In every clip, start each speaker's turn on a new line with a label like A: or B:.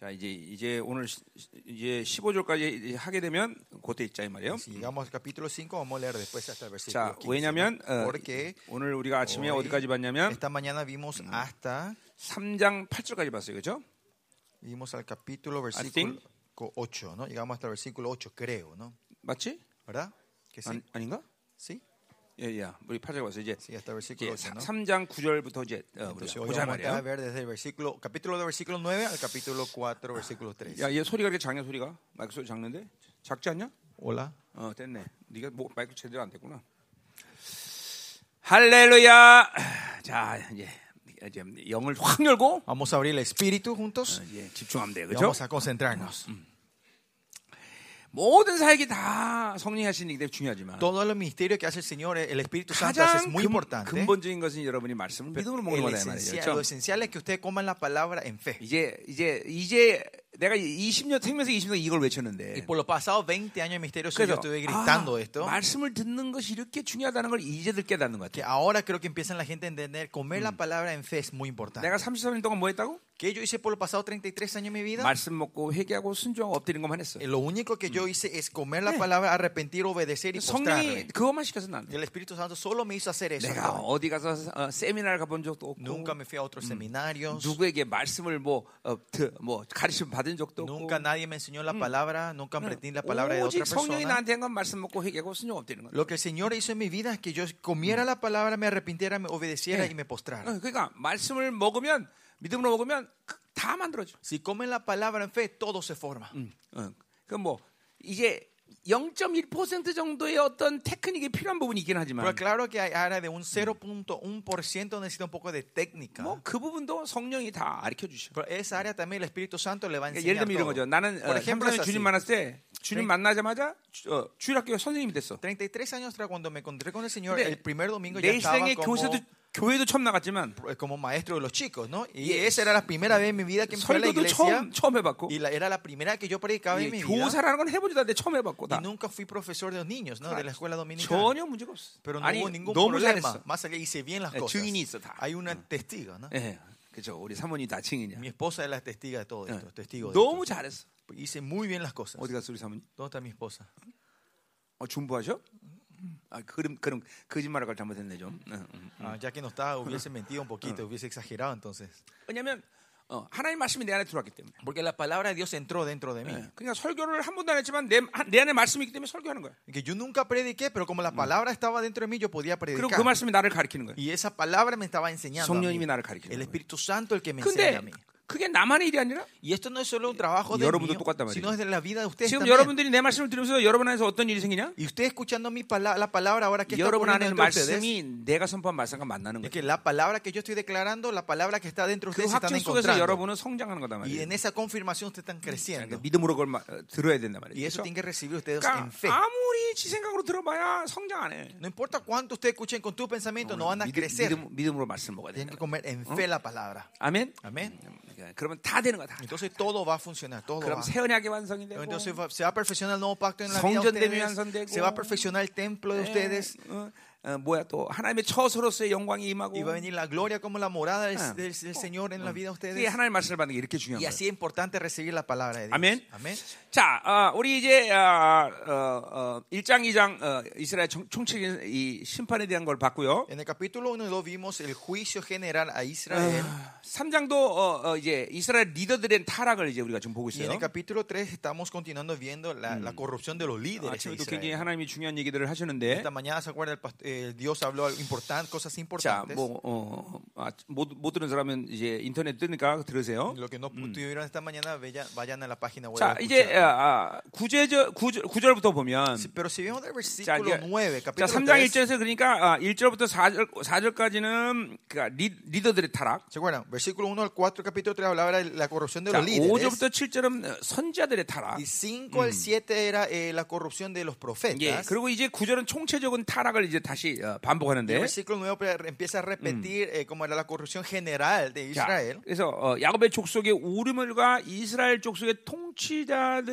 A: 자 이제 이제 오늘 시- 이제 15절까지 하게 되면 그때 있자 이 말이에요.
B: Si llegamos al capítulo 5, vamos a leer después hasta el versículo
A: 자
B: 15.
A: 왜냐하면
B: ¿no?
A: 어,
B: Porque
A: 오늘 우리가 아침에 어디까지 봤냐면
B: esta mañana vimos hasta
A: 3장 8절까지 봤어요, 그렇죠?
B: vimos al capítulo versículo 8, ¿no? Llegamos hasta el versículo 8, creo, ¿no?
A: 맞지?
B: ¿Verdad? Que sí.
A: 아닌가?
B: ¿Sí?
A: 예, 예. 우리 8절 봤어요. 이제
B: 8, ¿no?
A: 3장 9절부터 이제 어, 우리가 보자
B: vamos a
A: 말이에요.
B: ver desde el versículo, capítulo de versículo 9 al capítulo 4, versículo 3.
A: 야, 얘 소리가 이렇게 작냐 소리가? 마이크 소리 작는데? 작지 않냐?
B: Hola.
A: 어, 됐네. 네가 뭐, 마이크 제대로 안 됐구나. 할렐루야. 자, 이제 이제 영을 확 열고
B: Vamos a abrir el espíritu
A: 어,
B: juntos
A: 이제 집중하면 돼. 그렇죠?
B: vamos a concentrarnos.
A: 모든 사역이 다 성령이 하시는 게 중요하지만
B: Todo el ministerio que hace el Señor, el Espíritu Santo hace es muy
A: 근,
B: importante.
A: 근본적인 것은 여러분이 말씀을 믿음으로 먹는 거다 말이죠.
B: lo
A: 그렇죠?
B: esencial es que ustedes coman la palabra en fe.
A: 이제 이제 이제 내가 20년 생명서 20년 이걸
B: Y
A: 외쳤는데
B: por los pasados 20 años de misterio yo estuve gritando
A: 아,
B: esto.
A: 말씀을 듣는 것이 이렇게 중요하다는 걸 이제들 깨닫는 것
B: Que
A: 같아요.
B: ahora creo que empiezan la gente a entender comer la palabra en fe es muy importante.
A: 내가 33년 동안 뭐 했다고?
B: ¿Qué yo hice por los pasados 33 años de mi vida?
A: 말씀 먹고 회개하고 순종하고 엎드리는 것만 했어.
B: Eh, Lo único que yo hice es comer la palabra, arrepentir, obedecer y postrarme.
A: 성령이 그것만 시켜서 난
B: Y el Espíritu Santo solo me hizo hacer eso.
A: 내가 어디 가서 어, 세미나를 가본 적도 없고
B: Nunca me fui a otros seminarios.
A: 누구에게 말씀을 뭐, 어, 드- 뭐 가르침 받은 적도 없고
B: Nunca nadie me enseñó la palabra. Nunca aprendí la palabra de otra
A: 오직 성령이
B: persona.
A: 나한테 한 건 말씀 먹고 회개하고 순종 엎드리는 거야.
B: Lo que el Señor hizo en mi vida es que yo comiera la palabra, me arrepintiera, me obedeciera
A: Eh.
B: y me postrara.
A: 어, 그러니까 말씀을 먹으면 믿음으로 먹으면 그- 다 만들어져.
B: Si comen la palabra en fe, todo se forma.
A: 음, 어. 그뭐 이제 0.1% 정도의 어떤 테크닉이 필요한 부분이 있긴 하지만
B: Pero claro que hay área de un 0.1% necesita un poco de técnica.
A: 뭐그 부분도 성령이 다 가르쳐 주셔.
B: Pero esa área también el Espíritu Santo le va a
A: 그러니까 예를
B: enseñar
A: 들면 이런. 거죠. 나는
B: Por
A: 어,
B: ejemplo, es
A: 33년 주님. 만났을 때 주님
B: 네.
A: 만나자마자 주- 어, 주일학교 선생님이 됐어.
B: 33 años atrás cuando me encontré con el Señor, el primer domingo ya
A: 내
B: estaba como,
A: 교회도 교회도 처음 나갔지만
B: como maestro de los chicos, ¿no? Y
A: 예.
B: esa era la primera vez en mi vida que fui a la
A: 설교도
B: iglesia.
A: 처음 처음 해봤고
B: Y la- era la primera que yo predicaba en
A: 예,
B: mi vida.
A: 교사라는 건 해보지도 않는데 처음 해봤고
B: Y
A: 다
B: nunca fui profesor de los niños, ¿no? De la escuela dominicana.
A: 전혀 문제가 없어.
B: Pero no
A: 아니
B: hubo ningún
A: 너무
B: problema.
A: 잘했어.
B: Más allá hice bien las
A: 예,
B: cosas.
A: 증인이 있어 다.
B: Hay una testigo, ¿no?
A: 예, 그렇죠. 우리 사모님 다 증인이야.
B: Mi esposa es la testiga de todo
A: 예.
B: esto, testigo de
A: 너무
B: esto.
A: 잘했어.
B: Hice muy bien las cosas.
A: 어디 갔어 우리 사모님?
B: ¿Dónde está mi esposa?
A: 어, 중부하셔? 아, 그럼 그럼 거짓말할 걸 잘못했네 좀.
B: Ah, ya que no estaba, hubiese mentido un poquito, hubiese exagerado entonces.
A: 왜냐면 어, 하나님 말씀이 내 안에 들어왔기 때문에.
B: Porque la palabra de Dios entró dentro de mí.
A: 예, 그러니까 설교를 한 번도 안 했지만 내, 내 안에 말씀이 있기 때문에 설교하는 거야.
B: Que yo nunca prediqué, pero como la palabra estaba dentro de mí, yo podía
A: 그리고
B: predicar.
A: 그 말씀이 나를 가르치는 거야.
B: Y esa palabra me estaba enseñando.
A: 성령님이 나를 가르치는
B: El
A: 거야.
B: Espíritu Santo el que me enseña a mí.
A: 그게 나만의 일이 아니라
B: Y esto no es solo un trabajo de
A: 여러분도
B: mí,
A: 똑같단 말이에요.
B: sino es de la vida de ustedes
A: 지금
B: también.
A: 여러분들이 내 말씀을 들으면서 여러분 안에서 어떤 일이 생기냐?
B: Y usted escuchando mi pala- la palabra ahora que está
A: 여러분
B: poniendo
A: 안에는
B: dentro de ustedes,
A: 말씀이 내가 선포한 말씀과 만나는
B: es
A: 거야.
B: que la palabra que yo estoy declarando, la palabra que está dentro
A: 그
B: de ustedes se están
A: 확증 속에서
B: encontrando.
A: 여러분은 성장하는 거단
B: Y
A: 말이에요.
B: en esa confirmación ustedes están
A: 그러니까
B: creciendo.
A: 믿음으로 그걸 마- 어, 들어야 된단 말이에요.
B: Y eso
A: 그렇죠?
B: tienen que recibir ustedes
A: 그러니까
B: en fe.
A: 아무리 지 생각으로 들어봐야 성장 안 해.
B: No importa cuánto ustedes escuchen con tu pensamiento, no van a
A: 믿음,
B: crecer.
A: 믿음, 믿음으로 말씀 먹어야
B: Tienen
A: 된다.
B: que comer en fe la palabra.
A: 아멘.
B: Amén.
A: 그러니까 그러면 다 되는 거다.
B: Entonces todo va a funcionar, todo
A: 그럼
B: va.
A: 새 언약이 완성이 되고
B: Entonces va- se va a perfeccionar el nuevo pacto en la vida de
A: 성전됨이
B: ustedes.
A: 완성되고,
B: Se va a perfeccionar el templo de ustedes.
A: 예, 어, 어, 뭐야 또 하나님의 처소로서의 영광이 임하고
B: Y va a venir la gloria como la morada del,
A: Ah.
B: del- del Señor en la vida de
A: 이게
B: ustedes.
A: 하나님 말씀을 받는 게 이렇게 중요한
B: Y
A: 거예요.
B: así es importante recibir la palabra de Dios.
A: Amén.
B: Amén.
A: 자, 어, 우리 이제 어, 어, 어, 1장, 2장 어, 이스라엘 총, 총칙인 이 심판에 대한 걸 봤고요.
B: En el capítulo 1 y 2 vimos el juicio general a Israel.
A: 3장도 어, 어, 이제 이스라엘 리더들의 타락을 이제 우리가 지금 보고
B: Y en
A: 있어요.
B: el capítulo 3 estamos continuando viendo la, la corrupción de los líderes de
A: 아침에도 굉장히. 하나님이 중요한 얘기들을 하시는데
B: Esta mañana se acuerda, el eh, Dios habló algo importante, cosas
A: 자,
B: importantes.
A: 뭐, 어, 아, 못, 못 들은 사람은 이제 인터넷 뜨니까 들으세요.
B: Lo que no tuvieron esta mañana, vayan, a la página web.
A: 자, 이제. 아, 구제절, 구절, 구절 부터 보면
B: Sí, Pero si vemos del
A: 자,
B: versículo
A: 이제,
B: 9,
A: 자,
B: capítulo
A: 3장
B: 3,
A: 1절에서 그러니까 아, 1절부터 4절, 4절까지는 그러니까 리, 리더들의 타락.
B: ¿se acuerdan? Versículo 1 al 4, capítulo 3 hablaba de la corrupción de
A: 자,
B: los líderes.
A: 5절부터 7절은 선지자들의 타락.
B: Y 5 al 7 era eh, la corrupción de los
A: 예. 그리고 이제 9절은 총체적인 타락을 이제 다시 어, 반복하는데.
B: el versículo 9 pre- empieza a repetir eh, como era la corrupción general de
A: 자. 그래서 어, 야곱의 족속의 우르물과 이스라엘 족속의 통치자들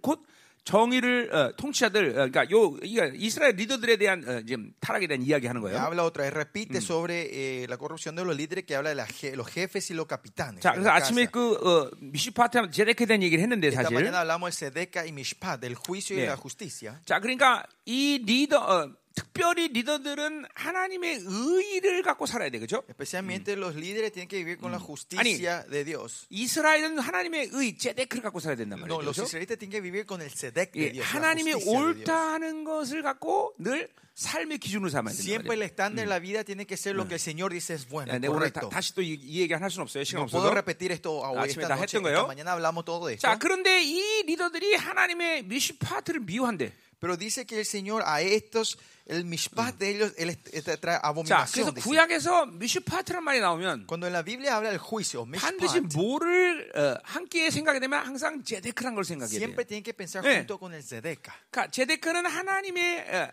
A: 곧 정의를 어, 통치자들, 어, 그러니까 요 이거 이스라엘 리더들에 대한 어, 지금 타락에 대한 이야기하는 거예요.
B: Habla otra vez, repite sobre eh, la corrupción de los líderes que habla de la los jefes y los capitanes.
A: 자, 그래서 아침에. 그 어, 미슈파트 제데크에 대한 얘기를 했는데
B: Esta
A: 사실.
B: mañana hablamos de Sedeca y Mishpat, del juicio y
A: 예.
B: la justicia.
A: 자, 그러니까 이 리더, 어, 특별히 리더들은 하나님의 의의를 갖고 살아야 돼, 그죠?
B: Especialmente los líderes tienen que vivir con la justicia de Dios.
A: 이스라엘은 하나님의 의, 제데크를 갖고 살아야 된단
B: No,
A: 말이에요.
B: los
A: 그죠?
B: israelitas tienen que vivir con el Sedec de
A: 예,
B: Dios.
A: 하나님이. 옳다 하는 것을 갖고 늘 삶의 기준으로 삼아야 된다.
B: Siempre el estándar de la vida tiene que ser lo que el Señor dice es bueno,
A: 네, 오늘. 다, 시또이 얘기 할 수는 없어요. 시간
B: No puedo
A: 없어서.
B: repetir esto hoy, esta
A: 다
B: noche. mañana hablamos todo esto.
A: 자, 그런데 이 리더들이 하나님의 미슈파트를 미워한대.
B: Pero dice que el Señor a estos, el mishpat de ellos, él est- est- trae
A: 자,
B: abominación.
A: 그래서
B: dice.
A: 구약에서 미슈파트란 말이 나오면
B: Cuando en la Biblia habla del juicio,
A: 반드시
B: mishpat,
A: 뭐를 어, 함께 생각하게 되면 항상 제데크란 걸 생각해야 돼요.
B: siempre tienen que pensar
A: 예.
B: junto con el Zedeca.
A: 그러니까 제데크는 하나님의 어,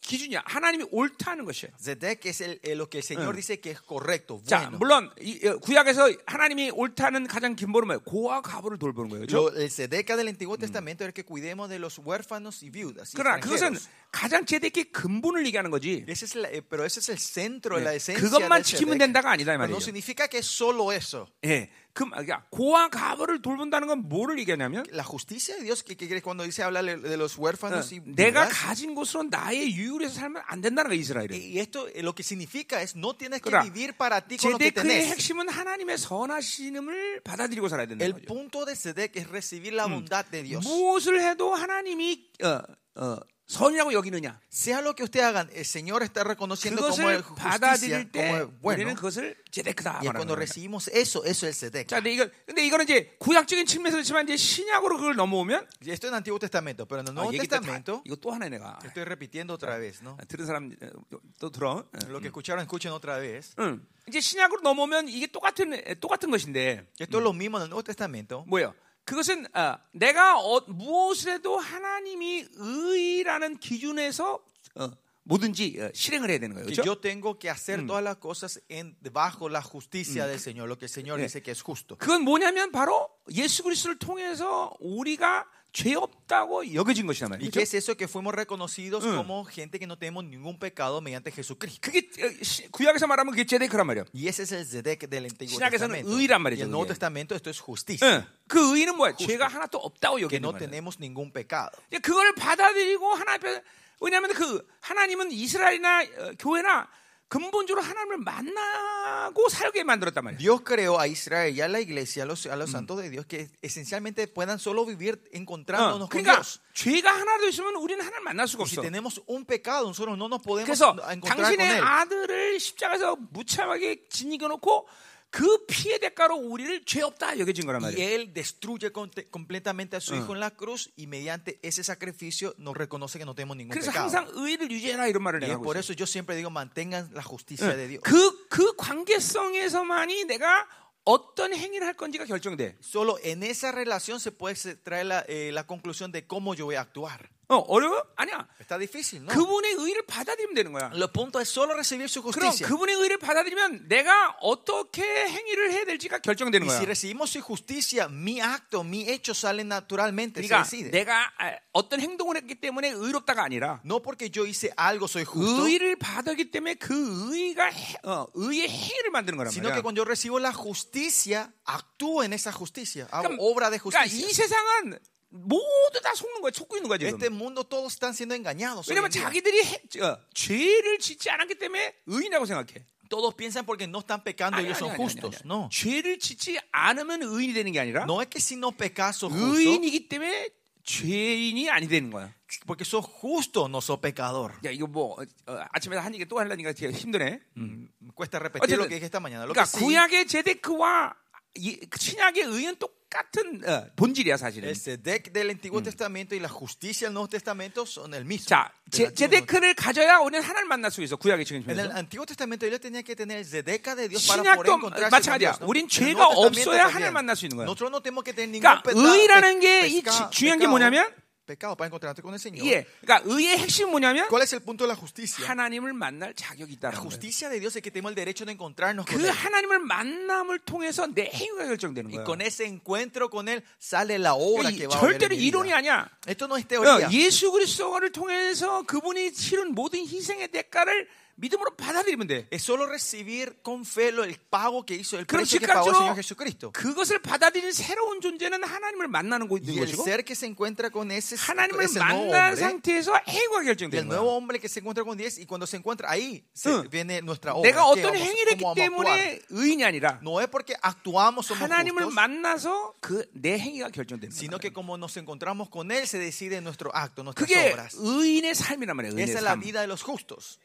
A: 기준이야. 하나님이 옳다는 것이에요.
B: Zedek es el, lo que el Señor
A: 예.
B: dice que es correcto,
A: 자,
B: bueno.
A: 물론 이, 어, 구약에서 하나님이 옳다는 가장 근본은 뭐예요? 고아 가부를 돌보는 거예요. 그렇죠?
B: Lo- el Zedeca del Antiguo Testamento era que cuidemos de los huérfanos y viudas.
A: 그러나 그것은. 가장 제데크의 근본을 얘기하는 거지.
B: Ese es la- eh, pero ese es el centro, la
A: 예,
B: esencia
A: 그것만 지키면
B: Zedek.
A: 된다가 아니다 이
B: Pero no
A: 말이에요.
B: significa que es solo eso.
A: 예, 그 그러니까 고아 가부를 돌본다는 건 뭐를 얘기하냐면
B: La justicia de Dios, que, que cuando dice hablar de los huérfanos y
A: 어, 내가 가진 곳으로 나의 유율에서 살면 안 된다는 거야 이스라엘은.
B: y esto eh, lo que significa es no tienes que
A: 그러나
B: vivir para ti con lo que tenés.
A: 핵심은 하나님의 선하심을 받아들이고 살아야 된다는
B: El
A: 거죠.
B: punto de Sedec es recibir la bondad de Dios.
A: 무엇을 해도 하나님이 어, 어, 선이라고 여기느냐
B: Sea lo que usted hagan, el Señor está reconociendo como es justicia, como bueno.
A: 우리는 그것을 제데크다
B: Y cuando recibimos eso, eso es el Sedec.
A: 자, 근데 이거 근데 이거는 이제 구약적인 측면에서 그렇지만 이제 신약으로 그걸 넘어오면
B: esto en el Antiguo Testamento, pero en el
A: 아,
B: Nuevo
A: 얘기 또 다-
B: Testamento,
A: 이거 또 하나 내가
B: estoy repitiendo otra vez, ¿no?
A: 아, 들은 사람 어, 또 들어. 어.
B: Lo que escucharon, escuchen otra vez.
A: 응. 이제 신약으로 넘어오면 이게 똑같은 똑같은 것인데
B: Esto es lo mismo en el Nuevo Testamento.
A: 뭐예요? 그것은 어, 내가 어, 무엇을 해도 하나님이 의라는 기준에서 어, 뭐든지 어, 실행을 해야 되는 거예요. 그렇죠?
B: yo tengo que hacer todas las cosas en, bajo la justicia del Señor, lo que el Señor
A: 예.
B: dice que es justo.
A: 그건 뭐냐면 바로 예수 그리스도를 통해서 우리가 죄 없다고 여겨진 것이란
B: ¿Y
A: 말이에요. 그렇죠?
B: es eso? Que fuimos reconocidos como gente que no tenemos ningún pecado mediante Jesucristo.
A: 그게 어, 시- 구약에서 말하면 그게 제데크란 말이에요.
B: Y ese es el Zedek del Antiguo Testamento.
A: 의란
B: Y
A: 말이죠,
B: el Nuevo. Testamento esto es justicia.
A: 응. 그 의는 뭐야? 죄가 하나도 없다고
B: Que
A: 여기는
B: no
A: 말이에요.
B: tenemos ningún pecado.
A: 그걸 받아들이고 하나님 앞에 왜냐하면 그 하나님은 이스라엘이나 어, 교회나 근본적으로 하나님을 만나고 살게 만들었단 말이에요.
B: Dios creó a Israel y a la iglesia, a los, a los santos de Dios, que esencialmente puedan solo vivir
A: 어,
B: encontrándonos con
A: 그러니까
B: Dios.
A: 죄가 하나도 있으면 우리는 하나님 만날 수가
B: Y si
A: 없어.
B: tenemos un pecado, nosotros no nos podemos
A: 그래서
B: encontrar con
A: 당신의
B: Él.
A: 아들을 십자가에서 무참하게 진이겨 놓고 그 피의 대가로 우리를 죄 없다 여겨진 거란
B: Y
A: 말이에요.
B: Él destruye conte- completamente a su Hijo en la cruz y mediante ese sacrificio nos reconoce que no tenemos ningún
A: 그래서
B: pecado.
A: 항상 의를 유지해라 이런 말을
B: Y
A: 내가
B: es
A: 하고
B: por
A: 있어요.
B: eso yo siempre digo, mantengan la justicia de Dios.
A: 그, 그 관계성에서만이 내가 어떤 행위를 할 건지가 결정돼.
B: Solo en esa relación se puede se- traer la, eh, la conclusión de cómo yo voy a actuar.
A: 어, 어려워? 아니야.
B: Está difícil, ¿no?
A: 그분의 의를 받아들이면 되는 거야.
B: El punto es solo recibir su
A: 그럼
B: justicia.
A: 그분의 의를 받아들이면 내가 어떻게 행위를 해야 될지가 결정되는 거야.
B: si recibimos su justicia, mi acto, mi hecho salen naturalmente, se
A: 그러니까
B: decide.
A: 내가 아, 어떤 행동을 했기 때문에 의롭다가 아니라
B: No porque yo hice algo soy justo,
A: 의를 받았기 때문에 그 의가 해- 어, 의의 행위를 만드는 거란
B: sino
A: 말이야.
B: que cuando yo recibo la justicia, actúo en esa justicia, hago
A: 그러니까,
B: obra de
A: 그러니까
B: justicia.
A: 이 세상은 모두 다 속는 거야, 속고 있는 거야 지금.
B: Este mundo todos están siendo engañados.
A: 왜냐면. 자기들이 해- 어, 죄를 짓지 않았기 때문에 의인이라고 생각해.
B: Todos piensan porque no están pecando, ellos son justos. No.
A: 죄를 짓지 않으면 의인이 되는 게 아니라
B: No es que si no pecas sos justo,
A: 의인이기 때문에 죄인이 아니 되는 거야.
B: porque sos justo, no sos pecador.
A: 야 이거 뭐 어, 어, 아침에 한 얘기 또 하려니까 힘드네.
B: Me cuesta repetir lo que dije esta mañana. Lo que
A: 그러니까
B: sí,
A: 구약의 제데크와 이- 신약의 의는 똑 같은 어, 본질이야 사실은.
B: el Sedec del Antiguo Testamento y la justicia del Nuevo Testamento son el mismo.
A: 자, 제, 제데크를 가져야 우리는 하나님 만날 수 있어. 구약의
B: En el. Antiguo Testamento ellos tenían que tener el Zedeca de Dios para poder
A: 신약도
B: encontrarse con
A: 마찬가지야.
B: Dios. ¿no?
A: 우린 죄가 없어야. 하나님 만날 수 있는 거야.
B: Nosotros no tenemos que tener ningún
A: 그러니까 의라는 게 이 중요한 게. 뭐냐면
B: pecado para encontrarte con el Señor.
A: 예, 그러니까 의의 핵심은 뭐냐면
B: ¿Cuál es el punto de la justicia?
A: 하나님을 만날 자격이
B: La
A: 있다는 거예요.
B: justicia de Dios es que tenemos el derecho de encontrarnos con
A: 그
B: Él.
A: 하나님을 만남을 통해서 내 행위가 결정되는
B: Y
A: 거예요.
B: con ese encuentro con Él sale la obra
A: 이
B: que va a haber
A: 절대로
B: en mi vida.
A: 이론이 아니야.
B: Esto no es teoría.
A: 어, 예수 그리스도를 통해서 그분이 치른 모든 희생의 대가를 믿음으로 받아들이면 돼.
B: Es solo recibir con fe lo- el pago que hizo, el precio que pagó el Señor Jesucristo.
A: 그것을 받아들이는 새로운 존재는 하나님을 만나는 곳인
B: Y el
A: 것이고
B: ser que se encuentra con ese es
A: 하나님을
B: es el nuevo
A: 만난
B: hombre.
A: 상태에서 행위가
B: Y el
A: 결정되는
B: nuevo
A: 거야.
B: hombre que se encuentra con Dios y cuando se encuentra ahí se
A: 응.
B: viene nuestra obra.
A: 내가
B: ¿Qué
A: 어떤 행위를 했기? 때문에 의인이 아니라
B: No es porque actuamos somos
A: 하나님을
B: justos,
A: 만나서 그내 행위가 결정되는
B: sino
A: 거야.
B: que como nos encontramos con Él se decide nuestro acto, nuestras
A: 그게
B: obras.
A: 의인의 삶이란 말이에요.
B: Esa es la
A: 삶.
B: vida de los justos.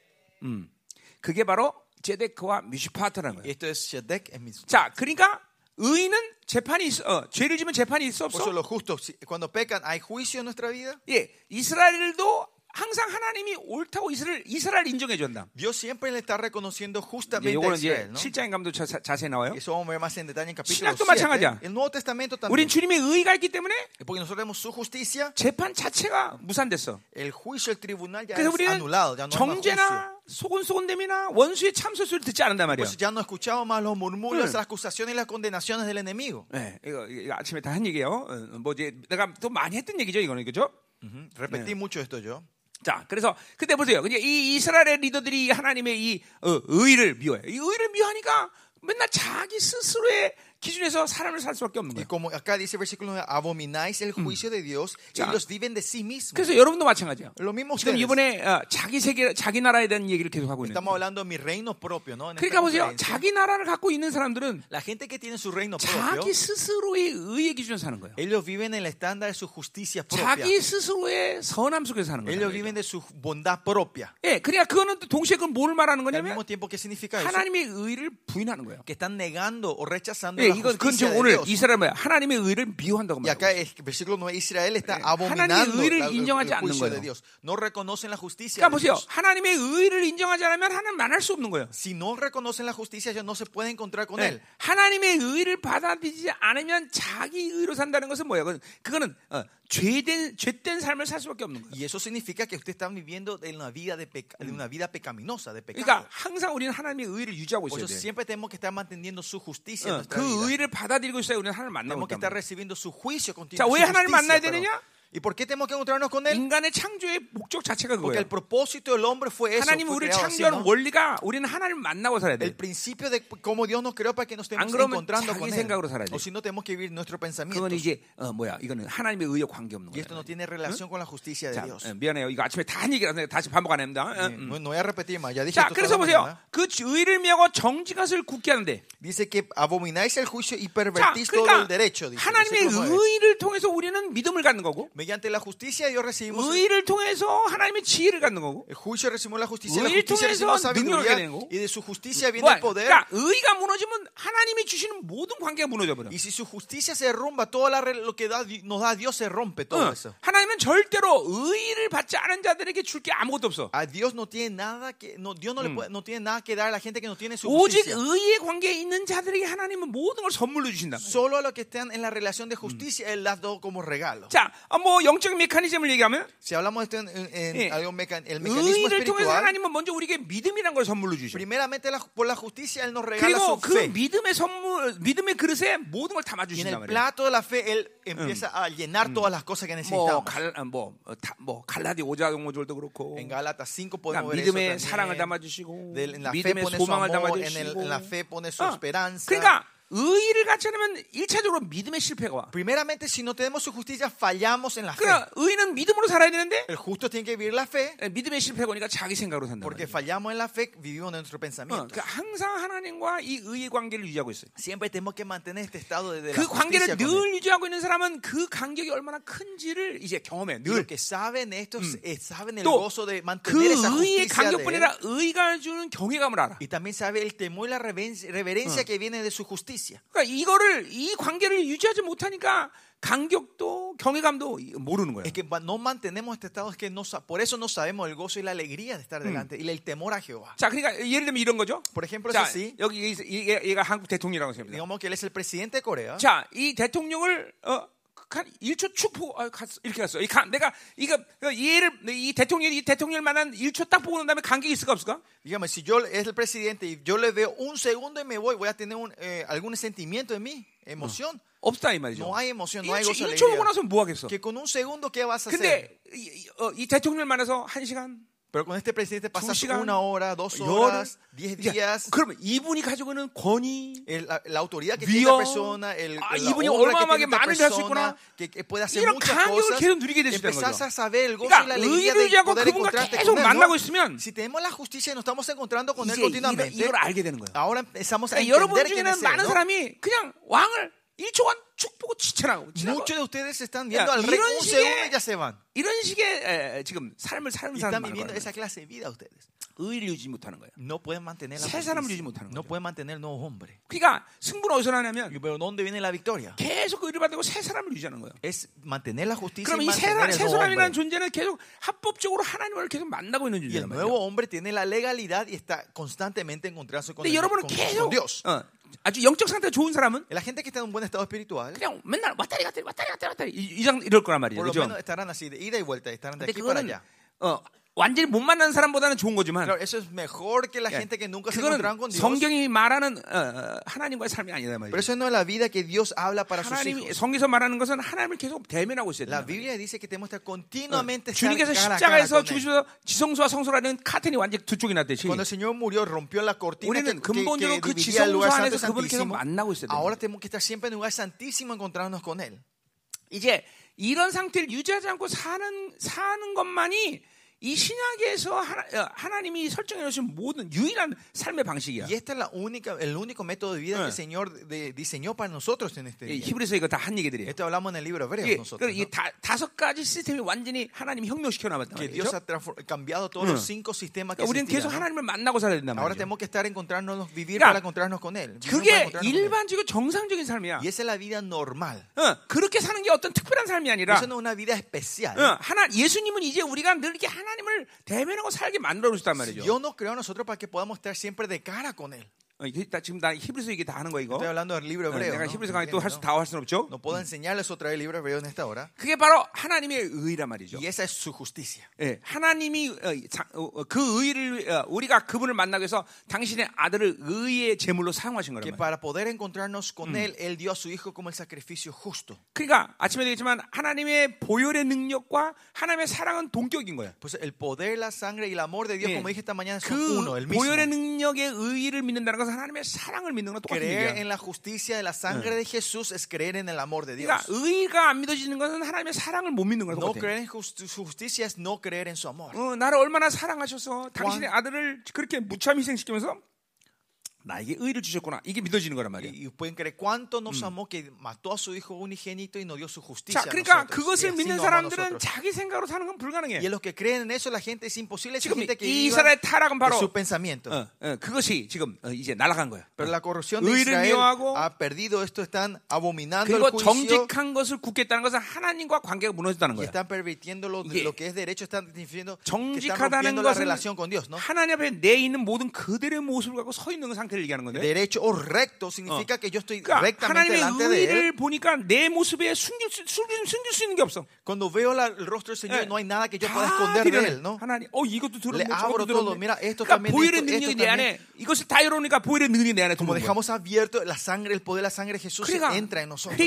A: 음. 그게 바로 제데크와 미슈파트라는 거예요.
B: esto es Shedek en mis
A: 자, 그러니까 의인은 재판이 있어. 어, 죄를 지면 재판이 있어
B: Por eso
A: 없어?
B: los justos, si- cuando pecan, ¿hay juicio en nuestra vida?
A: 예, 이스라엘도 항상 하나님이 옳다고 이스라엘 이스라엘 인정해 준다.
B: Dios siempre le está reconociendo justamente a Israel, ¿no?
A: 7장에 가면 자, 자세히 나와요.
B: Eso vamos a ver más en detalle en capítulo
A: 신약도
B: 7.
A: 마찬가지야.
B: El Nuevo Testamento
A: 우린
B: también.
A: 주님의 의가 있기 때문에
B: Porque nosotros tenemos su justicia,
A: 재판 자체가 무산됐어.
B: el juicio, el tribunal ya es anulado, ya no.
A: 정죄나 소곤소곤됨이나 원수의 참소수를 듣지 않는단 말이야.
B: Pues ya no escuchamos más los murmullos,
A: 응.
B: las acusaciones y las condenaciones del enemigo.
A: 네, 이거, 이거 아침에 다 한 얘기예요. 어, 뭐 이제 내가 또 많이 했던 얘기죠, 이거는 그죠?
B: Ujú. Repetí mucho esto yo.
A: 자, 그래서 그때 보세요. 이 이스라엘의 리더들이 하나님의 이 어, 의를 미워해. 이 의를 미워하니까 맨날 자기 스스로의 기준에서 사람을 살 수밖에 없는 거예요.
B: como acá dice el versículo 9, abomináis el juicio de Dios,
A: Ya.
B: ellos viven de sí mismos.
A: 그래서 여러분도.
B: Lo mismo
A: 지금. 이번에 어, 자기 세계, 자기 나라에 대한 얘기를 계속 하고 있는.
B: Estamos hablando de mi reino propio, ¿no?
A: 그러니까 보세요. 자기 나라를 갖고 있는 사람들은
B: La gente que tiene su reino propio,
A: 자기 스스로의 의의 기준에 사는 거예요.
B: ellos viven en el estándar de su justicia propia.
A: 자기 스스로의 선함 속에서 사는
B: Ellos
A: 거예요.
B: viven de su bondad propia.
A: 예, 그러니까 그거는 또 동시에 그건 뭘 말하는 거냐면
B: tiempo.
A: 하나님의 의를 부인하는 거예요.
B: Que están negando o rechazando
A: 예, 이건 그건 지금 오늘. 이스라엘? 하나님의 의를 미워한다고
B: Y acá
A: 말하고.
B: el versículo 9, Israel está
A: 예,
B: abominando
A: 하나님의 의를 인정하지 않는 거예요. 그러니까 보세요. 하나님의 의를 인정하지 않으면 하나님 만날 수 없는 거예요.
B: Si no reconocen la justicia, ellos no se pueden encontrar con
A: 예,
B: Él.
A: 하나님의 의를 받아들이지 않으면 자기 의로 산다는 것은 뭐예요? 그건, 그거는 어, 죄된 죄된 삶을 살 수밖에 없는 거예요.
B: Y eso significa que usted está viviendo de una vida, de peca- de una vida pecaminosa, de pecado.
A: 그러니까 항상 우리는 하나님의 의를 유지하고 있어야 돼.
B: siempre tenemos que estar manteniendo su justicia en
A: 어, 그. 의를 받아들이고 있어야 우리는 하나님을 만나고
B: Tenemos que
A: 있다.
B: estar recibiendo su juicio continuo.
A: 자, 왜 하나님을 만나야. 되느냐?
B: ¿Y por qué tenemos que encontrarnos con Él?
A: 인간의 창조의 목적 자체가
B: Porque
A: 그거예요.
B: el propósito del hombre fue eso.
A: 하나님
B: fue
A: 우리를
B: creado así,
A: 창조한
B: ¿no?
A: 원리가 우리는 하나님을 만나고 살아야 돼.
B: El principio de cómo Dios nos creó para que nos
A: 안
B: estemos
A: 그러면
B: encontrando
A: 자기
B: con Él.
A: 생각으로 살아야 돼.
B: O si no, tenemos que vivir nuestro pensamiento.
A: 그건 이제 어, 뭐야? 이거는 하나님의 의에 관계 없는
B: Y esto
A: 거예요.
B: no tiene relación con la justicia de
A: 자,
B: Dios.
A: 어, 미안해요. 이거 아침에 다 한 얘기라서 다시 반복 안 합니다. 어,
B: Eh,
A: 음.
B: No, no voy a repetir más. Ya dije
A: 자,
B: esto
A: 그래서
B: toda la
A: 보세요.
B: mañana.
A: 그 의를 미하고 정직함을 굳게 하는데.
B: Dice que abomináis el juicio y
A: 자,
B: pervertís todo
A: 그러니까
B: el derecho. Dice,
A: 하나님의
B: versículo nueve.
A: 의를 통해서 우리는 믿음을 갖는 거고,
B: Mediante la justicia Dios recibimos
A: 의를 통해서 하나님의 지혜를 갖는 거고.
B: el juicio, recibimos la justicia. La justicia recibimos sabiduría. Y de su justicia viene el poder.
A: 그러니까 의가 무너지면 하나님이 주시는 모든 관계가 무너져 버려.
B: Y si su justicia se derrumba, todo la lo que da- nos da Dios se rompe todo
A: 어,
B: eso.
A: 하나님은 절대로 의를 받지 않은 자들에게 줄 게 아무것도 없어.
B: A Dios no tiene nada que no, Dios no, le puede- no tiene nada que dar a la gente que no tiene su
A: 오직
B: justicia.
A: 의의 관계에 있는 자들에게 하나님은 모든 걸 선물로 주신다.
B: Solo a los que están en la relación de justicia Él las da como regalo.
A: 자, 어, 뭐 영적 메커니즘을 얘기하면
B: Si hablamos de en,
A: 예.
B: algo meca- el mecanismo
A: 의를 통해서 하나님은 먼저 우리에게 믿음이란 걸 선물로 주셔.
B: primeramente la- por la justicia Él nos regala
A: 그리고
B: su
A: 그
B: fe.
A: 믿음의 선물, 믿음의 그릇에 모든 걸 담아 주신단 말이에요.
B: plato de la fe Él empieza a llenar todas las cosas que
A: 뭐,
B: necesitamos.
A: 갈, 어, 뭐, 어, 다, 뭐 갈라디 오자동모절도 그렇고.
B: En Gálatas 5
A: 그러니까
B: podemos ver
A: 믿음의
B: eso
A: 사랑을. 담아 주시고 믿음의 소망을 담아
B: amor, en, el-
A: 주시고.
B: en la fe pone su
A: 어,
B: esperanza.
A: 그러니까 의를 갖지 않으면 일차적으로 믿음의 실패가 와.
B: Primeramente, si no tenemos su justicia, fallamos en la fe.
A: 그러니까 의는 믿음으로 살아야 되는데
B: El justo tiene que vivir la fe,
A: 예, 믿음의 실패가 오니까 자기 생각으로 산다.
B: porque fallamos en la fe, vivimos en nuestro
A: 어,
B: pensamiento.
A: 그러니까 항상 하나님과 이 의의 관계를 유지하고 있어요.
B: Siempre tenemos que mantener este estado de, de la
A: 그
B: justicia
A: 관계를. 늘 유지하고 있는 사람은 그 간격이 얼마나 큰지를 이제 경험해. 늘.
B: que saben esto, eh, saben el
A: 또
B: gozo de
A: 그
B: mantener esa
A: 의의
B: justicia de Él.
A: 간격뿐 아니라 의가 주는 경외감을 알아.
B: Y también sabe el temor y la reverencia, reverencia que viene de su justicia.
A: 그러니까 이거를 이 관계를 유지하지 못하니까 간격도 경외감도 모르는 거예요.
B: Es que no mantenemos este estado, es que no, por eso no sabemos el gozo y la alegría de estar delante y el temor a Jehová.
A: 자, 그러니까 예를 들면 이런 거죠.
B: Por ejemplo, es
A: 자,
B: así.
A: 여기 얘가 한국 대통령이라고 생각합니다.
B: Digamos que él es el presidente de Corea.
A: 자, 이 대통령을 어, 한 1초 축 보고 아, 갔어. 이렇게 갔어. 이 가, 내가 이거 얘를 이 대통령 이 대통령 만한 1초 딱 보고 난 다음에 감격이 있을까 없을까?
B: Dígame, si yo es el presidente y yo le veo un segundo y me voy, voy a tener un, eh, algún sentimiento en mí, emoción.
A: 없다 이 말이죠.
B: No hay emoción, no hay
A: 1초,
B: gozo,
A: 1초 보고
B: alegría.
A: 나서 뭐 하겠어?
B: Que con un segundo, ¿qué vas a hacer?
A: 근데 이, 이, 어, 이 대통령 만나서 한 시간,
B: Pero con este presidente
A: 두
B: pasas
A: 시간,
B: una hora, dos
A: 열흘,
B: horas, diez
A: 이제
B: días.
A: 그러면 이분이 가지고 있는 권위,
B: el- la, la autoridad que
A: Vió,
B: tiene la persona, el,
A: ah,
B: la
A: 이분이
B: esta
A: 많은 일을 할 수 있구나.
B: persona, que, que puede hacer
A: 이런 감격을 계속 누리게 될 수 있다는 거죠. 그러니까 의를
B: poder
A: 그분과 계속. 만나고. 있으면
B: Si tenemos la justicia y nos estamos encontrando con él continuamente,
A: 이걸 알게 되는 거예요.
B: ahora empezamos a
A: 그러니까 여러분 중에는. 많은. 사람이 그냥 왕을 1초간
B: Muchos de ustedes están viendo al rey un segundo y ya se van.
A: 이런 식의 에, 지금 삶을 사는 사람 많은 거예요.
B: esa clase de vida ustedes.
A: 의를 유지 못하는 거예요.
B: No pueden mantener la
A: 새 사람을 유지. 못하는
B: No
A: 거죠.
B: pueden mantener el nuevo hombre.
A: 그러니까 승부는 어디서 나냐면
B: ¿dónde viene la victoria?
A: 계속 의를 받고 새 사람을 유지하는 거예요.
B: Es mantener la justicia
A: 그럼
B: y
A: 이새
B: mantener el nuevo
A: 사람이라는. 존재는 계속 합법적으로 하나님을 계속 만나고 있는 존재란
B: el nuevo hombre tiene la legalidad y está constantemente encontrándose con,
A: 근데
B: el- con- con Dios.
A: 어, 아주 영적 상태가 좋은 사람은
B: La gente que está en un buen estado espiritual,
A: 그냥 맨날 왔다리 갔다리 왔다리 갔다리 왔다리 이, 이 장- 이럴 거란 말이죠.
B: por lo
A: 그죠?
B: menos estarán así, de ida y vuelta, estarán de
A: 근데
B: aquí para
A: 그거는
B: allá.
A: 어, 완전히 못 만나는 사람보다는 좋은 거지만
B: Claro, eso es mejor que la
A: 야,
B: gente que nunca se
A: 그거는
B: encontraron con Dios.
A: 성경이 말하는 어, 어, 하나님과의 삶이 아니다 말이죠.
B: eso no es la vida que Dios habla para sus
A: 하나님이
B: hijos.
A: 성경에서 말하는 것은 하나님을 계속 대면하고 있어야
B: La
A: 된다.
B: Biblia dice que tenemos que estar continuamente estar
A: 주님께서 십자가에서. 죽으셔서 지성소와 성소라는 카텐이 완전히 두 쪽이 났듯이
B: Cuando el Señor murió, rompió la cortina que,
A: 우리는 근본적으로 그 지성소 안에서 그분을 계속. 만나고 있어야
B: Ahora
A: 됩니다.
B: tenemos que estar siempre en el lugar santísimo encontrarnos con Él.
A: 이제 이런 상태를 유지하지 않고 사는 사는 것만이 이 신약에서 하나, 어, 하나 님이 설정해 놓으신 모든 유일한 삶의 방식이야.
B: Y este es la única, el único método de vida que el Señor de- diseñó para nosotros en este
A: 이
B: día.
A: 히브리서 이거 다 한 얘기들이에요.
B: Esto hablamos en el libro hebreo
A: 이게,
B: nosotros.
A: 이. 다, 다섯 가지 시스템이 완전히 하나님이 혁명시켜 나왔단
B: Que Dios
A: 말이죠.
B: ha cambiado todos los cinco sistemas que
A: 그러니까 우리는 계속. 하나님을 만나고 살아야 된단
B: Ahora
A: 말이죠.
B: tenemos que estar encontrarnos, vivir
A: 그러니까
B: para encontrarnos con Él.
A: 그게. 일반적이고 정상적인 삶이야.
B: Y esa es la vida normal.
A: 어, 그렇게 사는 게 어떤 특별한 삶이 아니라
B: Eso no es una vida especial.
A: 어, 하나 예수님은 이제 우리가 늘 이렇게 하나 님을 대면하고 살게 만들어 주셨단 말이죠.
B: Dios nos creó a nosotros para que podamos estar siempre de cara con Él.
A: 어, 지금 나 히브리서 얘기 다 하는 거 이거.
B: Estoy hablando del libro
A: 어,
B: hebreo.
A: 내가. 히브리서 강의 또할수
B: ¿Entienden,
A: 다할 수는 없죠.
B: no? Puedo enseñarles otra vez el libro hebreo en esta hora.
A: 그게 바로 하나님의 의란 말이죠.
B: Y esa es su justicia.
A: 예, 하나님이 어, 자- 어, 어, 그 의를 어, 우리가 그분을 만나기 위해서 당신의 아들을 의의 제물로 사용하신 거란
B: Que
A: 말이에요.
B: para poder encontrarnos con Él, Él dio a su Hijo como el sacrificio justo.
A: 그러니까 아침에 되겠지만 하나님의 보혈의 능력과 하나님의 사랑은 동격인 거예요.
B: Pues el poder, la sangre y el amor de Dios,
A: 예.
B: como dije esta mañana, son
A: 그
B: uno, el mismo.
A: 보혈의 능력의 의를 믿는다는 것은 하나님의 사랑을 믿는 건 똑같은
B: Creer
A: 얘기야.
B: en la justicia de la sangre de Jesús es creer en el amor de Dios.
A: 그러니까 의가 안 믿어지는 것은 하나님의 사랑을 못 믿는 거야.
B: No creer en justicia es no creer en su amor.
A: 어, 나를 얼마나 사랑하셔서 당신의 아들을 그렇게 무참 희생시키면서 나에게 의를 주셨구나. 이게 믿어지는 거란 말이에요.
B: Y, y pueden creer cuánto nos amó que mató a su Hijo unigénito y nos dio su justicia.
A: 자, 그러니까
B: nosotros.
A: 그것을 믿는 사람들은. 자기 생각으로 사는 건 불가능해.
B: Y en los que creen en eso, la gente es imposible. Esa
A: 지금
B: gente que
A: 이
B: viva
A: 이스라엘 타락은 바로
B: su pensamiento.
A: 어, 어, 그것이 지금 어, 이제 날아간 거야.
B: Pero la corrupción de
A: 의를
B: Israel
A: 미워하고
B: ha perdido esto, están abominando el
A: 그리고
B: juicio
A: 정직한 것을 굳겠다는 것은 하나님과 관계가 무너졌다는 거야.
B: están pervirtiendo lo, lo que es derecho, están diciendo que están
A: 정직하다는
B: rompiendo la
A: 것은
B: relación con Dios, ¿no?
A: 하나님 앞에 내 있는 모든 그들의 모습을 갖고 서 있는 상태 를 얘기하는 건데.
B: Derecho o recto significa que yo estoy
A: 그러니까
B: rectamente delante de Él.
A: 보니까 내 모습에 숨길 수, 숨길, 숨길 수 있는 게 없어.
B: Cuando veo la- el rostro del Señor,
A: 예.
B: no hay nada que yo
A: 다
B: pueda esconder de
A: 드러내.
B: Él, ¿no?
A: 하나님, 어 이것도
B: Le
A: 들었네,
B: abro
A: 저것도
B: todo. Mira, esto
A: 그러니까
B: también,
A: 보혈의
B: esto,
A: 능력이
B: esto
A: 내 안에 이것을 다 열어놓으니까 보혈의 능력이 내 안에
B: Como dejamos abierto la sangre, el poder de la sangre de Jesús
A: 그러니까
B: entra en nosotros.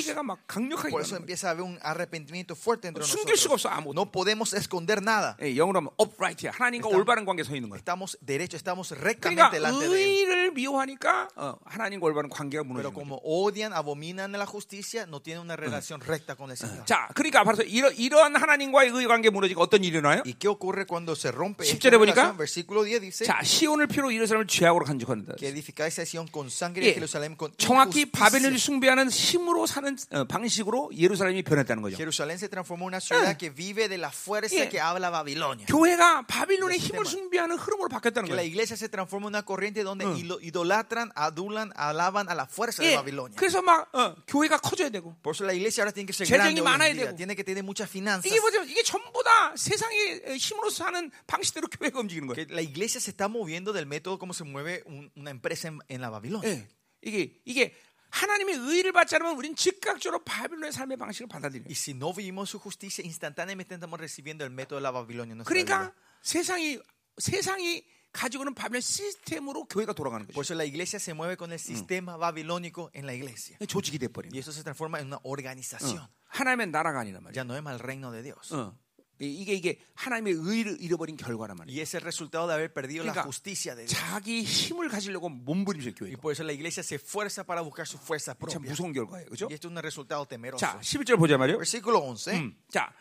B: Por eso empieza a haber un arrepentimiento fuerte entre nosotros. No podemos esconder nada.
A: 예, 영어로 하면 upright이야. 하나님과 올바른 관계에 서 있는 거야.
B: Estamos derechos, estamos
A: 그러니까
B: rectamente delante de Él.
A: 미워하니까 어, 하나님과 올바른 관계가
B: Pero
A: 무너지는 거야.
B: como odian, abominan la justicia, no tienen una relación recta con el Señor.
A: 자, 그러니까 바로 이러, 이러한 하나님과의 의 관계 무너지고 어떤 일이 일어나요?
B: ¿Y qué ocurre cuando se rompe esta
A: 10절에 보니까
B: relación? Versículo 10 dice
A: 자, 시온을 피로 이르사람을 죄악으로 간직한다.
B: que edificáis a Sion con sangre
A: 예,
B: y Jerusalén con
A: 정확히 바벨론을
B: injusticia.
A: 숭배하는 힘으로 사는 어, 방식으로 예루살렘이 변했다는 거죠.
B: Jerusalén se transformó en una ciudad que vive de la fuerza
A: 예.
B: que habla Babilonia.
A: 교회가 바빌론의
B: 그
A: 힘을 숭배하는 흐름으로 바뀌었다는
B: Que la
A: 거예요.
B: iglesia se transforma en una corriente donde ilo- idolatran, adulan, alaban a la fuerza de
A: 예,
B: Babilonia.
A: 그래서 막 어, 교회가 커져야 되고
B: Por eso la iglesia ahora tiene que ser grande
A: 많아야. 되고.
B: Tiene que tener muchas finanzas.
A: 이게 뭐죠? 이게 전부 다 세상의 힘으로 사는 방식대로 교회가 움직이는 거예요.
B: La iglesia se está moviendo del método como se mueve un- una empresa en, en la Babilonia.
A: 예, 이게 이게 하나님의 의를 받지 않으면 우리는 즉각적으로 바빌론의 삶의 방식을 받아들여요.
B: Y si no vivimos su justicia, instantáneamente estamos recibiendo el método de la Babilonia nuestra vida.
A: 그러니까 세상이 세상이 가지고는 바빌론 시스템으로 교회가 돌아가는
B: Por
A: 거죠.
B: eso la iglesia se mueve con el sistema babilónico en la iglesia.
A: 조직이 돼 버린
B: Y eso se transforma en una organización.
A: 하나님의 나라가 아니란 말이야.
B: Ya no es el reino de Dios.
A: 어. 이게 이게 하나님의 의를 잃어버린 결과란 말이야.
B: Y es el resultado de haber perdido la
A: 그러니까
B: justicia de Dios.
A: 자기 힘을 가지려고 몸부림쳐
B: Y
A: 교회가.
B: por eso la iglesia se esfuerza para buscar su fuerza
A: 참
B: propia.
A: 무서운 결과예요. 그죠?
B: Y esto es un resultado temeroso.
A: 자, 11절 보자 말이요.
B: Versículo 11.
A: 음, 자.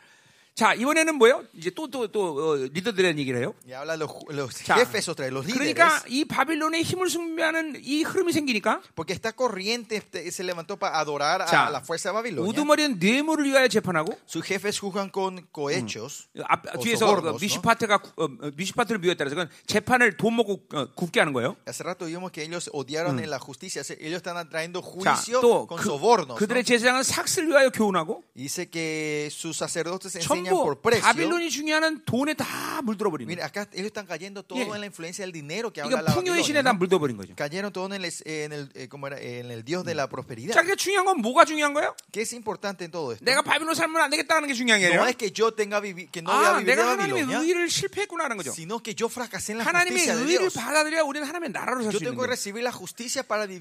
A: 자, 이번에는 뭐예요? 이제 또또 또 어, 리더들에 대한 얘기를 해요. 자. 그러니까 이 바빌론의 힘을 숭배하는 이 흐름이 생기니까
B: Porque esta corriente se levantó para adorar
A: 자,
B: a la fuerza de Babilonia.
A: 우두머리는 뇌물을 위하여 재판하고
B: Sus jefes juzgan con cohechos.
A: 앞,
B: o
A: 뒤에서
B: sobornos,
A: 그
B: ¿no?
A: 미시파트가 구- 어, 어, 미시파트를 미웠다 그래서 그건 재판을 돈 먹고 어, 굽게 하는 거예요.
B: Hace rato vimos que ellos odiaron en la justicia. Ellos están trayendo
A: 자,
B: juicio
A: 또
B: con
A: 그,
B: sobornos. ¿no?
A: 그들의 제사장은 삭스를 위하여 교훈하고
B: Dice que sus sacerdotes enseñan por precio.
A: 바빌론이 중요한 돈에 다 물들어 버린
B: Mira,
A: 거예요.
B: acá ellos están cayendo todo en la influencia del dinero que habla
A: 그러니까
B: la
A: 풍요의 신에. 다. 물들어 버린 거죠.
B: Cayeron todo en el, en el, eh, ¿cómo era? en el Dios de la prosperidad.
A: 자, 그게 중요한 건 뭐가 중요한 거예요?
B: ¿Qué es importante en todo esto?
A: 내가 바빌론 살면 안 되겠다는 게 중요한 게
B: No es que yo tenga vivi- que no voy a
A: 아,
B: vivir
A: 하나님의
B: Babilonia,
A: 의를 실패했구나라는 거죠.
B: sino que yo fracasé en la justicia de Dios.
A: 받아들여야 우리는 하나님의 나라로 살 수 있는 거예요.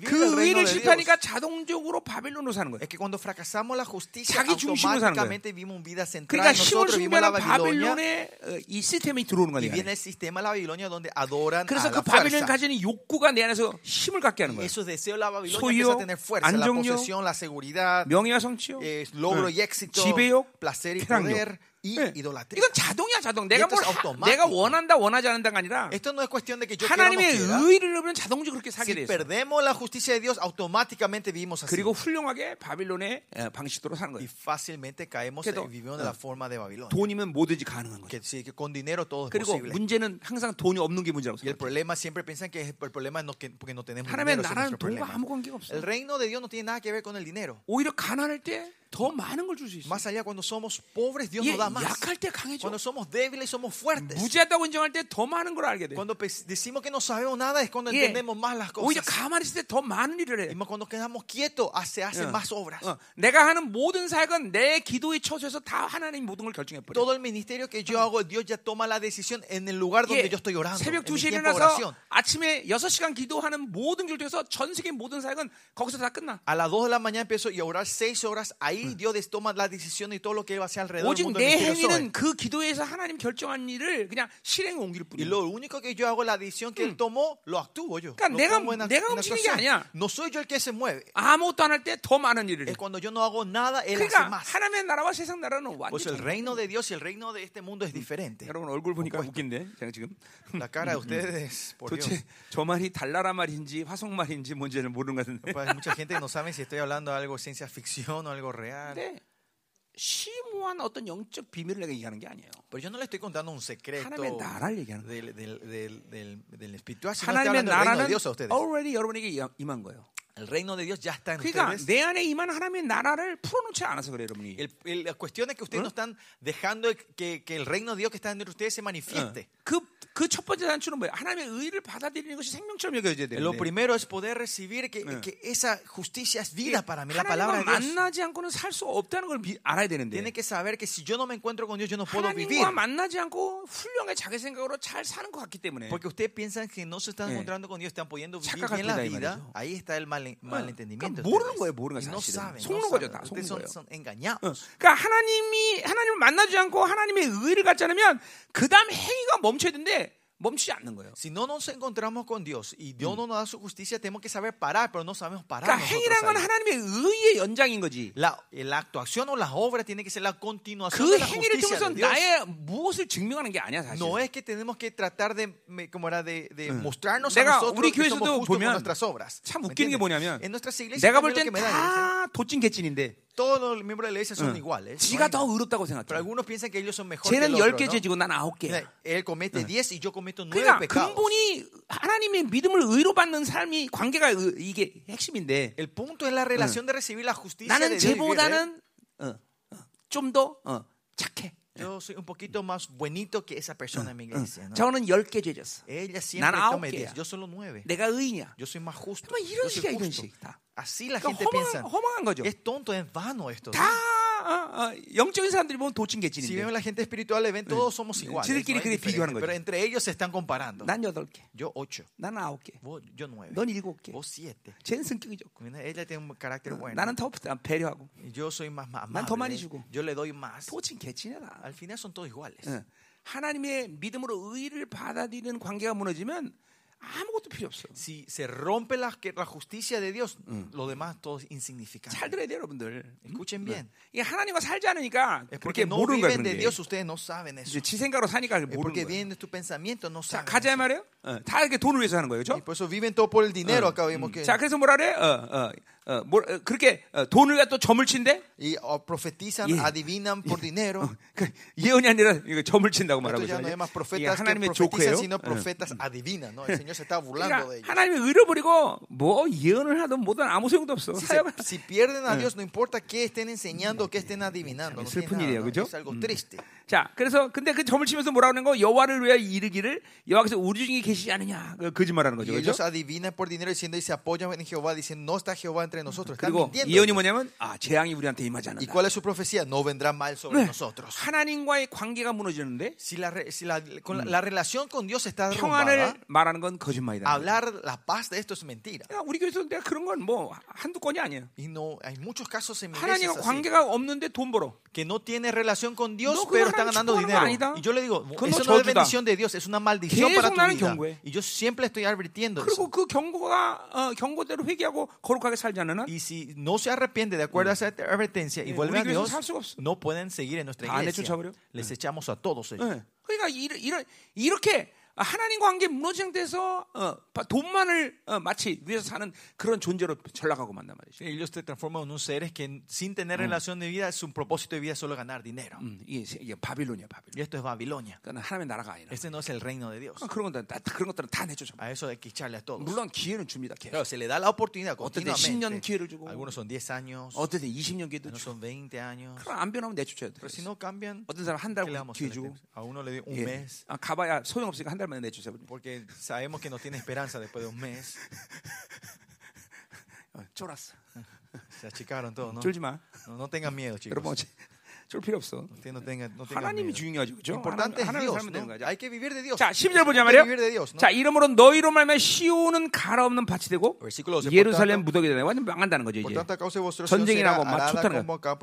A: 그 의를. 실패하니까 자동적으로 바빌론으로 사는 거예요.
B: Es que cuando fracasamos la justicia,
A: 자기 중심으로 사는
B: automáticamente vivimos vida central.
A: 그러니까 힘을 숭배하는 바빌론의 어, 이 시스템이 들어오는
B: a
A: 그래서 그 바빌론. 가지는 욕구가 내 안에서 힘을 갖게 하는 거예요.
B: la seguridad,
A: 명예와 성취요,
B: eh, éxito,
A: 지배욕,
B: placer y
A: 쾌락욕.
B: poder y
A: 네. 이건 자동이야 자동. 내가 뭘 하-. 내가 원한다 원하지 않는다가 아니라
B: Esto no es cuestión de que yo no
A: 하나님의
B: quiera.
A: 의를 잃으면 자동적으로 그렇게
B: Si
A: 돼 있어.
B: perdemos la justicia de Dios, automáticamente vivimos así.
A: 그리고 훌륭하게 바빌론의 어, 방식대로 사는
B: Y
A: 거예요.
B: fácilmente caemos y vivimos de la forma de Babilonia.
A: 돈이면 뭐든지 가능한 거죠.
B: Que, sí, que con dinero todo es
A: 그리고
B: posible.
A: 문제는 항상 돈이 없는 게 문제라고
B: Y el problema siempre piensan que el problema es no, que, porque no tenemos
A: 하나님의
B: dinero. es
A: 나라는 돈과. 아무 관계가 없어.
B: El reino de Dios no tiene nada que ver con el dinero.
A: 오히려 가난할 때 더 많은 걸 줄 수 있어.
B: Más allá, cuando somos pobres, Dios
A: 예,
B: nos da más.
A: 약할 때 강해져.
B: Cuando somos débiles, somos fuertes.
A: 무지하다고 인정할 때 더 많은 걸 알게 돼.
B: Cuando decimos que no sabemos nada es cuando
A: 예.
B: entendemos más las
A: 오히려
B: cosas.
A: 가만히 있을 때 더 많은 일을 해.
B: Y más cuando quedamos quietos, se hacen
A: 어,
B: más obras.
A: 어, 내가 하는 모든 사역은 내 기도의 처소에서 다 하나님 모든 걸 결정해 버려.
B: Todo el ministerio que yo hago, Dios ya toma la decisión en el lugar donde yo estoy orando.
A: 새벽
B: En mi
A: 2시에
B: tiempo de oración.
A: 일어나서 아침에 6시간 기도하는 모든 길 중에서 전 세계 모든 사역은 거기서 다 끝나.
B: A las 2 de la mañana empiezo a orar 6 horas. Ahí Dios des- toma la decisión y todo lo que va a hacer alrededor del
A: 오직
B: mundo
A: 내
B: del ministerio
A: 행위는
B: Zoe.
A: 그 기도에서 하나님 결정한 일을 그냥 실행에 옮길
B: Y
A: 뿐이야.
B: lo único que yo hago, la decisión que Él tomó, lo actúo yo.
A: 그러니까
B: Lo
A: 내가-
B: pongo en ac-
A: 내가
B: en
A: 움직이는 게
B: actuación.
A: 아니야.
B: No soy yo el que se mueve.
A: 아무것도 안 할 때 더 많은 일을 해.
B: Es cuando yo no hago nada, Él hace
A: 그러니까
B: más.
A: 하나님의 나라와 세상 나라는
B: Pues el
A: 완전
B: reino de Dios y el reino de este mundo es diferente.
A: 여러분 얼굴 보니까 웃긴데 제가 지금
B: La cara de ustedes, por Dios.
A: 도대체 저 말이 달나라 말인지 화성 말인지 뭔지는 모르는 것 같은데
B: Pues hay mucha gente que no sabe si estoy hablando de algo ciencia ficción o algo real.
A: 근데 심오한 어떤 영적 비밀을 내가 얘기하는 게 아니에요.
B: Pero yo no le estoy contando un secreto
A: 하나님의 나라를 얘기하는 거예요.
B: del, del, del, del, del espiritual, sino estoy
A: 하나님의
B: hablando del reino de
A: 나라는
B: Dios a ustedes.
A: already 여러분에게 임한 거예요.
B: El reino de Dios ya está en
A: 그러니까
B: ustedes.
A: 내 안에 임한 하나님의 나라를 풀어놓지 않아서 그래요, 여러분이.
B: El- el- la cuestión es que ustedes no están dejando que, que el reino de Dios que está entre ustedes se manifieste.
A: 그 그첫 번째 단추는 뭐예요? 하나님의 의를 받아들이는 것이 생명처럼 여겨져야
B: Lo
A: 되는데
B: primero es poder recibir que,
A: Eh.
B: que esa justicia es vida para mí, la palabra de Dios.
A: 만나지 않고는 살 수 없다는 걸 미- 알아야 되는데
B: Tiene que saber que si yo no me encuentro con Dios, yo no puedo vivir.
A: 하나님과 만나지 않고 훌륭하게 자기 생각으로 잘 사는 것 같기 때문에
B: Porque ustedes piensan que no se están
A: Eh.
B: encontrando con Dios, están pudiendo vivir bien la vida. Ahí está el mal, malentendimiento.
A: 그러니까 모르는. 거예요, 모르는
B: Y
A: 거예요,
B: no
A: 사실은.
B: saben,
A: 속는 거죠. 다 속는
B: son,
A: 거예요.
B: son engañados.
A: 어, 그러니까 하나님이 하나님을 만나지 않고 하나님의 의를 갖지 않으면 그 다음 행위가 멈춰야 되는데 で 멈추지 않는 거예요.
B: Si no nos encontramos con Dios y Dios no nos da su justicia, tenemos que saber parar, pero no sabemos parar.
A: 그러니까
B: nosotros
A: 행위란 건
B: ahí.
A: 하나님의 의의 연장인 거지.
B: La, la actuación o las obras tiene que ser la continuación
A: 그
B: de la
A: 행위를
B: justicia
A: 통해서
B: de Dios.
A: 나의 무엇을 증명하는 게 아니야 사실.
B: No es que tenemos que tratar de, me- como era, de, de mostrarnos a
A: 내가
B: nosotros
A: 우리
B: que somos
A: 교회에서도
B: justos con
A: 보면
B: nuestras obras.
A: 참
B: ¿Me
A: 웃기는 게
B: entiendes?
A: 뭐냐면
B: En nuestras iglesias
A: 내가 볼
B: también lo
A: 땐
B: que me da risa,
A: 다 도찐 개찐인데
B: todos los miembros de la iglesia son iguales.
A: 지가 더
B: ¿no?
A: 의롭다고
B: Pero
A: 생각해.
B: algunos piensan que ellos son mejor que el
A: 쟤는
B: otro,
A: 10개
B: ¿no?
A: 죄지고 난 9개.
B: Mira, Él comete 10 y yo cometo 9
A: 그러니까. 근본이 하나님의 믿음을 의로 받는 삶이 관계가 의- 이게 핵심인데
B: El punto es la relación de recibir la justicia
A: 나는
B: ¿eh?
A: 쟤보다는 어, 좀더 어, 착해.
B: Yo soy un poquito más bonito que esa persona en mi iglesia. ¿no?
A: 저는 10개 죄졌어.
B: Ella siempre
A: 난
B: come
A: 아홉 개야.
B: 10. Yo solo 9.
A: 내가 의인이야.
B: Yo soy más justo.
A: 뭐
B: Yo soy justo.
A: 식 다.
B: Así la
A: 그러니까
B: gente piensa. Es tonto, es vano esto. ¿no?
A: 다 어, 어, 영적인 사람들이 보면
B: Si
A: 도찐개찐인데
B: vemos la gente espiritual, le ven todos somos iguales.
A: 지들끼리 그래 비교하는. 거죠.
B: Pero entre ellos se están comparando.
A: 난 여덟 개,
B: Yo ocho,
A: 나는 아홉 개,
B: vos, yo nueve,
A: 넌 일곱 개.
B: vos siete.
A: 쟤는 성격이 좋고
B: Ella tiene un carácter bueno.
A: 나는 더 배려하고
B: Yo soy más, más
A: 난더 많이
B: amable.
A: 주고.
B: Yo le doy más.
A: 도찐개찐이다.
B: Al final son todos iguales.
A: 응. 하나님의 믿음으로 의를 받아들이는 관계가 무너지면 아무것도 필요 없어.
B: Si se rompe la, que- la justicia de Dios, lo demás todo es insignificante.
A: 잘 들어야 돼요, 여러분들.
B: Escuchen bien.
A: 이게 하나님과 살지 않으니까
B: Es
A: 그렇게
B: porque no
A: 모르는 거야,
B: viven
A: 그런
B: de
A: 게.
B: Dios, ustedes no saben eso.
A: 이제 지 생각으로 사니까
B: Es
A: 모르는
B: porque
A: 거야.
B: vienen de tu pensamiento, no
A: 자,
B: saben.
A: 가자 말이에요. 어, 다 이렇게 돈을 위해서 하는 거예요, 그렇죠?
B: por eso viven todo por el dinero. Acá vemos que.
A: 자, 그래서 뭐라 그래? 어, 어, 어, 뭐, 어, 그렇게 어, 돈을 갖또 점을 친대?
B: Oh, profetizan,
A: Yeah.
B: adivinan por dinero.
A: 그 예언이 아니라 이거 점을 친다고 말하고 있어요. 이게 하나님의 조크예요.
B: sino
A: 어.
B: profetas adivinan. ¿no? El Señor se está burlando
A: 그러니까
B: de ellos.
A: 하나님의 의를 버리고 뭐 예언을 하든 뭐든 아무 소용도 없어.
B: Si, se- si pierden a Dios, no importa qué estén enseñando qué estén adivinando. No
A: 슬픈 일이에요,
B: triste.
A: 자, 그래서 근데 그 점을 치면서 뭐라고 하는 거? 여호와를 위하여 이르기를 여호와께서 우리 중에 계시지 않느냐? 그 거짓말하는 거죠.
B: Y
A: 그렇죠?
B: y
A: 그리고. 예언이 뭐냐면 아, 재앙이 우리한테 임하지
B: ¿Y
A: 않는다.
B: cuál es su profecía? No vendrá mal sobre
A: 네.
B: nosotros.
A: 하나님과의 관계가 무너지는데
B: Si la, si la, con la, la relación con Dios está derrumbada,
A: 말하는 건 거짓말이다.
B: hablar la paz de esto es mentira.
A: 야, 우리 교회에서 내가 그런 건 뭐 한두 건이 아니에요.
B: Y no, hay muchos casos en
A: 하나님과 관계가 없는데 돈 벌어.
B: que no tiene relación con Dios,
A: No,
B: pero está
A: 하나님
B: ganando
A: 축복하는 거
B: dinero.
A: 아니다.
B: Y yo le digo,
A: 그건
B: eso
A: 너
B: no es
A: 저주다.
B: bendición de Dios, es una maldición para
A: 계속
B: tu
A: 나는
B: vida.
A: 경고해.
B: Y yo siempre estoy advirtiendo
A: 그리고
B: eso.
A: 그 경고가 어, 경고대로 회개하고 거룩하게 살지 않는 한
B: Y si no se arrepiente de acuerdo a esa advertencia y
A: 예,
B: vuelve a
A: 우리 교회에서
B: Dios,
A: 살 수가 없어.
B: no pueden seguir en nuestra
A: 다
B: iglesia.
A: 내쫓아버려.
B: Les echamos a todos ellos.
A: 예. 그러니까 이런, 이런 이렇게 하나님과 관계 무너진 데서 어, 돈만을 어, 마치 위해서 사는 그런 존재로 전락하고 만단 말이죠.
B: Ellos se transforman en unos seres que sin tener relación de vida, su propósito de vida es solo ganar dinero.
A: 음, 이게, 이게 바빌론이야, 바빌론.
B: Y esto es Babilonia.
A: 그러니까 하나님의 나라가 아니라.
B: Este no es el reino de Dios.
A: 아, 그런 것들은 다, 그런 것들은 다 내쫓아.
B: A eso hay que echarle a todos.
A: 물론 기회는 줍니다. 계속.
B: Claro, se le da la oportunidad
A: 때 10년
B: continuamente.
A: 기회를 주고
B: Algunos son 10 años,
A: 어떤 때 20년 기회도 주고.
B: son 20 años.
A: 그럼 안 변하면 내쫓아야 돼.
B: Pero si no cambian,
A: 어떤 사람 한달
B: ¿qué le vamos a
A: 기회? 주고.
B: A uno le dio un
A: 예.
B: mes,
A: 아, 가봐야 소용없으니까 한 달 만에 내쫓아 버려.
B: porque sabemos que no tiene esperanza después de un mes.
A: 어, 쫄았어.
B: Se achicaron todos, ¿no?
A: 쫄지 마.
B: No, no tengan miedo,
A: 여러분
B: chicos.
A: 어째 쫄 필요 없어. 하나님이. 중요하죠.
B: Es
A: 하나님 살면 되는. 거죠. 자, 10절 보자 말이요. 자, 이러므로 너희로 말하면 시온은 가라 없는 밭이 되고
B: Versículo 12,
A: 예루살렘 무더기 되네. 완전 망한다는 거죠, 이제. 전쟁이 나고 막 좋다는
B: vendrá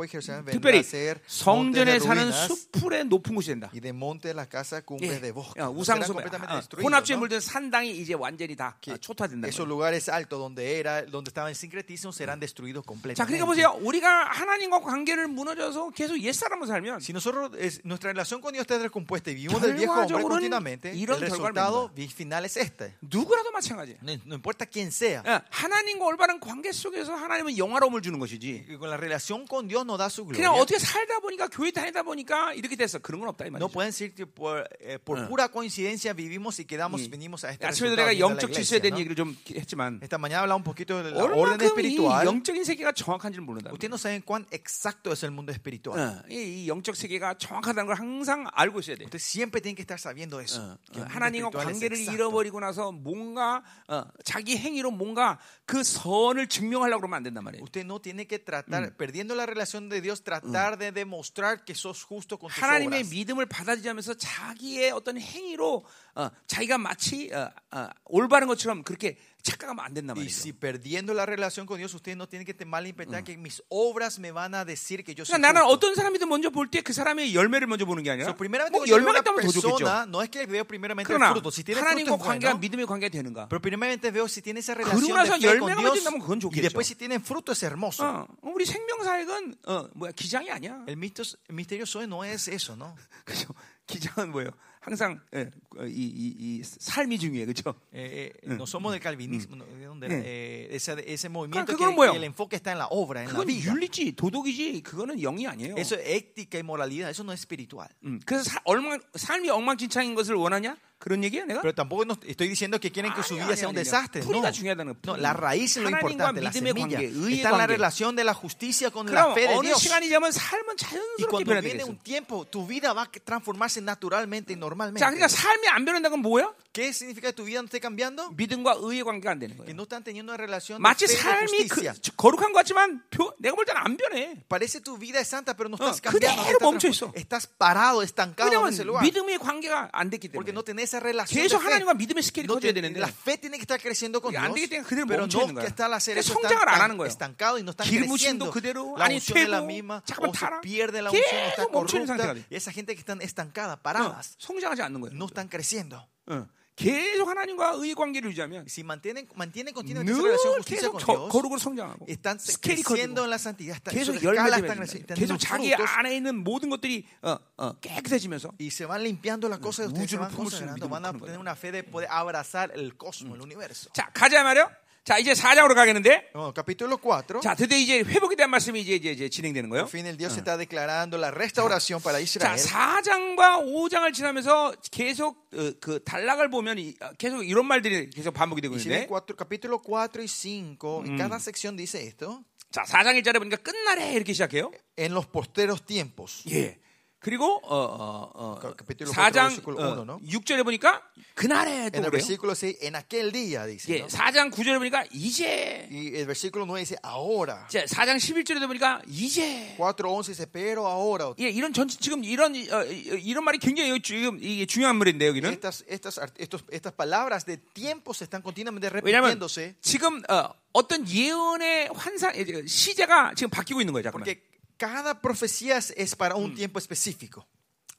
A: 특별히 성전에 사는 숲풀의 높은 곳이 된다. 예.
B: de bosque.
A: 어,
B: No
A: 우상
B: serán
A: 숭배,
B: completamente
A: 아,
B: destruidos,
A: 혼합주에
B: ¿no?
A: 물든 산당이 이제 완전히 다 아, 초토화된다. 자. 그러니까 보세요. 우리가 하나님과 관계를 무너져서 계속 옛 사람으로 살면
B: Si nosotros, es- nuestra relación con Dios está descompuesta y vivimos del viejo hombre continuamente, el resultado final es este.
A: 누구라도 마찬가지예요.
B: No, no importa quién sea.
A: 예, 하나님과 올바른 관계 속에서 하나님은 영화로움을 주는 것이지.
B: Con la relación con Dios nos da su
A: 그냥
B: gloria.
A: 어떻게 살다 보니까 교회 다니다 보니까 이렇게 됐어. 그런 건 없다 이
B: No
A: 말이죠.
B: pueden decir que por, eh, por
A: Ah.
B: pura coincidencia vivimos y quedamos,
A: 이-
B: venimos a este resultado
A: 내가 영적 질서에 대한
B: ¿no?
A: 얘기를 좀 했지만
B: Esta mañana hablaba un poquito de la orden espiritual.
A: 영적인 세계가 정확한지를 모른다.
B: Ustedes no saben cuán exacto es el mundo espiritual.
A: 어, 이, 이 영적 세계가 정확하다는 걸 항상 알고 있어야 돼.
B: Ustedes siempre tienen que estar sabiendo eso.
A: 어, 어, 하나님과 관계를. 잃어버리고 나서 뭔가 어, 자기 행위로 뭔가 그 선을 증명하려고 그러면 안 된단 말이에요.
B: Usted no tiene que tratar, perdiendo la relación de Dios, tratar de demostrar que sos justo con tus
A: 하나님의
B: obras.
A: 믿음을 받아들이면서 자기의 어떤 행위로 어, 자기가 마치 어, 어, 올바른 것처럼 그렇게 착각하면 안 된단
B: Y
A: 말이죠.
B: si perdiendo la relación con Dios, ustedes no tienen que malinterpretar que mis obras me van a decir que yo soy
A: 그러니까 나는. 어떤 사람이든 먼저 볼 때 그 사람의 열매를 먼저 보는 게 아니라
B: So, primeramente,
A: 뭐 열매가 있다면 더 좋겠죠.
B: no es que veo primeramente
A: 그러나
B: fruto. Si tiene fruto
A: 하나님과
B: es
A: 관계가
B: bueno.
A: 믿음의 관계가 되는가?
B: Pero primeramente veo si tiene esa relación de fe con Dios.
A: 그건
B: Y
A: 좋겠죠.
B: después si tienen fruto es hermoso.
A: 어, 우리 생명 사역은 어, 뭐야 기장이 아니야.
B: El misterio, el misterio soy no es eso, ¿no?
A: 그죠? 기장은 뭐예요? 항상 예, 어, 이, 이, 이 삶이 중요해, 그렇죠?
B: Eh, eh, no somos del calvinismo, no, ¿de dónde era?
A: Mm.
B: Eh, ese, ese movimiento que, que el enfoque está en la obra, en la vida.
A: 윤리지, 도덕이지, 그거는 영이 아니에요.
B: Eso es ética y moralidad, eso no es espiritual.
A: 음, 그래서 사, 엉망, 삶이 엉망진창인 것을 원하냐? 그런 얘기야, 내가?
B: Pero tampoco no estoy diciendo que quieren que su
A: 아니야,
B: vida sea un
A: 아니야,
B: desastre.
A: 아니야.
B: No.
A: 뿌리가 중요하다는 거.
B: No,
A: 뿌리.
B: la raíz es lo
A: 하나님과
B: importante, la
A: 믿음의
B: semilla.
A: 관계, 의의
B: Está en la
A: 관계.
B: relación de la justicia con la
A: 그럼
B: fe de
A: 어느
B: Dios.
A: 시간이 지나면 삶은
B: Y
A: 자연스럽게
B: cuando viene
A: 변화되겠어.
B: un tiempo, tu vida va a transformarse naturalmente y normalmente.
A: 자, 그러니까 삶이 안 변한다는 건 뭐야?
B: ¿Qué ¿Qué significa que tu vida no esté cambiando?
A: 믿음과 의의 관계가 안 되는
B: Que
A: 거예요.
B: no están teniendo una relación de
A: 마치
B: fe y de
A: 삶이 그,
B: justicia.
A: 거룩한 것 같지만 표- 내가 볼 때는 안 변해.
B: Parece tu vida es santa, pero no estás
A: 어,
B: cambiando. no
A: 그대로
B: estás
A: 멈춰
B: transformando.
A: 있어.
B: Estás parado, estancado en
A: 왜냐하면
B: ese lugar.
A: 믿음의 관계가 안 됐기
B: Porque
A: 때문에
B: no tenés esa relación
A: 계속
B: fe.
A: 하나님과 믿음의 스케일이
B: No
A: 커져야 되는데
B: la fe tiene que estar creciendo con
A: 안
B: Dios,
A: 되기 때문에 그대로
B: pero
A: 멈춰
B: no
A: 있는
B: que
A: 거야.
B: está al
A: 성장을 안 하는 거예요.
B: estancado y no están creciendo.
A: 그대로 아니 퇴보 잠깐만 타라
B: pierde la unción está corrupta esa gente que están estancadas,
A: 어,
B: paradas,
A: 성장하지 않는 거예요.
B: no están creciendo.
A: 어, 계속 하나님과 의의 관계를 유지하면
B: Si mantienen, mantienen continuamente esa
A: 늘
B: relación de justicia
A: 계속
B: con
A: 저,
B: Dios,
A: 거룩으로 성장하고
B: están
A: 스케일이
B: creciendo
A: 커지고
B: en la santidad,
A: 계속
B: su
A: 열매
B: escala
A: 맺으면
B: están creciendo,
A: 계속 자기
B: frutos,
A: 안에 있는 모든 것들이 어, 어, 깨끗해지면서
B: y se van limpiando las cosas de ustedes, se
A: 우주를
B: van
A: 품을 수 있는
B: consagrando,
A: 믿음을
B: van a
A: 크는
B: tener
A: 거예요.
B: una fe de poder abrazar el cosmos, el universo.
A: 자 가자 말이요. 자 이제 4장으로 가겠는데
B: Bueno, capítulo 4.
A: 자 드디어 이제 회복에 대한 말씀이 이제 이제, 이제 진행되는 거예요.
B: Fin el Dios está declarando la restauración para
A: 자
B: Israel.
A: 4장과 5장을 지나면서 계속 어, 그 단락을 보면 이- 어, 계속 이런 말들이 계속 반복이 되고 있는데
B: cuatro- capítulo 4 y 5, en cada sección dice esto,
A: 자 4장 1절에 보니까 끝날에 이렇게 시작해요.
B: en los posteros tiempos.
A: 예. 그리고 어, 어, 어,
B: 그 capítulo
A: 4장
B: versículo
A: 어,
B: uno, ¿no?
A: 6절에 보니까 그날에 또 그래요.
B: versículo 6, en aquel día, dice.
A: 예,
B: ¿no?
A: 4장 9절에 보니까 이제
B: Y el versículo 9 dice, ahora.
A: 자, 4장 11절에도 보니까 이제
B: 4.11 dice, pero ahora.
A: 예, 이런 전 지금 이런 어, 이런 말이 굉장히 지금 이게 중요한 말인데 여기는
B: Estas, estas, estos, estas palabras de están continuamente
A: 왜냐하면. 지금 어, 어떤 예언의 환상 예, 시제가 지금 바뀌고 있는 거예요. 잠깐만.
B: Porque cada profecía es- es para un tiempo específico.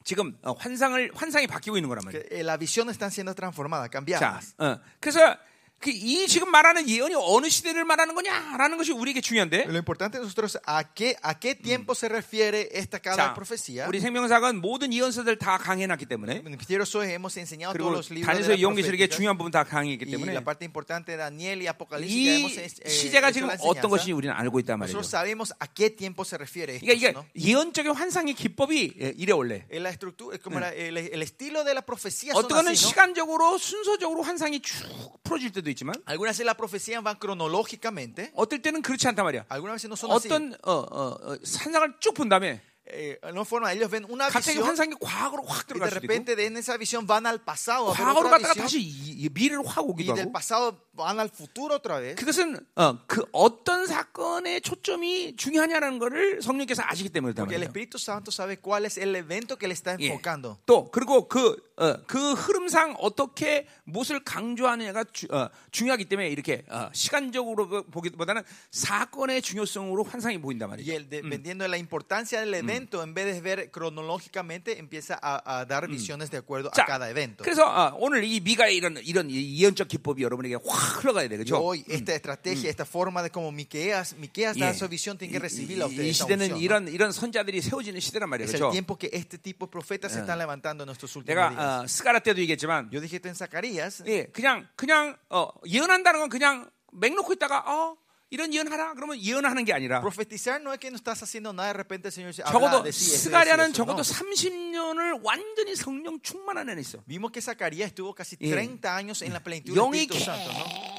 A: 지금 어, 환상을 환상이 바뀌고 있는 거란 말이에요.
B: Que, eh, la visión está siendo transformada,
A: 자,
B: cambiada.
A: 어, 그래서 그 이 지금 말하는 예언이 어느 시대를 말하는 거냐라는 것이 우리에게 중요한데.
B: Lo importante nosotros a qué, a qué tiempo se refiere esta cada
A: 자,
B: profecía.
A: 우리 생명사관 모든 예언서들 다 강해놨기 때문에
B: hemos enseñado todos
A: 그리고
B: los libros
A: 다니엘서
B: la profética.
A: 중요한 부분 다
B: Y
A: 때문에
B: la parte importante de Daniel y Apocalipsis ya
A: 이
B: hemos eh,
A: 시제가 지금
B: la
A: 어떤. 것인지 우리는 알고 있단 말이죠.
B: Nosotros sabemos a qué tiempo se refiere.
A: 그러니까 이게
B: ¿no?
A: 예언적인 환상의 기법이 예, 이래 원래.
B: La estructura, como era, el, el estilo de la profecía son
A: 어떤 거는
B: así.
A: 시간적으로 순서적으로 환상이 쭉 풀어질 때도 있지만
B: Algunas veces la profecía van cronológicamente,
A: 어떨 때는 그렇지 않단 말이야.
B: algunas veces no son.
A: 어떤 어, 어, 어, 환상을 쭉 본 다음에
B: Eh, no forma, ellos ven una visión y de repente de esa visión van al pasado otra visión, y del pasado van al futuro otra vez.
A: 그것은 어, 그 어떤 사건의 초점이 중요하냐는 것을 성령께서 아시기 때문에
B: Porque el. Espíritu Santo sabe cuál es el evento que le está
A: 예.
B: enfocando.
A: 또 그리고 그, 어, 그 흐름상 어떻게 무엇을 강조하느냐가 주, 어, 중요하기 때문에 이렇게 어, 시간적으로 보기보다는 사건의 중요성으로 환상이 보인단
B: Y
A: 말이죠.
B: él, dependiendo de la importancia del evento, en vez de ver cronológicamente, empieza a, a dar visiones de acuerdo
A: 자,
B: a cada evento.
A: 그래서 어, 오늘 이 미가의 이런 이런 이 예언적 기법이 여러분에게 확 흘러가야
B: Y
A: 되겠죠.
B: hoy esta estrategia, esta forma de como Miqueas, Miqueas da
A: 예.
B: su visión, tiene que
A: 이,
B: recibirla ustedes.
A: 이 시대는. 이런 이런 선자들이 세워지는 시대란 말이에요.
B: Es el
A: 그렇죠?
B: tiempo que este tipo de profetas se están levantando en estos últimos
A: 내가
B: días.
A: 어, 스가라 때도 얘기했지만
B: Yo dije esto en Zacarías.
A: 예, 그냥 그냥 어, 예언한다는 건 그냥 맹 놓고 있다가 어, 이런 예언하라 그러면 예언하는 게 아니라
B: Profetizar no es que no estás haciendo nada, de repente el Señor dice, habla,
A: 적어도 스가랴는
B: decide,
A: 적어도
B: no.
A: 30년을 완전히 성령 충만한 애는 있어.
B: Vimos que Zacarías estuvo casi
A: 예.
B: 30 años en la plenitud del
A: 영이
B: Espíritu Santo, ¿no?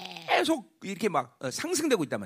A: 계속 이렇게 막 어, 상승되고 있단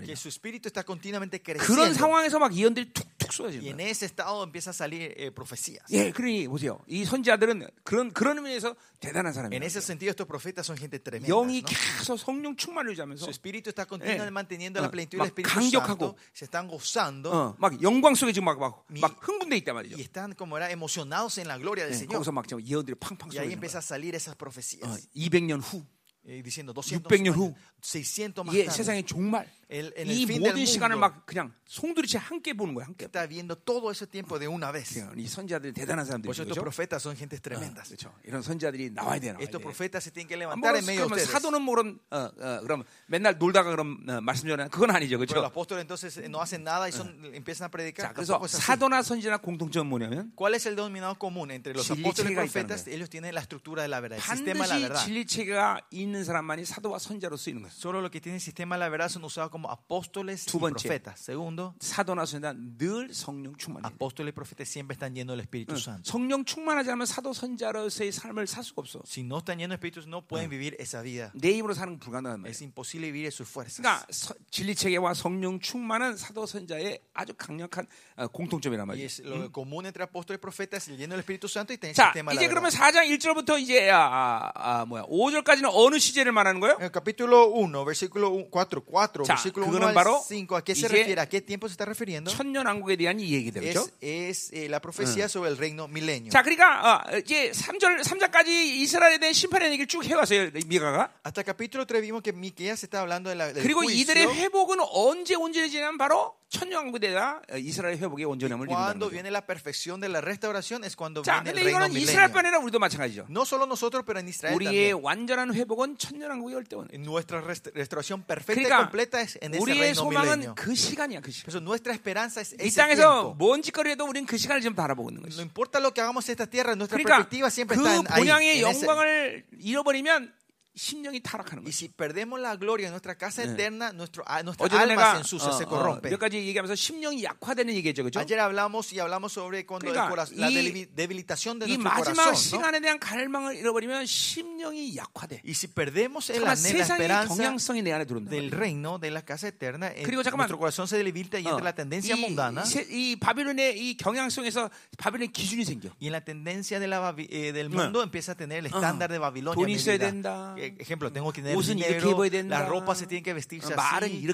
B: continuamente
A: 그런. 상황에서 막 예언들이 툭 툭
B: Y
A: 쏟아지는
B: en
A: 거예요.
B: ese estado empieza a salir eh, profecías.
A: 예, 그러니 보세요. 이 선지자들은 그런 그런 의미에서 대단한
B: En
A: 사람이에요.
B: ese sentido, estos profetas son gente tremenda.
A: 영이
B: ¿no?
A: 계속 성령 충만을 유지하면서
B: Su espíritu está continuamente
A: 예.
B: manteniendo
A: 어,
B: la plenitud
A: 막
B: del Espíritu
A: 강력하고.
B: Santo. Se están gozando
A: 어, 막 영광 속에 지금 막 막
B: 미-
A: 막 흥분돼 있단 말이죠.
B: y están como era emocionados en la gloria del
A: 예,
B: Señor.
A: 거기서 막 지금 예언들이 팡팡
B: Y ahí
A: 쏟아지는
B: empieza
A: 거예요.
B: a salir esas profecías.
A: 어, 200년 후,
B: Eh, diciendo 200
A: 600년
B: años,
A: 후.
B: 600 más
A: 예. 세상의 종말,
B: El- en
A: 이
B: el fin
A: 모든
B: del
A: 시간을 막 그냥 송두리째 함께 보는 거야, 함께.
B: está viendo todo ese tiempo de una vez.
A: 이 선지자들이 대단한
B: eso
A: 사람들이죠.
B: estos
A: 그렇죠?
B: profetas son gentes tremendas.
A: 그렇죠. 이런 선지자들이 나와야 되나.
B: Estos profetas se tienen que
A: 뭐,
B: levantar en medio de ustedes.
A: 사도는 뭐 그럼 어, 어, 그럼 맨날 놀다가 그럼 어, 말씀 전하는 그건 아니죠,
B: Pero los
A: 그렇죠?
B: apóstoles entonces eh, no hacen nada y son, empiezan a
A: 자,
B: predicar.
A: 그래서
B: es así.
A: 사도나 선지자나 공통점은 뭐냐면
B: ¿Cuál es el denominador común entre los apóstoles y profetas? Ellos tienen la estructura de la verdad, el sistema de la verdad.
A: 진리체가 있는 있는 사람만이 사도와 선자로 쓰이는 거예요.
B: Solo los que tienen sistema de la verdad son usados como apóstoles
A: 두
B: y profetas. Segundo,
A: 사도나 선자는 늘 성령 충만이에요.
B: apóstoles y profetas siempre están llenos del Espíritu Santo.
A: 성령 충만하지 않으면 사도 선자로서의 삶을 살 수가 없어.
B: Si no están llenos del Espíritu, no pueden vivir esa vida.
A: 내 힘으로 사는 건 불가능한 말이에요.
B: Es imposible vivir en sus fuerzas.
A: 그러니까 서- 진리 체계와 성령 충만은 사도 선자의 아주 강력한 어, 공통점이란
B: Y
A: 말이에요.
B: es lo común entre apóstoles y profetas, es el lleno del Espíritu Santo y tener
A: 자,
B: sistema de
A: 이제
B: la
A: 그러면
B: verdad.
A: 4장 1절부터 이제 아, 아, 아, 뭐야 5절까지는 어느 시제를 말하는 거예요?
B: Capítulo 1, versículo 4, 4,
A: 자,
B: versículo 1
A: 그거는
B: al
A: 바로
B: 5, ¿a qué se refiere? ¿A qué tiempo se está refiriendo?
A: 천년 왕국에 대한 이 얘기들 그죠?
B: Es, es eh, la profecía sobre el reino milenio.
A: 자, 그러니까 어, 이제 3절 3장까지 이스라엘에 대한 심판의 얘기를 쭉 해왔어요. 미가가.
B: Hasta capítulo 3 vimos que Miqueas está hablando de la, del
A: 그리고
B: juicio.
A: 이들의 회복은 언제 온전해지냐면 바로 어, 이스라엘 회복의 온전함을
B: Cuando viene la perfección de la restauración es cuando
A: 자,
B: viene el reino
A: 이스라엘뿐. 아니라 우리도 마찬가지죠.
B: No solo nosotros, pero en Israel
A: 우리의
B: también.
A: 완전한 회복은 천년왕국의 열대원.
B: Nuestra rest- restauración perfecta y
A: 그러니까
B: completa es en ese reino
A: 소망은
B: milenio.
A: 그 시간이야, 그 시간.
B: Eso nuestra esperanza es
A: 이
B: ese
A: 땅에서
B: tiempo.
A: 뭔 짓거리 해도 우리는 그 시간을 지금 바라보고 있는
B: No
A: 것이.
B: importa lo que hagamos en esta tierra, nuestra
A: 그러니까
B: perspectiva siempre
A: 그
B: está ahí.
A: 본향의 영광을 잃어버리면 심령이 타락하는
B: y
A: 거죠.
B: si perdemos la gloria en nuestra casa eterna, nuestro, nuestra alma se ensucia, se
A: 어, 어,
B: corrompe.
A: 몇 가지 얘기하면서 심령이 약화되는 얘기죠, 그죠?
B: Ayer hablamos y hablamos sobre cuando el
A: 그러니까
B: cora- la
A: 이-
B: debil- debilitación de
A: 이
B: nuestro
A: 마지막
B: corazón. ¿no?
A: 시간에 대한 갈망을 잃어버리면 심령이 약화돼.
B: Y si perdemos el anhelo, la esperanza
A: 경향성이 내 안에 들어온다.
B: del reino, de la casa eterna,
A: 그리고 잠깐만.
B: nuestro corazón se debilita y
A: 어,
B: entra la tendencia
A: 이,
B: mundana.
A: 세- 이 바빌론의 이 경향성에서 바빌론의 기준이 생겨.
B: Y en la tendencia de la eh, del mundo empieza a tener el estándar de Babilonia. mi
A: 있어야. 된다.
B: Eh, Ejemplo, tengo que tener dinero, la ropa se tiene que vestirse
A: 어,
B: así,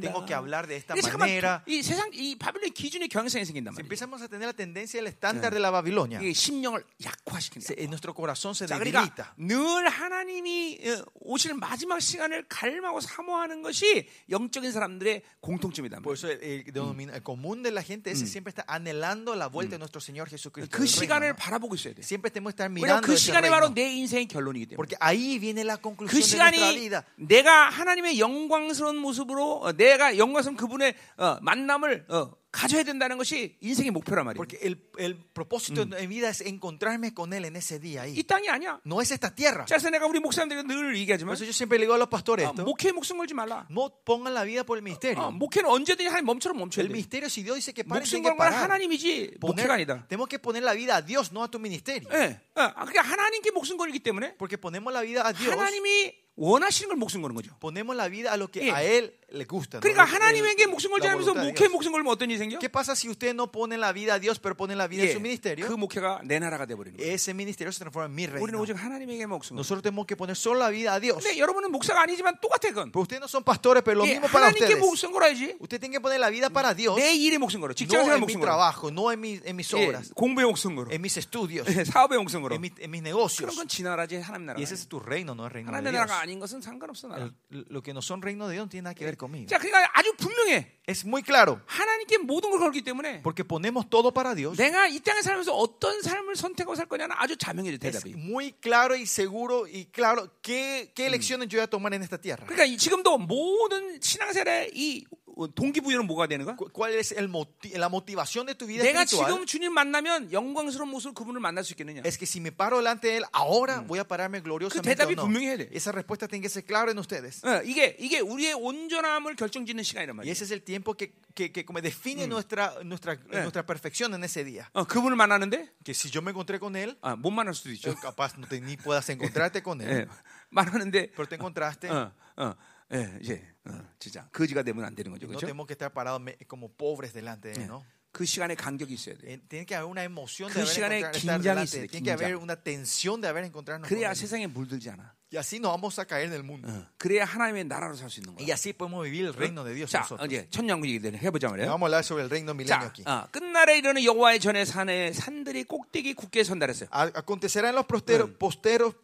B: tengo que hablar de esta manera.
A: 이 세상 이 바빌론의 기준의 경향성이 생긴단 말이야.
B: empezamos a tener la tendencia del estándar de la Babilonia,
A: 이게 심령을 거야.
B: en nuestro corazón se
A: 자, 그러니까
B: debilita.
A: 늘 하나님이 어, 오실 마지막 시간을 갈망하고 사모하는 것이 영적인 사람들의 공통점이다.
B: Por eso el, el el común de la gente ese siempre está anhelando la vuelta de nuestro Señor Jesucristo.
A: 그 시간을. 바라보고 있어야 돼.
B: Siempre tenemos que estar mirando
A: 그 시간이 바로. 내 인생의 결론이기 때문에.
B: Porque ahí viene la
A: 그
B: nuestra
A: 시간이. 내가 하나님의 영광스러운 모습으로 어, 내가 영광스러운 그분의 어, 만남을 어, 가져야 된다는 것이 인생의 목표란 말이에요.
B: Porque el, el propósito de mi vida es encontrarme con Él en ese día
A: 이
B: ahí.
A: 땅이 아니야.
B: No es esta tierra.
A: 그래서 내가 우리 목사님들에게 늘
B: Por
A: 얘기하지만
B: eso yo siempre le digo a los pastores
A: 어,
B: esto.
A: 목회에 목숨 걸지 말라.
B: No pongan la vida por el
A: 어,
B: ministerio.
A: 목회는 언제든지 하나님 멈춰라 멈춰야
B: El
A: 돼.
B: ministerio, si Dios dice que paren,
A: 목숨
B: tienen que
A: 건건
B: parar.
A: 하나님이지 목회가 아니다.
B: Poner, tenemos que poner la vida a Dios, no a tu ministerio.
A: 예, 어, 그러니까 하나님께 목숨 걸기 때문에
B: Porque ponemos la vida a Dios,
A: 하나님이 원하시는 걸 목숨 거는 거죠.
B: ponemos la vida a lo que
A: 예.
B: a Él le gusta. ¿no?
A: 그러니까
B: El-
A: 하나님에게 목숨 걸지 않으면서
B: Dios.
A: 목숨 걸면 어떤 일이 생겨?
B: ¿Qué pasa si usted no pone la vida a Dios, pero pone la vida
A: 예,
B: en su ministerio?
A: 그 목회가 내 나라가 돼 버리는 거예요.
B: Ese ministerio se transforma en mi
A: 우리는
B: reino.
A: 오직 하나님에게 목숨 걸.
B: Nosotros tenemos que poner solo la vida a Dios.
A: 근데 여러분은 목사가 아니지만 똑같아 그건.
B: Pero ustedes no son pastores, pero lo
A: 예,
B: mismo para
A: 하나님께
B: ustedes.
A: 목숨 걸어야지.
B: Usted tiene que poner la vida para Dios,
A: 내 일에 목숨 걸어.
B: no
A: 직장 생활
B: en mi
A: 목숨 걸어.
B: trabajo, no en, mi- en mis
A: 예,
B: obras,
A: 공부에 목숨 걸어.
B: en mis estudios,
A: 예, 사업에 목숨 걸어.
B: en, mi- en mis
A: 그런
B: negocios.
A: 건 지나라지 하나님 나라.
B: Y ese es tu reino, no el reino de Dios.
A: 아닌 것은 상관없어.
B: El- lo que no son reino de Dios no tiene nada que ver conmigo.
A: 자, 그러니까 아주 분명해.
B: Es muy claro,
A: 하나님께 모든 걸 걸기 때문에
B: porque ponemos todo para Dios.
A: 내가 이 땅에 살면서 어떤 삶을 선택하고 살 거냐는 아주 자명해져
B: Es
A: 대답이.
B: muy claro y seguro y claro qué, qué elecciones yo voy a tomar en esta tierra.
A: 그러니까 이- 지금도 모든 신앙생활의 이 동기부여는 뭐가 되는 거야?
B: Cu- ¿Cuál es el la motivación de tu vida
A: 내가
B: espiritual?
A: 지금 주님 만나면 영광스러운 모습으로 그분을 만날 수 있겠느냐?
B: Es que si me paro delante de él ahora, voy a pararme gloriosamente
A: 대답이
B: o no.
A: 분명해야 돼.
B: Esa respuesta tiene que ser clara en ustedes.
A: 어, 이게 이게 우리의 온전함을 결정짓는 시간이란
B: Y
A: 말이야.
B: ese es el tiempo que, que, que como define nuestra, nuestra, nuestra perfección en ese día.
A: 어, 그분을 만나는데
B: Que si yo me encontré con él,
A: 아, 못 만날 수도 있죠.
B: capaz no te, ni puedas encontrarte con él.
A: 예, 만나는데
B: Pero te encontraste.
A: 어, 어, 예, 이제 어, 진짜 거지가 되면 안 되는 거죠, 그렇죠? 그 시간에 간격이 있어야 돼.
B: Eh,
A: 그 시간에 긴장이. 있어야 돼, 긴장. 그래야. 세상에 물들지 않아.
B: Y así no vamos a caer en el mundo.
A: 어, 그래야 하나님의 나라로 살 수 있는
B: Y
A: 거야.
B: así podemos vivir el reino de Dios
A: 자,
B: nosotros.
A: 이제 천년국 얘기를 해보자 말이에요.
B: Vamos a hablar sobre el reino milenio
A: 자,
B: aquí.
A: 어, 끝날에 이르는 여호와의 전에 산에 산들이 꼭대기 굳게 선달했어요.
B: A- Acontecerá en los posteros, posteros,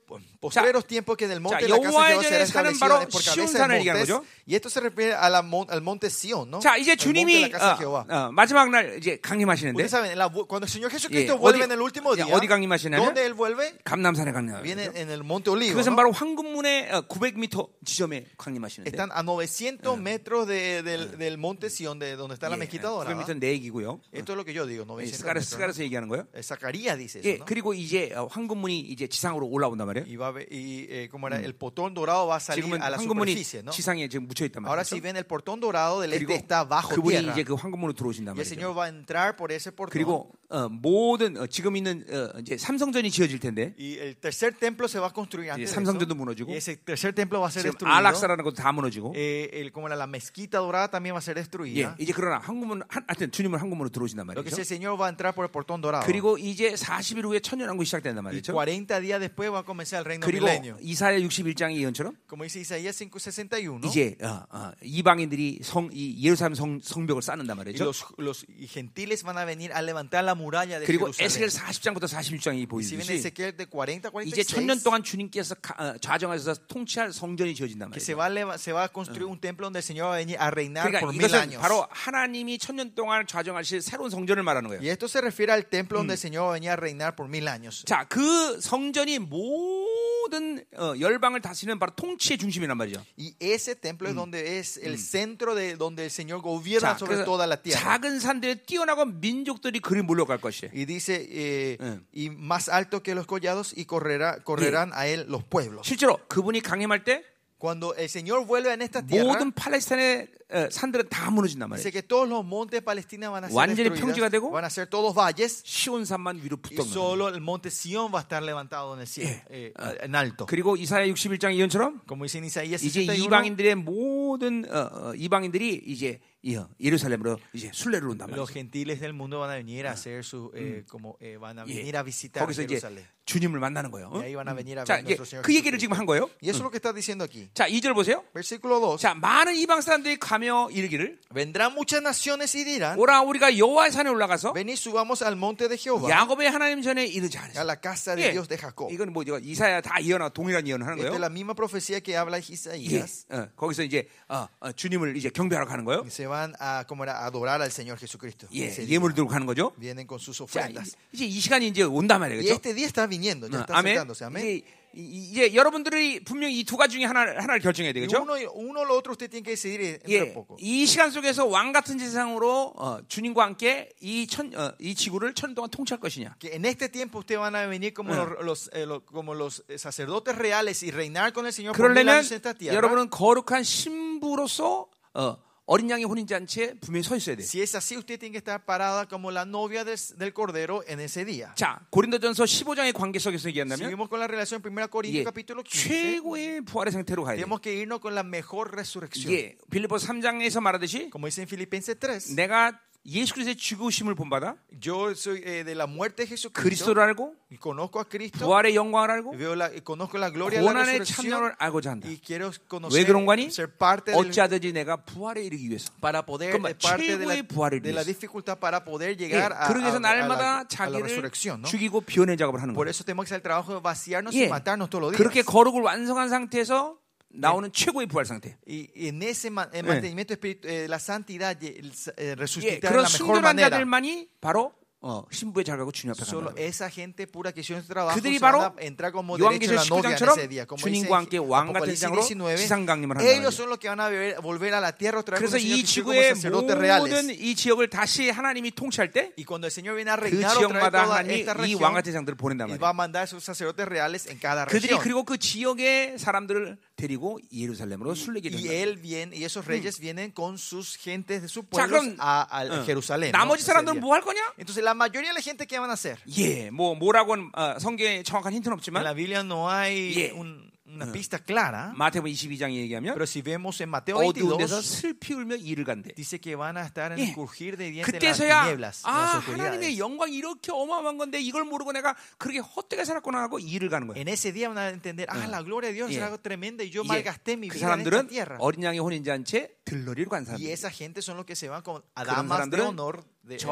B: postreros tiempos que del monte
A: 자,
B: de la casa de Jehová será
A: 바로
B: por cabeza de montes. Y esto se refiere a la al monte Sion, ¿no?
A: 자, 이제
B: El
A: 주님이
B: la casa de
A: 어. 어, 마지막 날 이제 강림하시는데
B: saben, en la cuando el Señor Jesucristo
A: 예,
B: vuelve
A: 어디-
B: en el último
A: 야,
B: día,
A: 어디 강림하시냐면
B: ¿dónde Él vuelve?
A: 감남산에 강림하시죠.
B: Viene en el monte Olivo.
A: 그것은
B: ¿no?
A: 바로 황금문의 900m 지점에 강림하시는데
B: Están a 900 metros de- del, del monte Sion, de donde está la mezquita dorada.
A: 900m 내 얘기고요.
B: Esto es lo que yo digo, 900
A: 스가랴,
B: metros, ¿no?
A: 스가랴서 얘기하는 거예요.
B: Eh, Zacarías dice eso,
A: 예,
B: ¿no?
A: 그리고 이제 어, 황금문이 이제 지상으로 올라온단 말이에요.
B: Y, va y eh, ¿cómo era? el portón dorado va a salir a la
A: 황금문이
B: superficie, ¿no?
A: 지상에 지금 묻혀 있단
B: Ahora
A: 말이에요.
B: si ven el portón dorado del este está bajo
A: 그분이
B: tierra.
A: 이제 그 황금문으로 들어오신단
B: Y el. Señor va a entrar por ese portón.
A: 그리고 어, 모든 어, 지금 있는 어, 이제 삼성전이 지어질 텐데
B: Y el tercer templo se va a construir antes
A: 삼성전 도
B: eso.
A: 무너지고
B: Y ese tercer templo va a ser
A: 지금
B: destruido.
A: 알락사라는 것도 다 무너지고
B: Eh, el, como era la mezquita dorada también va a ser
A: 예,
B: destruida.
A: 이제 그러나 황금문 한- 하여튼 주님은 황금문으로 들어오신단 말이죠.
B: sí, el Señor va a entrar por el portón dorado.
A: 그리고 이제 40일 후에 천년왕국이 시작된단 말이죠.
B: 40 días después va a comenzar el reino
A: 그리고
B: milenio.
A: 이사야 61장의 예언처럼
B: Como dice Isaías 5:61.
A: 이제 어, 어, 이방인들이 성, 이 예루살렘 성, 성벽을 쌓는단 말이죠.
B: los, los y gentiles van a venir a levantar la muralla de
A: 그리고. 에스겔 40장부터 46장이
B: Y si ven
A: 보이듯이
B: Ezequiel de 40 a
A: 이제
B: 46,
A: 천년 동안 주님께서 가- 어, 좌정하셔서 통치할 성전이 지어진단
B: que se va, se va a construir un templo donde el Señor va a venir a reinar
A: 그러니까
B: por mil años.
A: 바로 하나님이 천년 동안 좌정하실 새로운 성전을 말하는 거예요.
B: Y esto se refiere al templo donde el Señor va a venir a reinar por mil años.
A: 자, 그 성전이 모든 어, 열방을 다스리는 바로 통치의 중심이란 말이죠.
B: Y ese templo es donde es el centro de donde el Señor gobierna
A: 자,
B: sobre toda la tierra.
A: 작은 산들에 뛰어나고 민족들이 그리 몰려갈 것이에요.
B: Y dice, eh,
A: Mm.
B: y más alto que los collados y correrá, correrán a él los pueblos.
A: 실제로 그분이 강림할 때
B: Cuando el Señor vuelve en esta tierra,
A: 모든 팔레스타인의 어, 산들은 다 무너진단 말이에요.
B: que todos los montes de Palestina van a ser
A: 완전히 평지가 되고,
B: van a ser todos valles
A: 시온 산만 위로
B: y
A: 붙던 거예요.
B: solo el monte Sión va a estar levantado en el cielo, eh, en alto.
A: 그리고 이사야 61장 예언처럼
B: Como dice en Isaías
A: 이제
B: 61,
A: 이방인들의 모든 어, 어, 이방인들이 이제 이, 어, 예루살렘으로 이제 순례를 온단
B: los
A: 말이죠.
B: gentiles del mundo van a venir a hacer su, eh, como eh, van a
A: 예.
B: venir a visitar
A: 거기서 이제
B: Jerusalén.
A: 주님을 만나는 거예요. 어?
B: Y ahí van a venir a
A: 자,
B: ver
A: 이제
B: nuestro Señor
A: 그 얘기를. 지금 한 거예요.
B: Y eso es lo que está diciendo aquí.
A: 자, 2절 보세요.
B: Versículo 2.
A: 자, 많은 이방 사람들이 가며 이르기를
B: Vendrán muchas naciones y dirán,
A: 오라 우리가 여호와의 산에 올라가서
B: venid subamos al monte de Jehová,
A: 야곱의 하나님 전에 이르자.
B: a la casa de
A: 예,
B: Dios de Jacob.
A: 이건 뭐 이거 이사야 다 예언하 동일한 예언을 하는
B: Esta
A: 거예요.
B: es la misma profecía que habla
A: 예,
B: Isaías.
A: 어, 거기서 이제 어, 어, 주님을 이제 경배하러 가는 거예요.
B: Se van a, como era, a adorar al Señor Jesucristo.
A: 예,
B: Ese día.
A: 예물을 들고 가는 거죠.
B: Vienen con sus
A: 자,
B: ofrendas.
A: 이제 이 시간이 이제 온단 말이에요.
B: Y
A: 그렇죠?
B: este día está viniendo, ya
A: 어,
B: está
A: 아멘.
B: acercándose. Amén.
A: 이제, 이- 이제 여러분들이 분명히 이 두 가지 중에 하나 하나를 결정해야
B: Y
A: 되겠죠?
B: uno, uno o lo otro usted tiene que decidir entre
A: 예,
B: poco.
A: 이 시간 속에서 왕 같은 세상으로 어, 주님과 함께 이, 천, 어, 이 지구를 천 동안 통치할 것이냐?
B: Que en este tiempo ustedes van a venir como,
A: Ah.
B: los, los, eh, los- como los sacerdotes reales y reinar con el Señor por mil
A: 그러려면
B: años en esta tierra.
A: 여러분은 거룩한 신부로서 어, 어린 양의 혼인 잔치에 분명히 서 있어야 돼.
B: Si es así, usted tiene que estar parada como la novia del, del Cordero en ese día.
A: 자, 고린도전서 15장의 관계 속에서 얘기한다면
B: Seguimos con la relación 1 Corintios
A: 예,
B: capítulo 15.
A: 최고의 부활의 상태로 가야 돼.
B: Tenemos que irnos con la mejor resurrección.
A: 예, 빌리포 3장에서 말하듯이
B: Como dice en Filipenses 3.
A: 내가 예수 그리스도의 죽으심을 본받아
B: Yo soy eh, de la muerte de Jesucristo.
A: 그리스도를 알고
B: Y conozco a Cristo.
A: 부활의 영광을 알고
B: veo la, conozco la gloria de la resurrección.
A: 참여를 알고자 한다.
B: Y quiero
A: 왜
B: conocer,
A: 그런 거니?
B: ser parte
A: 어찌하든지 내가 부활에 이르기 위해서.
B: para poder eh, parte de la,
A: 부활을
B: de la
A: 위해서.
B: dificultad para poder
A: 예,
B: llegar a,
A: 그러기 위해서 날마다
B: a la
A: 자기를.
B: ¿no?
A: 죽이고 비워낸 작업을 하는
B: Por
A: 거예요.
B: eso tenemos que hacer el trabajo de vaciarnos
A: 예,
B: y matarnos todos los días.
A: 그렇게 거룩을 완성한 상태에서 나오는 최고의 부활 상태.
B: Y, y en ese ma- el
A: 예.
B: mantenimiento espíritu, eh, la santidad, y el, eh,
A: 예,
B: resucitar de
A: 그런
B: la mejor
A: 순결한
B: manera.
A: 자들만이 바로 어, 신부의 잘 가고 주님 앞에 간다.
B: esa gente pura que trabajo
A: 그들이 바로 요한계시록
B: en
A: 19장처럼
B: ese día. Como
A: 주님과 함께 왕 같은
B: Apocalipsis
A: 세상으로
B: 19,
A: 지상 강림을 한다. 그래서 이 지구의. 모든 이 지역을 다시 하나님이 통치할 때 그 지역마다 하나님이
B: esta
A: 이
B: región,
A: 왕 같은 세상들을 보낸단
B: cada
A: 그들이. 그리고 그 지역의 사람들을 데리고 예루살렘으로 술래게
B: Y él viene, y esos reyes vienen con sus gentes de sus
A: 자,
B: pueblos
A: 그럼
B: a, a
A: 어,
B: Jerusalén. ¿no?
A: 나머지
B: Ese
A: 사람들은. 뭐 할 거냐?
B: Entonces, la mayoría de la gente, ¿qué van a hacer?
A: 예, 뭐 뭐라고는 어, 성경에 정확한 힌트는
B: En
A: 없지만
B: la Biblia no hay
A: Yeah.
B: un- una pista clara,
A: 마태복음 22장에 얘기하면
B: pero si vemos en Mateo
A: 어두운 데서
B: 22,
A: 슬피 울며 이를 간대.
B: dice que van a estar en
A: 예.
B: el crujir de dientes en las tinieblas,
A: 아. 하나님의 영광이 이렇게 어마어마한 건데 이걸 모르고 내가 그렇게 헛되게 살았구나 하고 일을 가는 거야.
B: En ese día van a entender, ah, la gloria de Dios es algo tremendo y yo malgasté mi
A: 그
B: vida esta
A: 사람들은. 어린 양의 혼인 잔치에 들러리로 간 사람들.
B: Y esa gente son los que se van con damas de
A: 사람들은
B: honor de, en,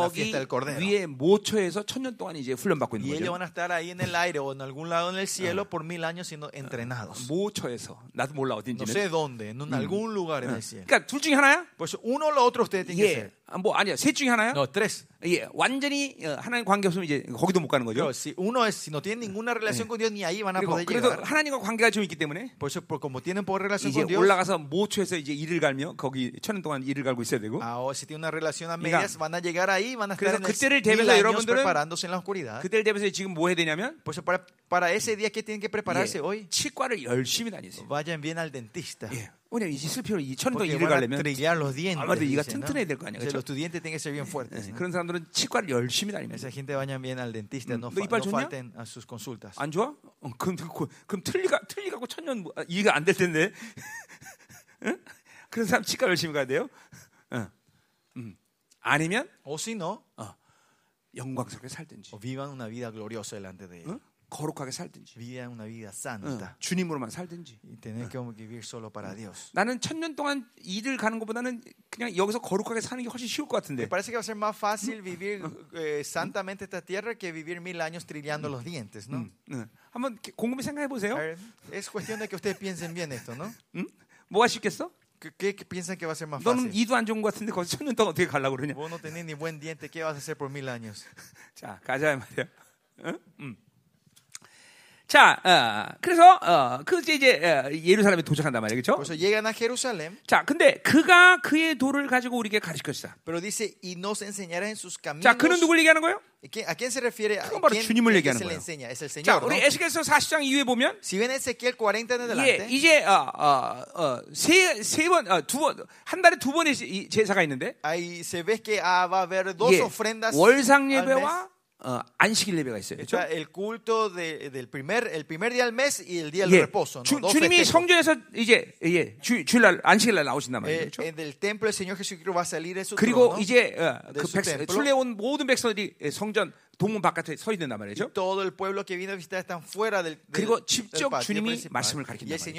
B: la fiesta del Cordero.
A: 위에 모처에서 천년 동안 이제 훈련받고 있는
B: Y ellos
A: 거죠.
B: van a estar ahí en el aire o en algún lado en el cielo por mil años siendo entrenados.
A: 모처에서 나도 몰라
B: No
A: 어딘지는.
B: sé dónde, en un- algún lugar en el cielo.
A: 그러니까 둘 중에 하나야.
B: Pues uno o lo otro ustedes tienen que
A: 예,
B: ser.
A: 아, 뭐 아니야 셋 중에 하나야?
B: No, tres.
A: 예, 완전히 어, 하나님 관계 없으면 이제 거기도 못 가는 거죠.
B: Pero si uno es, si no tienen ninguna relación con Dios, ni ahí van a poder
A: 그래도
B: llegar.
A: 하나님과 관계가 좀 있기 때문에
B: Por eso, por, como tienen poca relación con Dios,
A: 올라가서 모초에서 이제 일을 갈며 거기 천년 동안 일을 갈고 있어야 되고.
B: ahora si tienen una relación a medias, van a llegar ahí, van a
A: 그래서
B: estar en
A: 그때를
B: el, mil años
A: 여러분들은
B: preparándose en la oscuridad.
A: 그때를 대비해서 지금 뭐 해야 되냐면
B: Por eso, para, para ese día que tienen que prepararse
A: 예,
B: hoy,
A: 치과를 열심히 다니세요.
B: vayan bien al dentista.
A: 예. 이제 슬피로 이 천년 동안
B: Porque
A: 일을
B: van a
A: 가려면
B: dientes.
A: 아무래도 이가. 튼튼해야 될 거 아니야, 그렇죠?
B: los estudiantes tienen que ser bien fuertes.
A: 예. 그런 사람들은 치과를 열심히 다니면서
B: Esa gente vayan bien al dentista, no,
A: 너
B: fa-
A: 이빨
B: no falten a sus consultas.
A: 안 좋아? 어, 그럼 그럼, 틀리가 틀리가고 천년 뭐- 아, 이해가 안 될 텐데. 응? 그런 사람 치과 열심히 가야 돼요. 응. 음. 아니면
B: O si no,
A: 영광스럽게 살든지,
B: o vivan una vida gloriosa delante de Él.
A: 응? 거룩하게 살든지,
B: Vivan una vida
A: 응.
B: santa.
A: 주님으로만 살든지.
B: Tener que vivir solo para Dios.
A: 나는 천년 동안 일을 가는 것보다는 그냥 여기서 거룩하게 사는 게 훨씬 쉬울 것
B: Me
A: 같은데.
B: parece que va a ser más fácil vivir eh, santamente esta tierra que vivir mil años trillando los dientes, ¿no?
A: 응. 한번 곰곰이 생각해 보세요.
B: Es cuestión de que ustedes piensen bien esto, ¿no?
A: 응? 뭐가 쉽겠어?
B: ¿Qué, qué- piensan que va a ser más
A: 너는
B: fácil?
A: 이도 안 좋은 것 같은데 거기서 천년 동안 어떻게 가려고 그러냐?
B: Vos no tenés ni buen diente, ¿qué vas a hacer por mil años?
A: 자, 가자 말이야. 응? 음. 자, 어, 그래서 어, 그 이제 이제 어, 예루살렘에 도착한단 말이에요, 그렇죠?
B: eso llegan a Jerusalén,
A: 자, 근데 그가 그의 도를 가지고 우리에게 가르칠 것이다.
B: pero dice, y nos enseñará en sus caminos.
A: 자, 그는 누굴 얘기하는 거예요?
B: ¿Y qué- ¿A quién se refiere? ¿A
A: 그건 바로
B: quién
A: 주님을
B: que
A: 얘기하는
B: se le
A: 거예요.
B: enseña? Es el
A: 자,
B: Señor, ¿no?
A: 우리 에스겔서 40장 이후에 보면
B: Si ven Ezequiel 40 en
A: 예,
B: adelante,
A: 이제 어, 어, 어, 세, 세 번, 어, 두 번, 한 달에 두 번의 이 제사가 있는데
B: ahí se ve que ah, va a haber dos
A: 예,
B: ofrendas
A: 월상. 예배와 어, 안식일 예배가 있어요. 그렇죠?
B: El culto de- del primer, el primer día del mes y el día del
A: 예,
B: reposo. ¿no?
A: 주, 주님이. 성전에서 이제 예, 주, 주일날 안식일날 나오신단 말이에요.
B: Eh,
A: 그렇죠?
B: eh, del templo el Señor Jesucristo va a salir de su
A: 그리고
B: trono
A: 이제 어, 그 백,
B: templo.
A: 순례 온 모든 백성들이 성전 동문 바깥에 서 있는단 말이죠.
B: todo el pueblo que viene a visitar están fuera del, del,
A: 그리고
B: del
A: 직접
B: patio
A: 주님이. 말씀을 가르친단
B: ese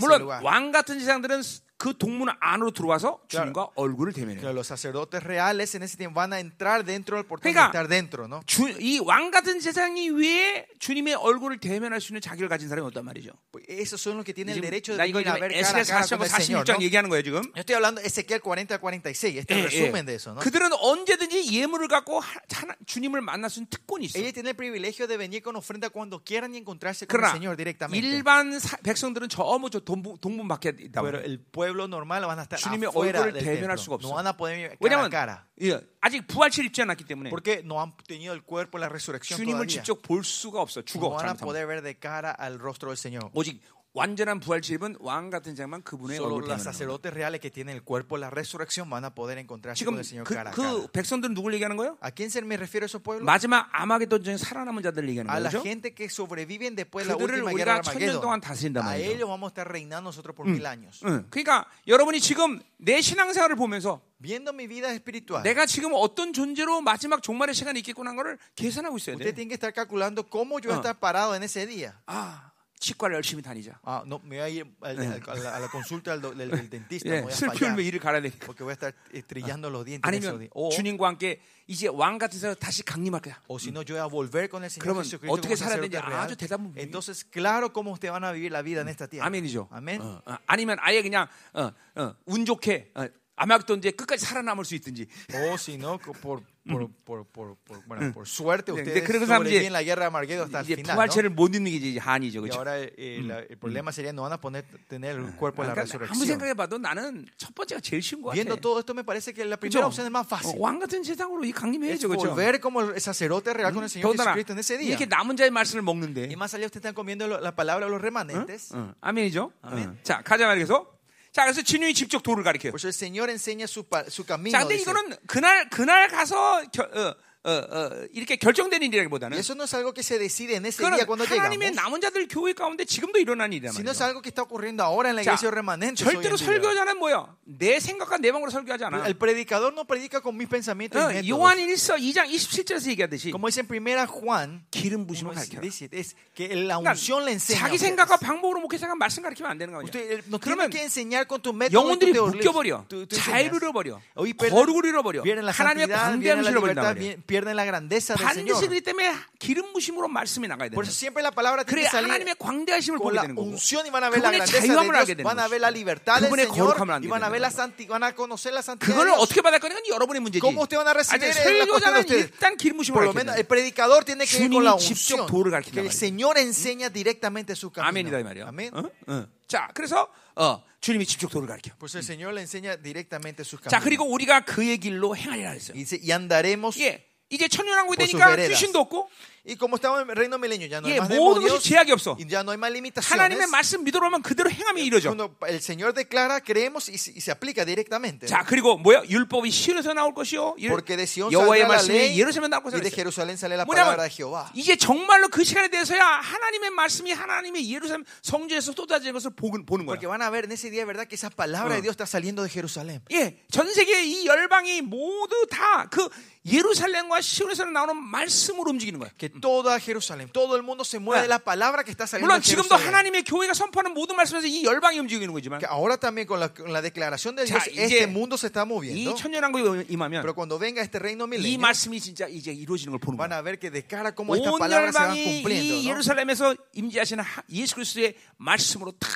A: 물론. 왕 같은 세상들은 그 동문 안으로 들어와서 주님과 얼굴을 대면해요.
B: Claro, los sacerdotes reales en ese tiempo van a entrar dentro del portón
A: 그러니까
B: y estar dentro, ¿no?
A: 이왕 같은 세상이 왜 주님의 얼굴을 대면할 수 있는 자격을 가진 사람이 없단 말이죠.
B: Pues Esos son los que tienen el
A: 지금
B: derecho de
A: 나 이거
B: venir a
A: 지금
B: ver cara a
A: 에스겔
B: cara
A: 40장
B: con el Señor,
A: 46장
B: ¿no?
A: 얘기하는 거예요 지금.
B: Yo estoy hablando de Ezequiel 40 al 46, este
A: 예,
B: es el
A: 예.
B: resumen de eso, ¿no?
A: 그들은 언제든지 예물을 갖고 하- 주님을 만날 수 있는 특권이 있어.
B: Ellos tienen el privilegio de venir con ofrenda cuando quieran y encontrarse con el
A: 그러나
B: Señor directamente.
A: 일반 사- 백성들은 전부 저 동문, 동문 밖에 있다.
B: Pero el pueblo normal van a estar afuera del templo. No van a poder cara a cara.
A: 예, 아직 부활체를 입지 않았기 때문에
B: Porque no han tenido el cuerpo la resurrección
A: 주님을
B: todavía.
A: 직접 볼 수가 없어.
B: No
A: 죽어.
B: van a poder ver de cara al rostro del Señor.
A: 오직 완전한 부활체 입은 왕 같은 자만 그분의
B: Solo
A: 얼굴을 대면하는
B: los
A: 거예요.
B: sacerdotes reales que tienen el cuerpo en la resurrección van a poder encontrarse
A: 지금
B: con el Señor
A: 그,
B: cara a
A: 그. 백성들은 누굴 얘기하는 거예요?
B: ¿A quién se me refiero a esos pueblos?
A: 마지막 아마겟돈 전에 살아남은 자들 얘기하는
B: A la
A: 거죠.
B: gente que sobreviven después de la
A: 그들을
B: última guerra
A: 우리가
B: de
A: 천년 동안. 다스린단
B: A
A: 말이죠.
B: ellos vamos a estar reinando nosotros por mil años.
A: 응. 그러니까 여러분이 지금 내 신앙생활을 보면서
B: Viendo mi vida espiritual,
A: 내가 지금 어떤 존재로 마지막 종말의 시간에 있겠구나 하는 거를 계산하고 있어야
B: usted
A: 돼.
B: tiene que estar calculando cómo yo voy a estar parado en ese día.
A: 아, 치과를 열심히 다니자.
B: Ah, no, me voy a ir al- al- a, la, a la consulta del, del- dentista.
A: 예,
B: voy a
A: 슬피 울며 일을 갈아야 되니까.
B: porque voy a estar eh, trillando los dientes.
A: 아니면.
B: O,
A: 주님과 함께 이제 왕 같은 사 다시 강림할 거야.
B: o si no, yo voy a volver con el Señor
A: 그러면
B: Jesucristo.
A: 어떻게 살아야 되는지. 아주 대답은
B: Entonces, claro cómo ustedes van a vivir la vida en esta tierra.
A: 아멘이죠.
B: Amén.
A: 어, 어. 아니면 아예 그냥 어, 어, 운 좋게 어, 아마겟돈제 끝까지 살아남을 수 있든지.
B: O si no, por, por, por, por, por, bueno, por suerte
A: 근데
B: ustedes
A: 그런 사람 이제-
B: sobreviven la guerra de Armagedón hasta el
A: 이제
B: final. ¿no?
A: 부활체를 못 입는 게 이제 한이죠,
B: Y
A: 그렇죠?
B: ahora eh, la- el problema sería no van a poner, tener el cuerpo de la
A: 그러니까 아무
B: resurrección.
A: 생각해봐도 나는 첫 번째가 제일 쉬운 것 같아.
B: Viendo todo esto me parece que la primera
A: 그죠?
B: opción es más
A: 어,
B: fácil.
A: 왕 같은 세상으로 이
B: Es
A: 강림해야죠, 그렇죠?
B: volver como el sacerdote real con el Señor
A: 더군다나
B: Jesucristo en ese día.
A: 이렇게 남은 자의 말씀을 먹는데,
B: Y más allá ustedes están comiendo lo- la palabra de los remanentes.
A: 어, 아멘이죠.
B: 아멘.
A: 어. 자, 가자 말해서. 자, 그래서 진유이 직접 도를 가리켜요. 자, 근데. 이거는 그날 그날 가서 겨, 어, 어, 어, 이렇게 결정된 일이라기보다는
B: eso no es algo que se decide en ese día cuando
A: 하나님의
B: llegamos.
A: 남은 자들 교회 가운데 지금도 일어난 일이란
B: Sino es
A: 말이에요.
B: algo que está ocurriendo ahora en la
A: 자,
B: iglesia de remanentes. hoy en
A: 절대로
B: día.
A: 설교자는 뭐야? 내 생각과 내 방으로 설교하지 않아.
B: El predicador no predica con mis pensamientos
A: 어,
B: y métodos.
A: 요한 1서 2장 27절에서 얘기하듯이
B: Como dice en primera Juan,
A: 기름 부심을
B: es,
A: 가르쳐라.
B: dice, es que la
A: 그러니까
B: unción le enseña.
A: 자기. 생각과 방법으로 목회자가 말씀 가르치면 안 되는 거죠.
B: Usted no
A: 그러면
B: tiene que enseñar con tu método
A: 영혼들이. 묶여버려. 자유를. 잃어버려. 거룩을 잃어버려.
B: pierden la
A: 하나님의
B: santidad,
A: 광대함을
B: pierden la libertad,
A: 말이에요.
B: Pierden la grandeza del Señor.
A: 그렇기 때문에 기름 부심으로 말씀이 나가야 돼요.
B: Por eso siempre la palabra tiene
A: 그래
B: que salir
A: 하나님의 광대하심을 보게 되는 거고
B: unción y van a ver la grandeza de Dios, van a ver la libertad del Señor y van a ver la
A: 거죠.
B: santi, van a conocer la santidad. Dios.
A: 어떻게 받을 거냐 건 여러분의 문제지.
B: ¿Cómo ustedes van a recibir la cuestión de ustedes?
A: 일단 기름 부심을
B: Por lo menos el predicador tiene que ir con la unción. Que el. Señor enseña directamente su
A: 아멘이다 이
B: camino.
A: 말이야.
B: Amén.
A: 어? 어. 자, 그래서 어, 주님이 직접 도를 가르쳐.
B: Pues el Señor le enseña directamente sus
A: 자,
B: caminos.
A: 그리고 우리가 그의 길로 행하리라 했어요.
B: Dice, y andaremos.
A: 예. 이제 천년왕국이 되니까. 귀신도 없고
B: Y como estamos en el reino milenio, ya no hay
A: 예,
B: más
A: 모든
B: demonios
A: 것이 제약이 없어.
B: y ya no hay más limitaciones.
A: 하나님의 말씀 믿으러 오면 그대로 행함이 이루어져.
B: Cuando el Señor declara, creemos y, se- y se aplica directamente.
A: 자, 그리고 뭐야? 율법이 시온에서 나올 것이요. 일-
B: Porque de Sion
A: 여호와의
B: saldrá la
A: 말씀이
B: ley
A: 예루살렘에 나올
B: y
A: 것이라
B: de
A: 그랬어요.
B: Jerusalén sale la palabra de Jehová.
A: 이제 정말로 그 시간에 대해서야 하나님의 말씀이 하나님의 예루살렘 성전에서 쏟아지는 것을 보는, 보는
B: Porque
A: 거야.
B: van a ver en ese día, ¿verdad? Que esa palabra
A: Ah.
B: de Dios está saliendo de Jerusalén.
A: 예, 전 세계 이 열방이 모두 다 그 예루살렘과 시온에서 나오는 말씀으로 움직이는 거야.
B: Que toda Jerusalén, todo el mundo se mueve
A: Ah.
B: de la palabra que está saliendo
A: 물론
B: de
A: 지금도. 하나님의 교회가 선포하는 모든 말씀에서 이 열방이 움직이는 거지만
B: Que ahora también con la, con la declaración de
A: 자,
B: Dios,
A: 이제
B: este mundo se está
A: 이
B: moviendo.
A: 천년왕국이 임하면
B: Pero cuando venga este reino
A: 이
B: milenio,
A: 말씀이 진짜 이제 이루어지는 걸 보는
B: van
A: 거야.
B: a ver que de cara cómo estas
A: 온
B: palabras se van cumpliendo.
A: 이. 예루살렘에서 임재하시는 하- 예수 그리스도의 말씀으로 다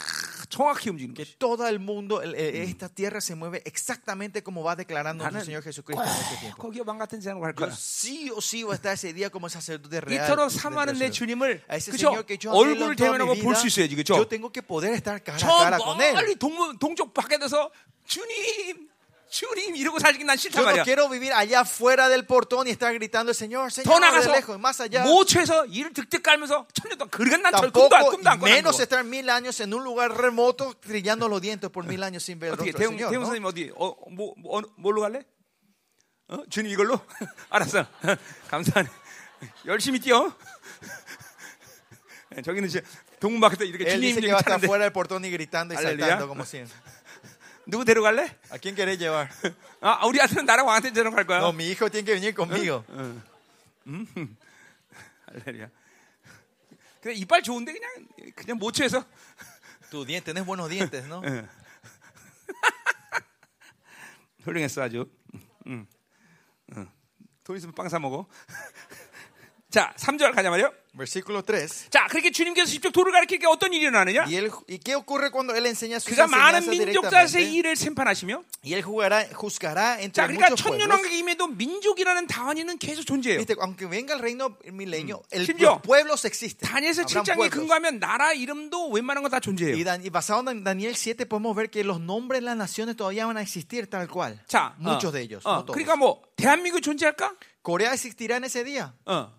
A: 정확히 움직이는
B: Que
A: 거지.
B: todo el mundo, el- esta tierra se mueve exactamente como va declarando nuestro Señor Jesucristo en este tiempo.
A: 거기에 왕 같은 세상으로 갈
B: Yo
A: 거야.
B: sí o sí voy a estar ese día como sacerdote real.
A: 이토록
B: de
A: 사모하는 내
B: Jerusalén.
A: 주님을
B: A ese
A: 그죠?
B: Señor que yo anhelo
A: 얼굴을
B: toda mi
A: 대면하고 볼
B: vida,
A: 수 있어야지, 그죠?
B: yo tengo que poder estar cara a
A: 저
B: cara con él.
A: 멀리 동, 동쪽 밖에 돼서 주님, 주님 이러고 살기 난 싫단
B: Yo no quiero vivir allá fuera del portón y estar gritando Señor,
A: 더
B: Señor, de lejos, más allá.
A: 모처에서 이를 득득 깔면서 천년 동안 그러간 난 절-
B: Tampoco, menos estar mil años en un lugar remoto trillando los dientes por mil años sin ver el rostro Señor.
A: 대웅. 선생님 어디 어, 뭐, 뭐 어느- 뭘로 갈래? 어? 주님 이걸로? 알았어. 감사하네. 열심히 뛰어. 저기는 이제 동문 밖에서 이렇게 주님 이름 찾는데
B: fuera del portón y gritando y saltando como siempre.
A: 누구 데려갈래?
B: ¿A quién querés llevar?
A: 아, 우리 아들은 나랑 왕한테 데려갈 거야.
B: No, mi hijo tiene que venir conmigo.
A: 할렐루야. 근데 이빨 좋은데 그냥 그냥 모처에서
B: Tu diente, tenés buenos dientes, ¿no?
A: 훌륭했어 아주. 응. 응. 돈 있으면 빵 사 먹어. 자, 3절 가자 말이요.
B: Versículo 3.
A: 자, 그렇게 주님께서 직접 도를 가르치니까 어떤 일이 일어나느냐?
B: ¿Y, él, ¿Y qué ocurre cuando él enseña sus
A: 그가 많은 민족자의? 일을 심판하시며
B: Y él jugará, juzgará entre
A: 자, 그러니까 임해도 민족이라는 다원이는 계속 존재해요.
B: Viste, aunque venga el reino milenio, el, los pueblos existen.
A: 다니엘서
B: Habrán
A: 7장에
B: pueblos.
A: 근거하면 나라 이름도 웬만한 거다
B: Y,
A: 존재해요.
B: Dan- y basado en Daniel 7 podemos ver que los nombres de las naciones todavía van a existir tal cual.
A: 자,
B: Muchos
A: 어,
B: de ellos.
A: 어,
B: no todos.
A: 그러니까 뭐 대한민국 존재할까?
B: ¿Corea existirá en ese día?
A: 어,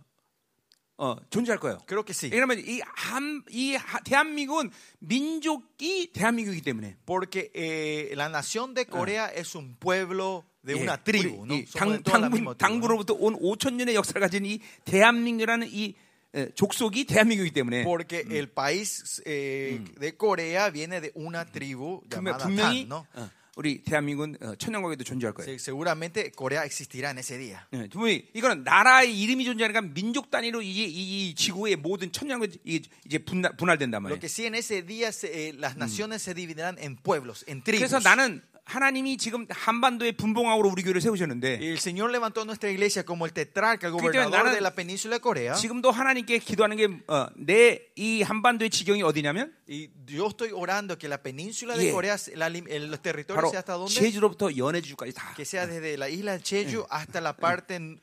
A: 어, 존재할 거예요.
B: Sí.
A: 왜냐면 이, 한, 이 하- 대한민국은 민족이 대한민국이기 때문에
B: Porque eh, la nación de Corea es un pueblo de
A: 예,
B: una tribu.
A: 우리
B: ¿no?
A: 이 당, 당군. 당군으로부터 온 5천 년의 역사를 가진 이 대한민국이라는 이 에, 족속이 대한민국이기 때문에
B: Porque el país eh, de Corea viene de una tribu llamada
A: 분명히
B: Tan, ¿no?
A: 어, 우리 대한민국은 어, 천년국에도 존재할 거예요.
B: Se- seguramente Corea existirá en ese día.
A: 예, 분명히 이거는 나라의 이름이 존재하니까 민족 단위로 이, 이, 이 지구의 모든 천년국 이제 분할, 분할된단
B: Lo
A: 말이에요.
B: que sí en ese día se- eh, las naciones se dividirán en pueblos, en tribus.
A: 그래서 나는 하나님이 지금 한반도의 분봉왕으로 우리 교회를 세우셨는데
B: el Señor levantó nuestra iglesia como el tetrarca, el gobernador de la península de Corea.
A: 지금도 하나님께 기도하는 게내이 한반도의 지경이 어디냐면
B: Y yo estoy orando que la península de
A: Yeah.
B: Corea, la el- los territorios sea hasta donde,
A: 제주로부터 연해주까지 다.
B: que sea desde la isla de Jeju hasta la parte
A: 예.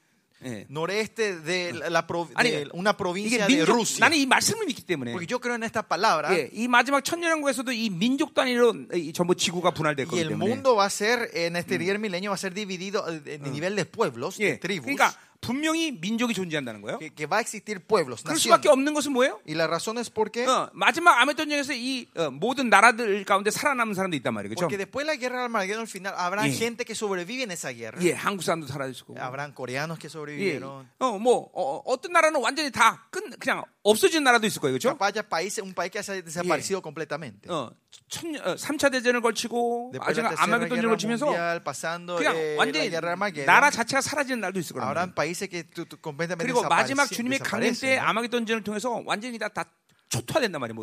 B: noreste de, la, la prov-
A: 아니,
B: de una
A: 이게
B: provincia de
A: 민족,
B: Rusia.
A: 나는 이 말씀을 믿기 때문에
B: Porque yo creo en esta palabra
A: 예, 이 마지막 천년왕국에서도 이 민족 단위로 이 전부 지구가 분할될
B: y
A: 거기
B: el
A: 때문에
B: mundo va a ser, en este día milenio, va a ser dividido eh, en nivel de pueblos, de
A: 예,
B: tribus,
A: 그러니까 분명히 민족이 존재한다는 거예요.
B: que, que va a existir pueblos,
A: 그럴
B: naciones.
A: 수밖에 없는 것은 뭐예요?
B: Y la razón es porque,
A: 어, 마지막 아메전쟁에서 이 어, 모든 나라들 가운데 살아남은 사람도 있단 말이에요. 그렇죠?
B: porque después de la guerra de Armagedón, al final, habrá
A: Yeah.
B: gente que sobrevive en esa guerra.
A: 예, 한국 사람도 살아있고.
B: Habrán coreanos que
A: 예. 어, 뭐 어, 어떤 나라는 완전히 다 끝, 그냥 없어진 나라도 있을 거예요, 그렇죠?
B: Capaz haya países, un país que haya desaparecido completamente.
A: 어, 천, 어, 3차 대전을 걸치고 아직
B: guerra
A: 걸치면서 그냥
B: eh,
A: 완전히 나라 자체가 사라지는 날도 있을
B: completamente
A: 그리고 마지막 주님의 강림 때. 아마겟돈전을 통해서 완전히 다, 다 초토화된단 말이에요,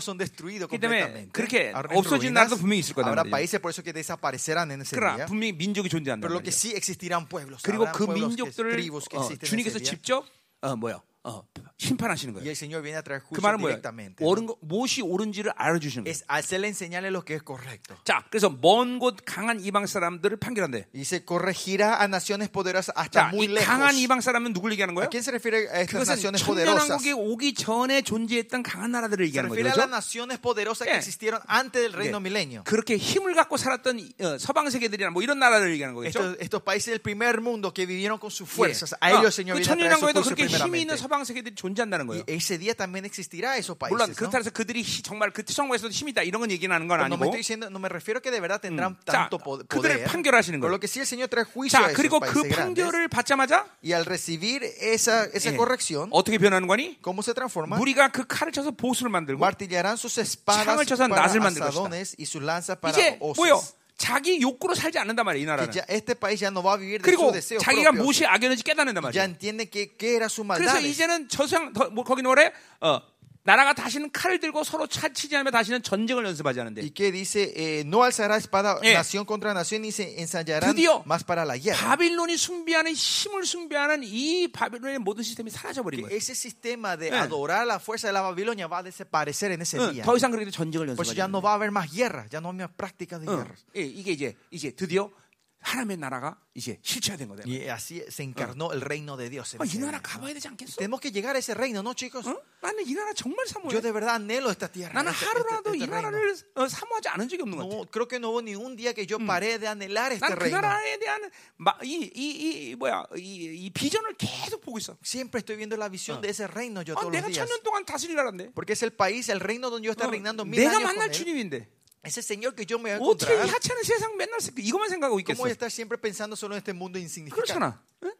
B: son destruidos
A: 그렇기 때문에. 그렇게 없어진 나라도 분명히 있을
B: Habrá
A: 말이에요. 그러나. 분명히 민족이
B: que
A: 말이에요. 그리고 그 민족들을 어, 주님께서. 직접 어, 뭐야? 어, 심판하시는 거예요.
B: el Señor viene a traer
A: 그 말은 뭐예요? 옳은 거, 무엇이 옳은지를 알아주시는 거예요.
B: Es hacerle enseñarle lo que es correcto.
A: 자, 그래서 먼 곳 강한 이방 사람들을 판결한대.
B: Y se corregirá a naciones poderosas hasta
A: 자,
B: muy
A: 이
B: lejos.
A: 강한 이방 사람은 누굴 얘기하는
B: ¿A
A: 거예요?
B: quién se refiere a estas
A: 그것은
B: naciones poderosas?
A: 천년왕국에 오기 전에 존재했던 강한 나라들을 얘기하는 거죠.
B: refiere a las
A: 그렇죠?
B: naciones poderosas que
A: 예.
B: existieron antes del reino
A: 네.
B: milenio.
A: 그렇게 힘을 갖고 살았던 이, 어, 서방 세계들이나 뭐 이런 나라를 얘기하는 거겠죠.
B: Estos, estos países del primer mundo que vivieron con sus
A: 예.
B: fuerzas, a
A: 어,
B: ellos el Señor
A: 그
B: viene a traer su
A: 천년왕국에도 그렇게 힘이 있는. 서방 세계들이 존재 한다는
B: Y
A: 거예요.
B: ese día también existirá esos
A: 물론
B: países. ¿no?
A: 그렇다 해서 그들이 히- 정말 그 성공에서도 힘이 있다 이런 건 얘기는 하는 건
B: Pero no me
A: 아니고.
B: estoy diciendo, no me refiero que de verdad tendrán
A: 자,
B: tanto
A: 그들을
B: poder.
A: 판결하시는
B: Pero
A: 거예요.
B: lo que sí el Señor trae juicio a
A: 자,
B: esos
A: 그리고 그
B: países grandes.
A: 판결을 받자마자
B: Y al recibir esa, esa
A: 예,
B: corrección,
A: 어떻게 변하는 거니?
B: ¿cómo se transforma?
A: 무리가 그 칼을 쳐서 보수를 만들고
B: Martillarán sus espadas
A: 창을 쳐서 낫을 만들
B: asadones y sus lanzas para
A: 이제
B: hoces.
A: 뭐요? 자기 욕구로 살지 않는단 말이에요, 이 나라는.
B: ya este país ya no va a vivir de
A: 그리고 자기가. 무엇이 악연인지 깨닫는단 말이에요.
B: entiende que, qué era su
A: 그래서. 이제는 저상 더, 뭐 거기 뭐래? 어, 나라가 다시는 칼을 들고 서로 차치지 않으며 다시는 전쟁을 연습하지 않는데
B: Y que dice, eh, no alzará espada
A: 예.
B: nación contra nación y se ensayarán
A: 드디어
B: más para la guerra.
A: 바빌론이 숭배하는 힘을 숭배하는 이 바빌론의 모든 시스템이 사라져 버린 거예요.
B: ese sistema de
A: 예.
B: adorar la fuerza de la Babilonia va a desaparecer en ese
A: 응,
B: día.
A: 더 이상 그렇게 전쟁을
B: Pues
A: 연습하지
B: ya
A: 않는
B: no va a haber más guerra, ya no hay más prácticas de
A: 응,
B: guerra.
A: 예, 이게 이제 이제 드디어
B: Y así se encarnó el reino de Dios. en
A: 아,
B: ese
A: 않겠어?
B: Tenemos que llegar a ese reino, ¿no, chicos?
A: 어? 나는 이 나라 정말 사모해.
B: Yo de verdad anhelo esta tierra.
A: 나는
B: este- este-
A: 이
B: este reino.
A: 어.
B: No, creo que no hubo ni un día que yo paré de anhelar este
A: 난그
B: reino.
A: 나라에 대한 마, 이, 이, 이 뭐야 이, 이 비전을 계속 보고 있어.
B: Siempre estoy viendo la visión de ese reino yo
A: 아,
B: todos los días. Porque es el país, el reino donde yo estoy
A: 어,
B: reinando mil años con él. Ese Señor que yo me voy a
A: 어떻게 이
B: encontrar.
A: 하찮은 세상 맨날 이것만 생각하고 있겠어?
B: ¿Cómo voy a estar siempre pensando solo en este mundo insignificante?
A: 그렇잖아. 응?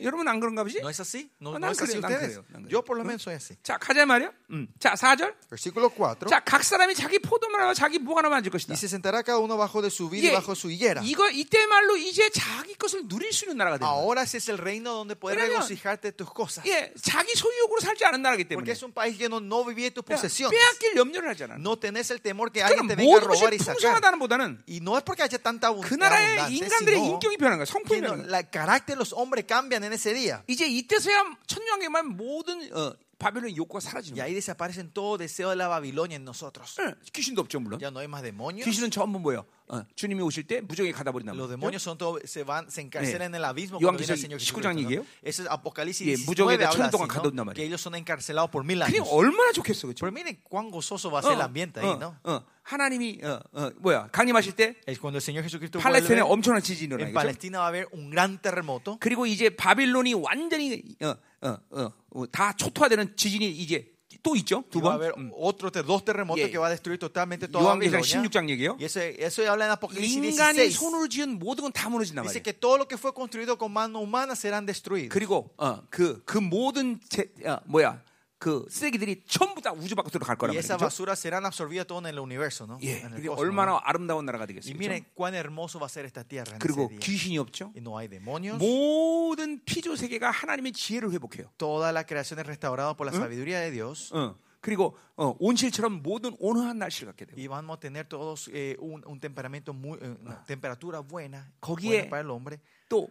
A: 여러분 안 그런가 보지?
B: ¿No es así? ¿No,
A: 아,
B: no
A: 난
B: es así ustedes? Yo por lo menos soy así.
A: 자 가자 말이야. 음. 자 4절.
B: Versículo 4.
A: 자 각 사람이 자기 포도나무와 자기 무화나무 앉을 것이다.
B: Y se sentará cada uno bajo de su vid y
A: 예,
B: bajo su higuera.
A: 이거 이때 말로 이제 자기 것을 누릴 수 있는 나라가 거야.
B: Ahora es el reino donde
A: 왜냐면-
B: regocijarte tus cosas.
A: 예, 자기 소유욕으로 살지 않은 나라기
B: Porque
A: 때문에
B: es un país que no, no vivía tus
A: 야,
B: posesiones.
A: 빼앗길 염려를 하잖아.
B: No tenés el temor que alguien te
A: 그러니까
B: venga a robar y sacar.
A: 보다는
B: Y no es porque haya tanta abund-
A: 그 나라의
B: abundancia,
A: 인간들의 인격이 변한 거야. 성품이 변한 거야.
B: la- el carácter de los hombres cambian en ese día.
A: 이제 이때서야 천년왕국만 모든 어, 바벨론 욕구가 사라지는
B: Y
A: 거야.
B: ahí desaparecen todo deseo de la Babilonia en nosotros.
A: 예, 귀신도 없죠 물론.
B: Ya no hay más demonios.
A: 귀신은 전부 뭐예요? 어, 주님이 오실 때 무적에 가다 버린다.
B: Los demonios son todo, se van, se encarcelan
A: 예.
B: en el abismo cuando viene el Señor
A: 19장
B: Jesucristo.
A: 얘기예요?
B: ¿no? Eso es Apocalipsis
A: 예,
B: 19
A: 무적에다
B: habla así,
A: 동안
B: ¿no?
A: 가뒀단 말이에요.
B: que ellos son encarcelados por mil
A: 그게
B: años.
A: 얼마나 좋겠어, 그렇죠?
B: Pero miren cuán gozoso va a ser el ambiente ahí, ¿no?
A: 어, 하나님이 어, 어, 뭐야 강림하실 때
B: El- cuando el Señor Jesucristo
A: 팔레스타인에
B: vuelve,
A: 엄청난 지진이
B: en
A: 일어나겠죠.
B: Palestina va a haber un gran terremoto.
A: 그리고 이제 바빌론이 완전히 어, 어, 어, 어, 다 초토화되는 지진이 이제 또 있죠. 두 번. 음.
B: otro, dos terremotos
A: 예.
B: que va a destruir totalmente toda Babilonia.
A: 16장 얘기예요.
B: Eso, eso habla en Apocalipsis
A: 인간이
B: 16.
A: 손으로 지은 모든 건 다 무너진단
B: Dice
A: 말이에요.
B: que todo lo que fue construido con mano humana serán destruidos.
A: 그리고 어, 그, 그 모든 제, 어, 뭐야 그 쓰레기들이 전부 다 우주 밖으로 갈 거란
B: Y
A: 말이죠.
B: basuras serán absorbidas todo en el universo, ¿no?
A: 예,
B: En el
A: 얼마나. 아름다운 나라가
B: Y
A: 되겠어요.
B: miren cuán hermoso va a ser esta tierra en
A: 그리고
B: ese día.
A: 귀신이 없죠.
B: Y no hay demonios.
A: 모든 피조 세계가 하나님의 지혜를 회복해요.
B: Toda la creación es restaurada por la sabiduría de Dios.
A: 어, 그리고 어, 온실처럼 모든 온화한 날씨를 갖게 되고
B: Y vamos a tener todos eh, un, un temperamento muy, eh, una temperatura buena,
A: 거기에
B: buena para el hombre.
A: 또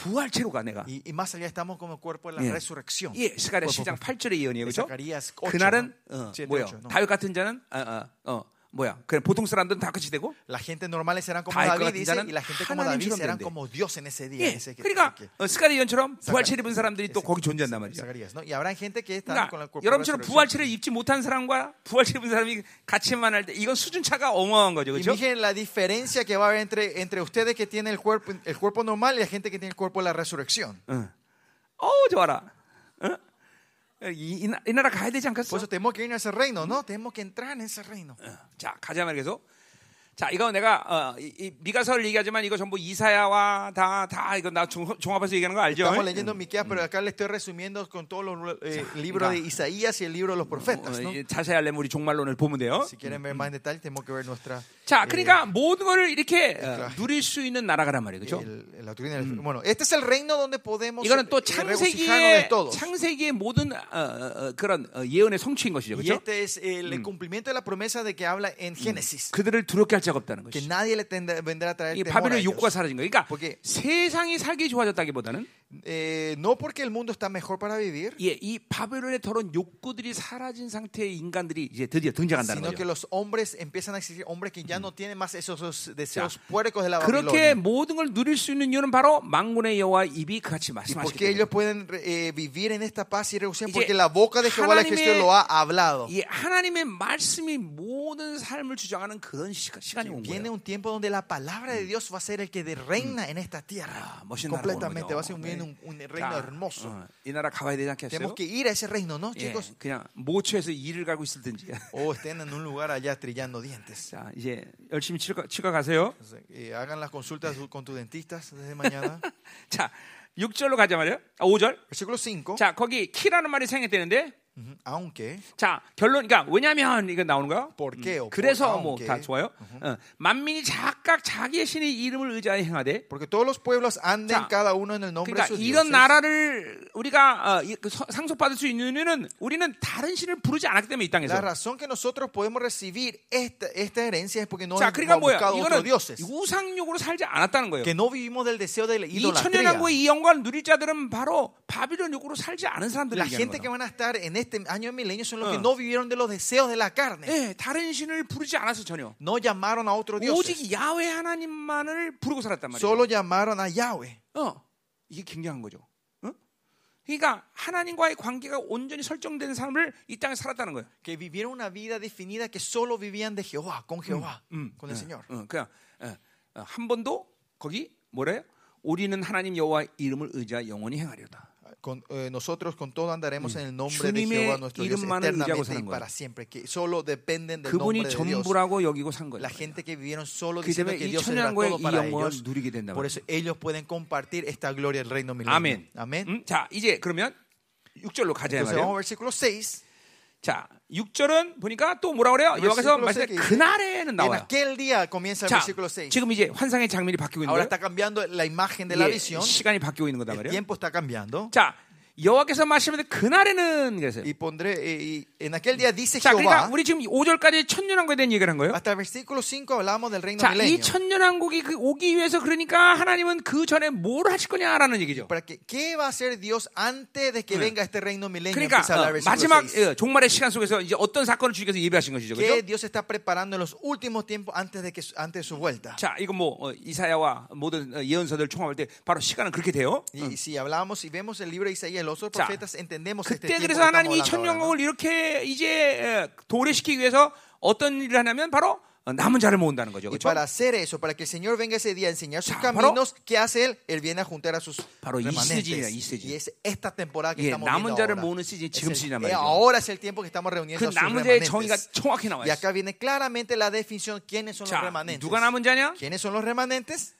A: 부활체로 가 내가.
B: Y, y más allá estamos como el cuerpo de la
A: 예.
B: resurrección.
A: 예, 스가랴
B: Cuerpo
A: 10장 8절의 예언이에요. 그렇죠?
B: Zacarías 8,
A: 그날은. 어,
B: 7,
A: 뭐야?
B: 8, ¿no?
A: 다윗 같은 자는 어, 어, 어, 뭐야? 그냥 보통 사람들은 다 끝이 되고
B: La gente normales serán como David, dice, y la gente como David serán como Dios en ese día.
A: 예,
B: ese
A: 그러니까 어, 예언처럼 부활체를 입은 사람들이 또 거기 존재한단 말이죠.
B: ¿no? Y habrá gente que está con el
A: 그러니까
B: cuerpo de
A: 여러분처럼. 부활체를 입지 못한 사람과 부활체 입은 사람이 같이 만날 때 이건 수준 차가 어마어마한 거죠.
B: Y
A: 그렇죠?
B: miren la diferencia que va a haber entre, entre ustedes que tienen el cuerpo, el cuerpo normal y la gente que tiene el cuerpo de la resurrección.
A: 어, 어 좋아라. 어? 이, 이, 나- 이 나라 가야 되지
B: Por
A: 않겠어?
B: eso tenemos que ir a ese reino, ¿no? Tenemos que entrar en ese reino.
A: 자, 가자 말해서 자, 이거 내가 어, 이, 이 미가서를 얘기하지만 이거 전부 이사야와 다다 이거 나 종, 종합해서 얘기하는 거 알죠?
B: Estamos leyendo Miqueas, pero acá le estoy resumiendo con todos los eh, libros de Isaías y el libro de los
A: 어,
B: profetas. ¿no?
A: 이- 자세히 하려면 우리 종말론을 보면 돼요.
B: Si quieren ver más en detalle, tenemos que ver nuestra
A: 자, 그러니까 모든 걸 이렇게 어,
B: 그러니까.
A: 누릴 수 있는 나라가란 말이에요. 그렇죠?
B: la doctrina del- Bueno, este es el reino donde podemos
A: 이거는 또
B: eh,
A: 창세기의. 창세기의 모든 어, 어, 어, 그런 어, 예언의 성취인 것이죠.
B: Y
A: 그렇죠?
B: este es el cumplimiento de la promesa de que habla en Génesis.
A: 그들을 두렵게 할 자가 없다는 것이. 이 바벨론. 욕구가 사라진 거예요. 그러니까 세상이 살기 좋아졌다기보다는
B: eh, no porque el mundo está mejor para vivir,
A: 예, 이 바벨론의 더러운 욕구들이 사라진 상태의 인간들이 이제 드디어 등장한다는
B: sino que
A: 거죠.
B: los hombres empiezan a existir hombres que ya no tienen más esos, esos deseos puercos de la
A: 그렇게
B: Babilonia.
A: 모든 걸 누릴 수 있는 이유는 바로 망군의 여호와 입이 그같이
B: Y
A: 말씀하시기
B: porque
A: 때문에.
B: ellos pueden eh, vivir en esta paz y regocijo
A: 이제
B: porque la boca de Jehová el ejército
A: 하나님의-
B: lo ha hablado.
A: 이 하나님의 말씀이 모든 삶을 주장하는 그런 시간, 시간이 온
B: Viene
A: 거예요.
B: un tiempo donde la palabra de Dios va a ser el que de- reina en esta tierra.
A: 아, 멋있는 나라가 오는
B: Completamente.
A: 거죠.
B: Va a ser un,
A: 네.
B: Un, un reino
A: 자,
B: hermoso.
A: 어, 이 나라 가봐야 되지 않겠어요?
B: Tenemos que ir a ese reino, ¿no,
A: 예,
B: chicos?
A: 그냥 모처에서 일을 가고 있을든지.
B: O estén en un lugar allá trillando dientes.
A: 자, 이제 열심히 치과, 치과 가세요.
B: Eh, hagan las consultas con tus dentistas desde mañana.
A: 자, 6절로 가자 말이요. 아, 5절.
B: Versículo 5.
A: 자, 거기 키라는 말이 생겼되는데
B: Aunque,
A: 자, 결론, 그러니까 왜냐면 이거 나오는 거야.
B: ¿por qué? o por-
A: 그래서 뭐. 다 좋아요. 어, 만민이 각각 자기의 신의 이름을 의지하여 행하되.
B: Porque todos los pueblos anden
A: 자,
B: cada uno en el nombre de
A: 그러니까
B: sus
A: 이런
B: dioses.
A: 나라를 우리가 어, 이- 그 서- 상속받을 수 있는 이유는 우리는 다른 신을 부르지 않았기 때문에 이
B: La
A: 땅에서.
B: razón que nosotros podemos recibir esta, esta herencia es porque no
A: 자,
B: hemos
A: 그러니까 뭐야? 이거는
B: dioses.
A: 우상욕으로 살지 않았다는 거예요.
B: Que no vivimos del deseo de la
A: 이
B: idolatría.
A: 천년왕국의 이 영광을 누릴 자들은 바로 바빌론 욕으로 살지 않은 사람들이
B: La gente que van a estar en este año milenio son los
A: 어.
B: que no vivieron de los deseos de la carne.
A: 예, 다른 신을 부르지 않아서 전혀.
B: No llamaron a otros dioses.
A: 오직 야훼 하나님만을 부르고 살았단 말이에요.
B: Solo llamaron a Yahweh.
A: 어, 이게 굉장한 거죠. 어? 그러니까 하나님과의 관계가 온전히 설정된 삶을 이 땅에 살았다는 거예요.
B: Que vivieron una vida definida que solo vivían de Jehová, con Jehová,
A: 음,
B: con el
A: 예,
B: Señor.
A: 어, 그냥 예, 어, 한 번도 거기 뭐래요? 우리는 하나님 여호와 이름을 의지하 영원히 행하리로다.
B: Con, eh, nosotros con todo andaremos en el nombre de Jehová nuestro Dios eternamente y para siempre. Que solo dependen del nombre de Dios. La gente que vivieron solo
A: 그
B: diciendo que
A: 이
B: Dios era todo
A: 이
B: para ellos. Por eso ellos pueden compartir esta gloria del reino milenio. Amén.
A: 음, 자, 이제 그러면 6절로 가자 말이에요.
B: versículo 6.
A: 자, 6절은 보니까 또 뭐라 그래요? 여기서 말씀 그날에는 나와요. 자,
B: versículo 6.
A: 지금 이제 환상의 장면이 바뀌고 있는 거예요. 시간이 바뀌고 있는 거다 말이에요. 자, 여호와께서 말씀하는데 그날에는 그랬어요.
B: Y pondré, eh, y en aquel día dice
A: 자, 그러니까
B: Jehová.
A: 우리 지금 5절까지 천년왕국에 대한 얘기를 한 거예요.
B: Hasta el versículo 5 hablamos del reino
A: 자, 이
B: milenio.
A: 천년왕국이 그 오기 위해서 그러니까 하나님은 그 전에 뭘 하실 거냐라는 얘기죠.
B: Para que, ¿Qué va a hacer Dios antes de que venga este reino milenio?
A: 그러니까 어, 마지막
B: 6.
A: 어, 종말의 시간 속에서 이제 어떤 사건을 주께서 예배하신 것이죠.
B: ¿Qué
A: 그렇죠?
B: Dios está preparando en los últimos tiempos antes de, que, antes de su vuelta?
A: 자, 이거 뭐 어, 이사야와 모든 어, 예언서들 총합할 때 바로 시간은 그렇게 돼요.
B: Y si hablamos y vemos el libro de Isaías
A: 자, 그때 그래서 하나님이
B: ¿no?
A: 천년왕국을 이렇게 이제 어, 도래시키기 위해서 어떤 일을 하냐면 바로 어, 남은 자를 모은다는 거죠.
B: Y
A: 그렇죠?
B: para hacer eso, para que el Señor venga ese día a enseñar sus
A: 자,
B: caminos, ¿qué hace Él? Él viene a juntar a sus
A: 바로 이. 시즌이야, 이 시즌.
B: Y es esta temporada que
A: 예,
B: estamos
A: 남은 자를
B: ahora.
A: 모으는
B: Es
A: 지금 시즌이란
B: eh,
A: 말이죠.
B: ahora es el tiempo que estamos reuniendo
A: 그
B: a sus
A: 남은 자의 정의가. 정확히 나와
B: Y
A: 있어요.
B: acá viene claramente la definición quiénes son los
A: 자,
B: remanentes.
A: 누가 남은 자냐?
B: ¿Quiénes son los remanentes?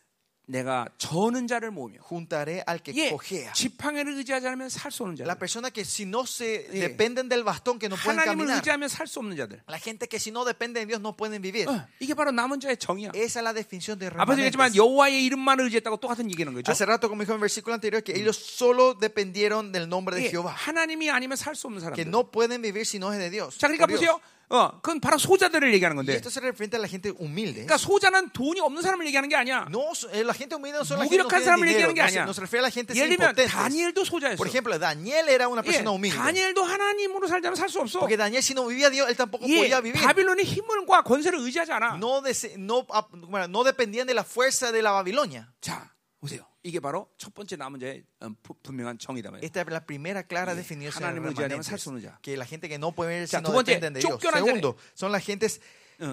A: 내가 저는 자를 모으며
B: Juntaré al que
A: 예,
B: cojea.
A: 지팡이를 의지하지 않으면 살 수 없는
B: La
A: 자들.
B: persona que si no se
A: 예.
B: dependen del bastón que no pueden
A: 하나님을
B: caminar.
A: 의지하면 살 수 없는 자들.
B: La gente que si no depende de Dios no pueden vivir.
A: 어, 이게 바로 남은 자의 정의야.
B: Esa es la definición de
A: 앞에서 얘기했지만. 여호와의 이름만 의지했다고 똑같은 얘기는 거죠.
B: Hace rato, como dijo en el versículo anterior, que ellos solo dependieron del nombre de
A: 예,
B: Jehová.
A: 하나님이 아니면 살 수 없는
B: Que
A: 사람들.
B: no pueden vivir si no es de Dios.
A: 자, 그러니까
B: por Dios.
A: 보세요. 어, 그건 바로 소자들을 얘기하는 건데. 그러니까 소자는 돈이 없는 사람을 얘기하는 게 아니야.
B: No, eh, la gente humilde no no
A: 무기력한 사람을. 얘기하는 게 아니야.
B: no se refiere a la gente
A: 예를 들면. 다니엘도 소자였어.
B: Por ejemplo, Daniel era una
A: 예,
B: persona humilde.
A: 다니엘도 하나님으로 살자면 살 수 없어.
B: Porque Daniel si no vivía Dios, él tampoco
A: 예,
B: podía vivir.
A: 바빌론의 힘과 권세를 의지하지 않아.
B: No, dese- no, ah, no dependían de la fuerza de la Babilonia.
A: 자, 보세요. 이게 바로 첫 번째 남은 자의 어, 부- 분명한 정의다 말이에요.
B: Esta es la primera clara definición de los remanentes. Que la gente que no puede ver si
A: 자,
B: no
A: 두 번째,
B: dependen de Dios. Segundo, son las gentes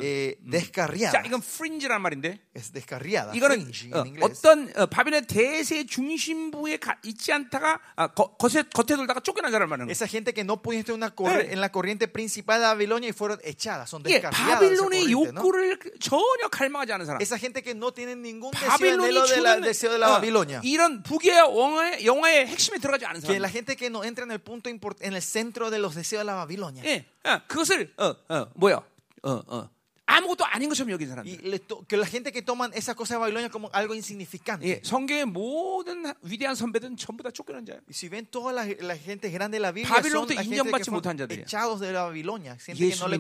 B: eh,
A: 자,
B: descarriada.
A: 이건 fringe란 말인데
B: Es descarriada.
A: 이거는 어. 어떤 어, 바빌론 대세 중심부에 가, 있지 않다가 아, 거, 겉에, 겉에 돌다가 쫓겨난 자를 말하는 거예요.
B: Esa gente que no en, una corre-
A: Eh.
B: en la corriente principal de Babilonia y fueron echadas, son
A: 예,
B: descarriadas. de esa
A: 바빌론의
B: corriente, ¿no?
A: 욕구를 전혀 갈망하지 않은 사람.
B: Esa gente que no tienen ningún deseo, anhelo de la, deseo de la
A: 어,
B: Babilonia.
A: 이런 북의 영화의, 영화의 핵심에 들어가지 않은
B: Que
A: 사람.
B: la gente que no entra en el punto import- en el centro de los deseos de la Babilonia.
A: 예, 어, 그것을 어, 어, 뭐야? 어, 어, 아무것도 아닌 것처럼 여긴 사람.
B: Y le to- que la gente que toman esa cosa de Babilonia como algo insignificante.
A: 예, 성경의 모든 위대한 선배들은 전부 다 쫓겨난 자예요.
B: Y si ven toda la, la gente grande de la Biblia son la gente que
A: 못한 자들이야.
B: echados de la Babilonia, gente que no le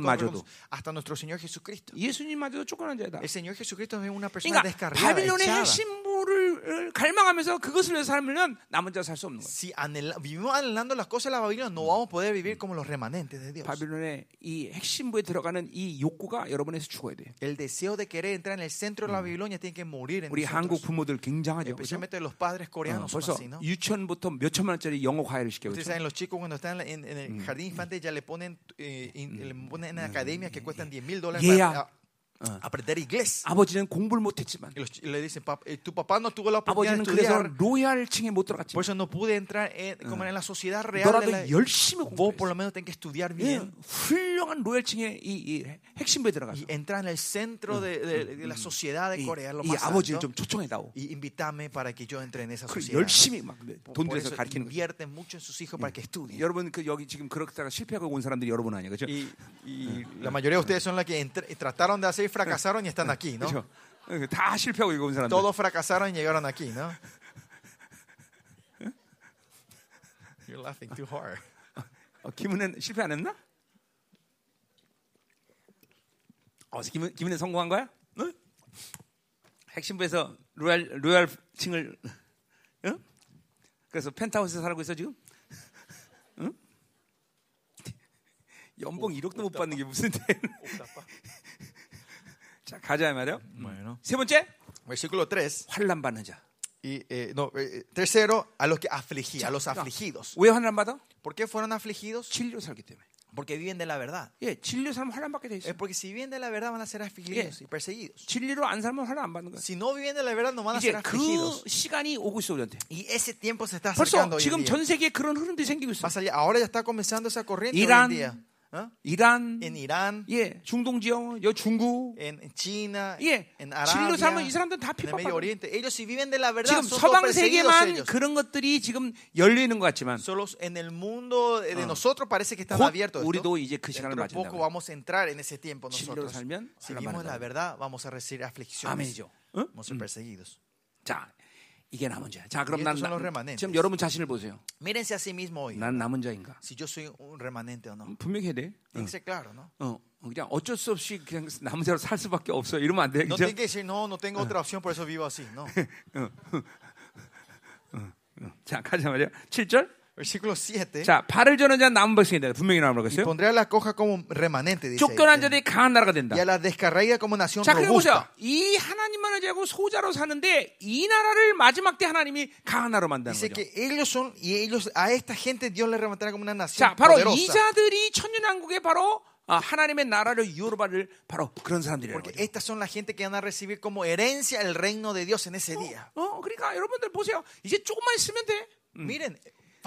B: hasta nuestro Señor Jesucristo.
A: 예수님마저도 쫓겨난 자다.
B: El Señor Jesucristo es una persona
A: 그러니까
B: descarriada,
A: 바빌론의. 핵심 부를 갈망하면서 그것을 위해서 살면 남은 자 살 수 없는 거예요.
B: Si anhela- vivimos anhelando las cosas de la Babilonia, no vamos a poder vivir como los remanentes de Dios.
A: 바빌론의 이 핵심부에 들어가는 이 욕구가 여러분에서 죽어야 돼요.
B: El deseo de querer entrar en el centro de la Babilonia tiene que morir en
A: 우리 한국
B: nosotros.
A: 부모들 굉장하죠. 그렇죠?
B: Especialmente los padres
A: 어,
B: coreanos
A: 벌써
B: así, ¿no?
A: 유치원부터 몇 천만 원짜리 영어 과외를 시켜
B: Ustedes
A: 그렇죠?
B: saben, los chicos cuando están en, en el jardín infante ya le ponen, eh, in- le ponen en academias que cuestan 10 mil dólares
A: Yeah.
B: para a- aprender inglés.
A: 아버지는 공부를 못했지만
B: Y los ch- le dicen, "Pap- eh, tu papá no tuvo la oportunidad de
A: 아버지는 그래서
B: estudiar,
A: 로얄층에 못 들어갔지만
B: por eso no pude entrar en, como en la sociedad real.
A: 너라도
B: De la,
A: 열심히
B: vos por
A: 공부했어.
B: lo menos tenés que estudiar
A: 예,
B: bien
A: 훌륭한 로얄층의 이, 이 핵심부에 들어가서
B: y entrar en el centro de, de- de la sociedad de
A: 이,
B: Corea, lo
A: 이
B: más
A: 아버지를
B: alto,
A: 좀 초청해다오.
B: y invítame para que yo entre en esa
A: 그
B: sociedad. ¿no?
A: 열심히 막 돈
B: Por
A: 들여서
B: eso
A: 가르치는 거죠.
B: invierten mucho en sus hijos para que estudien.
A: 여러분 그 여기 지금 그렇다가 실패하고 온 사람들이 여러분 아니에요, 그렇죠?
B: Y, y la mayoría de ustedes son las que entr- trataron de hacer y fracasaron y están aquí, ¿no?
A: 그렇죠? 다 실패하고 이거 온 사람들.
B: Todos fracasaron y llegaron aquí, ¿no? You're laughing too hard.
A: 어, 김은혜 실패 안 했나? 어, 김은 김은혜 성공한 거야? 응? 핵심부에서 로얄 로얄 층을 응? 그래서 펜트하우스에 살고 있어 지금? 응? 연봉 1억도 못 받는 게 무슨 데? 자 가자 말이요.
B: Bueno.
A: 세 번째
B: Versículo 3.
A: 환란 받는 자.
B: Y, eh, no, eh, tercero, a los que afligí, a los afligidos.
A: 왜 환란 받아?
B: ¿Por qué fueron afligidos?
A: 진리로 살기 때문에.
B: Porque viven de la verdad.
A: 예, 진리로 살면 환란 받게 돼 있어.
B: Es porque si viven de la verdad van a ser afligidos y perseguidos.
A: 진리로 안 살면 환란 안 받는 거야.
B: Si no viven de la verdad no van a
A: 이제
B: ser
A: 그
B: afligidos.
A: 시간이 오고 있어 우리한테.
B: Y ese tiempo se está
A: 벌써
B: acercando hoy en
A: 지금
B: día.
A: 전 세계에 그런 흐름들이 생기고 있어.
B: Va a salir- ahora ya está comenzando esa corriente
A: Irán.
B: hoy en día. ¿Ah?
A: 이란,
B: En Irán,
A: 예, 중동 지역, 여 중국,
B: en China,
A: 예, 진리로
B: Arabia,
A: 살면 이 사람들은 다.
B: Oriente. Ellos si viven de la verdad
A: 지금 서방 세계만
B: ellos.
A: 그런 것들이 지금 열리는 것 같지만
B: Solos en el mundo de nosotros parece que abiertos. esto.
A: 우리도 이제 그 시간을
B: de poco
A: 맞이한다.
B: vamos a entrar en ese tiempo
A: 진리로
B: nosotros.
A: 살면
B: Si vivimos la verdad, vamos a recibir aflicciones.
A: 아멘이죠. 응?
B: Vamos a ser perseguidos.
A: 자, 이게 남은 자야. 자, 그럼 난 나-. 지금 여러분 자신을 보세요.
B: Mírense a sí mismo hoy.
A: 난 남은 자인가?
B: Si yo soy un remanente o no.
A: 분명히 해야 돼.
B: Tiene que ser claro, ¿no?
A: 어, 그냥 어쩔 수 없이 그냥 남은 자로 살 수밖에 없어. 이러면 안 돼.
B: No tiene que decir, no, no tengo otra opción, por eso vivo así. No.
A: 자, 가자 말이야. 7절.
B: Versículo 7.
A: 자, 발을 저는 자 남은 백성이다. 분명히 나오는
B: pondré a la coja como remanente, dice.
A: 쫓겨난. 자들이 강한 나라가 된다.
B: Y a la descarraída como nación
A: 자, 그리고 보세요.
B: robusta.
A: 이 하나님만 의지하고 소자로 사는데 이 나라를 마지막 때 하나님이 강한 나라로 만드는
B: Dice
A: 거죠.
B: que ellos son, y ellos, a esta gente Dios les levantará como una nación
A: 자, 바로
B: poderosa.
A: 이 자들이 천년 왕국에 바로 아, 하나님의 나라를 유로 받을 바로 그런 사람들이라는
B: Porque
A: 거죠.
B: estas son la gente que van a recibir como herencia el reino de Dios en ese día.
A: 어, 그러니까 여러분들 보세요. 이제 조금만 있으면 돼.
B: Miren,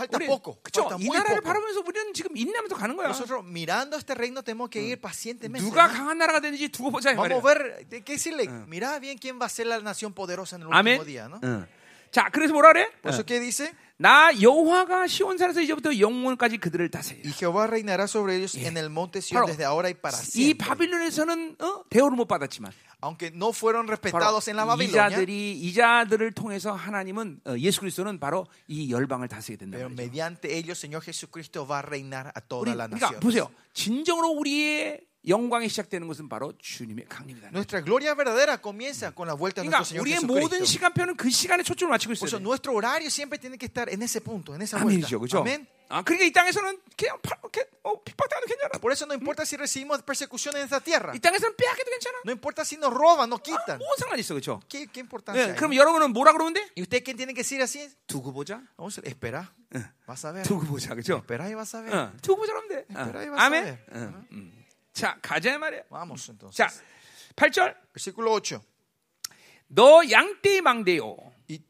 B: falta poco.
A: 그쵸?
B: Falta
A: 이
B: muy
A: 나라를
B: poco.
A: 바라보면서 우리는 지금 인내하면서 가는 거야.
B: Nosotros mirando este reino tenemos que ir pacientemente.
A: 누가. 강한 나라가 되는지 두고 보자 이
B: Vamos a
A: 말이야.
B: ver, hay que decirle, mira bien quién va a ser la nación poderosa en el último
A: 아멘.
B: día, ¿no?
A: 응. 자, 그래서 뭐라 그래?
B: Por eso,
A: 어.
B: ¿qué dice?
A: 나 여호와가 시온산에서 이제부터 영원까지 그들을 다스리라.
B: Y Jehová reinará sobre ellos en el monte Sion
A: 바로
B: desde ahora y para
A: 이
B: siempre.
A: 바빌론에서는 어? 대우를 못 받았지만
B: Aunque no fueron respetados en la
A: 이
B: Babilonia,
A: 자들이 이 자들을 통해서 하나님은 어, 예수 그리스도는 바로 이 열방을 다스리게 된다.
B: pero mediante ellos, Señor Jesucristo va a reinar a
A: 우리,
B: toda la
A: 그러니까
B: nación.
A: 보세요. 진정으로 우리의 영광이 시작되는 것은 바로 주님의 강림이다.
B: Nuestra gloria verdadera comienza con la vuelta de
A: 그러니까
B: nuestro Señor
A: 우리의 모든
B: Jesucristo.
A: 시간표는 그 시간에 초점을 맞추고 있어요.
B: nuestro horario siempre tiene que estar en ese punto, en esa vuelta.
A: 아멘이죠, 그렇죠? 아, 그 어, 괜찮아.
B: Por eso no importa si recibimos persecución en esta tierra.
A: 이 땅에서는 빼앗겨도 괜찮아.
B: No importa si nos roban, nos quitan.
A: 있어, 그렇죠?
B: ¿Qué, qué importancia
A: 예,
B: hay?
A: 그럼 여러분은 뭐라 그러면 돼?
B: ¿Y usted qué tiene que decir así? Vamos a esperar. Vas a ver.
A: 그렇죠?
B: Espera y vas a ver.
A: 어, 두고 보자 그러면 돼. 어,
B: Espera y vas a
A: 아멘.
B: ver.
A: 어, 음. 자, 가자 말이야.
B: Vamos entonces.
A: 자, 8절.
B: Versículo 8.
A: 너 양떼 망대요.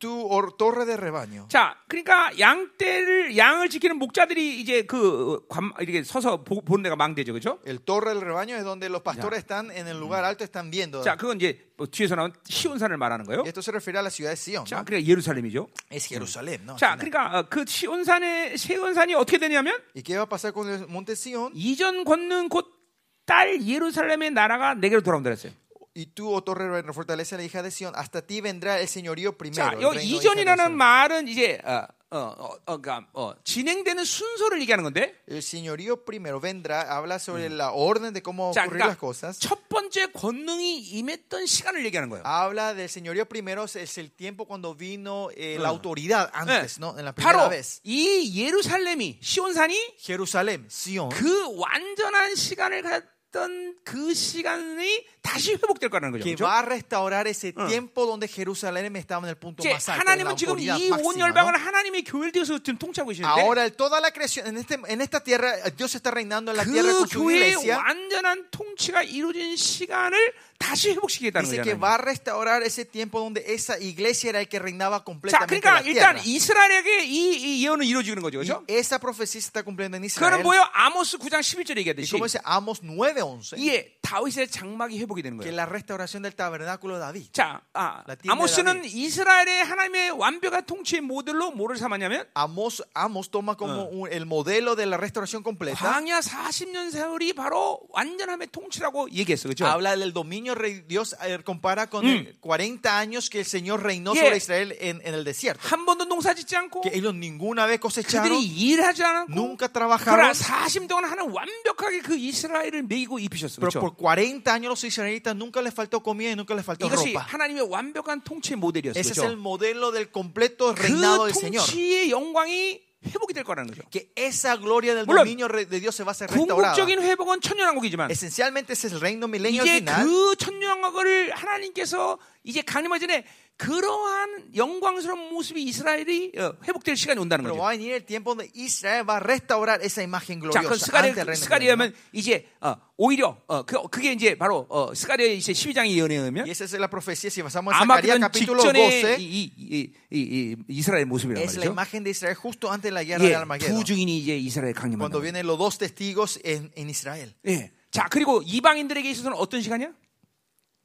B: Or- torre de rebaño.
A: 자, 그러니까 양 떼를 양을 지키는 목자들이 이제 그 관, 이렇게 서서 보, 보는 데가 망대죠, 그렇죠?
B: El torre del rebaño es donde los pastores están en el lugar alto, están viendo.
A: 자, 그건 이제 뭐 뒤에서 나온 시온산을 말하는 거예요.
B: Esto se refiere a la ciudad de Sion.
A: 자,
B: ¿no?
A: 그러니까 예루살렘이죠.
B: Es Jerusalén, ¿no?
A: 자. 그러니까 어, 그 시온산의 시온산이 어떻게 되냐면
B: ¿Y qué va a pasar con el monte Sion?
A: 이전 권능 곧딸 예루살렘의 나라가 내게로 돌아온다 그랬어요.
B: Y tú, oh torre de fortaleza, la hija de Sion, hasta ti vendrá el señorío primero.
A: 자,
B: de
A: 이전이라는. 말은 이제 어, 어, 어, 어, 그러니까, 어, 진행되는 순서를 얘기하는 건데.
B: El señorío primero vendrá, habla sobre la orden de cómo
A: 자,
B: ocurrir las
A: 그러니까
B: cosas.
A: 첫 번째 권능이 임했던 시간을 얘기하는 거예요.
B: Habla del señorío primero, es el tiempo cuando vino eh, la autoridad
A: 네.
B: antes, ¿no? En la primera
A: 바로
B: vez.
A: 이 예루살렘이 시온산이
B: Jerusalén, Sion,
A: 그 완전한 시간을 갖던 그 시간이 다시 회복될 거라는 거죠.
B: que
A: 그렇죠?
B: va a restaurar ese tiempo donde Jerusalén estaba en el punto más alto.
A: 하나님은 지금
B: autoridad
A: 이온
B: máxima,
A: 열방을
B: ¿no?
A: 하나님의 교회를 뒤에서 지금 통치하고 계시는데
B: Ahora toda la creación, en, este, en esta tierra, Dios está reinando en la tierra
A: 그
B: con su iglesia.
A: 완전한 통치가 이루어진 시간을 다시 회복시키겠다는
B: Dice que
A: 거잖아요.
B: va a restaurar ese tiempo donde esa iglesia era el que reinaba
A: 자,
B: completamente en
A: 그러니까 일단. 이스라엘에게 이, 이 예언은 이루어지는 거죠. 그렇죠?
B: esa profecía está cumpliendo en Israel.
A: 뭐예요? 아모스 9장 11절에
B: Y
A: 얘기하듯이
B: como dice Amos 9:11,
A: 이에 다윗의 장막이 회복 이 되는
B: que
A: 거예요.
B: la restauración del tabernáculo de David.
A: 자, 아, 아모스는 이스라엘의 하나님의 완벽한 통치의 모델로 뭐를 삼았냐면
B: Amos, Amos toma como un- el modelo de la restauración completa.
A: 광야 40년 세월이 바로 완전함의 통치라고 얘기했어. 그렇죠?
B: Habla del dominio rey Dios eh, compara con el 40 años que el Señor reinó
A: Yeah.
B: sobre Israel en, en el desierto.
A: 한 번도 농사 짓지 않고
B: Que ellos ninguna vez cosecharon,
A: 그들이 일하지 않았고
B: nunca
A: 그러나
B: trabajaron,
A: 40 동안 하는 완벽하게 그 이스라엘을 먹이고 입히셨어.
B: pero
A: 그렇죠?
B: por 40 años los israelitas nunca les faltó comida y nunca les faltó
A: 이것이
B: ropa.
A: 하나님의 완벽한 통치의 모델이었어요.
B: Ese es el
A: 그렇죠?
B: modelo del completo reinado
A: 그
B: del Señor.
A: 통치의 영광이 회복이 될 거라는 거죠.
B: Que esa gloria del dominio de Dios se va a ser restaurada.
A: 궁극적인 회복은 천년왕국이지만
B: Esencialmente ese es el reino milenio
A: 이제
B: final.
A: 그 천년왕국을 하나님께서 이제 강림하기 전에 그러한 영광스러운 모습이 이스라엘이 어, 회복될 시간이 온다는 거죠.
B: va a venir el tiempo donde Israel va a restaurar esa imagen
A: 자, 그
B: gloriosa
A: 스가랴
B: ante el reino
A: 스가랴하면 이제 어, 오히려 어, 그, 그게 이제 바로 어, 스가랴의 이제 12장의 예언에 의하면
B: Y esa es la profecía. Si pasamos a
A: 아마
B: Zacarías capítulo
A: 직전에
B: 12,
A: 이, 이, 이, 이, 이 이스라엘 모습이란
B: es la
A: 말이죠.
B: imagen de Israel justo antes de la guerra de
A: 예,
B: Armagedón.
A: 두 증인이 이제 이스라엘 강림한다.
B: Cuando vienen los dos testigos en, en Israel.
A: 예. 자, 그리고 이방인들에게 있어서는 어떤 시간이야?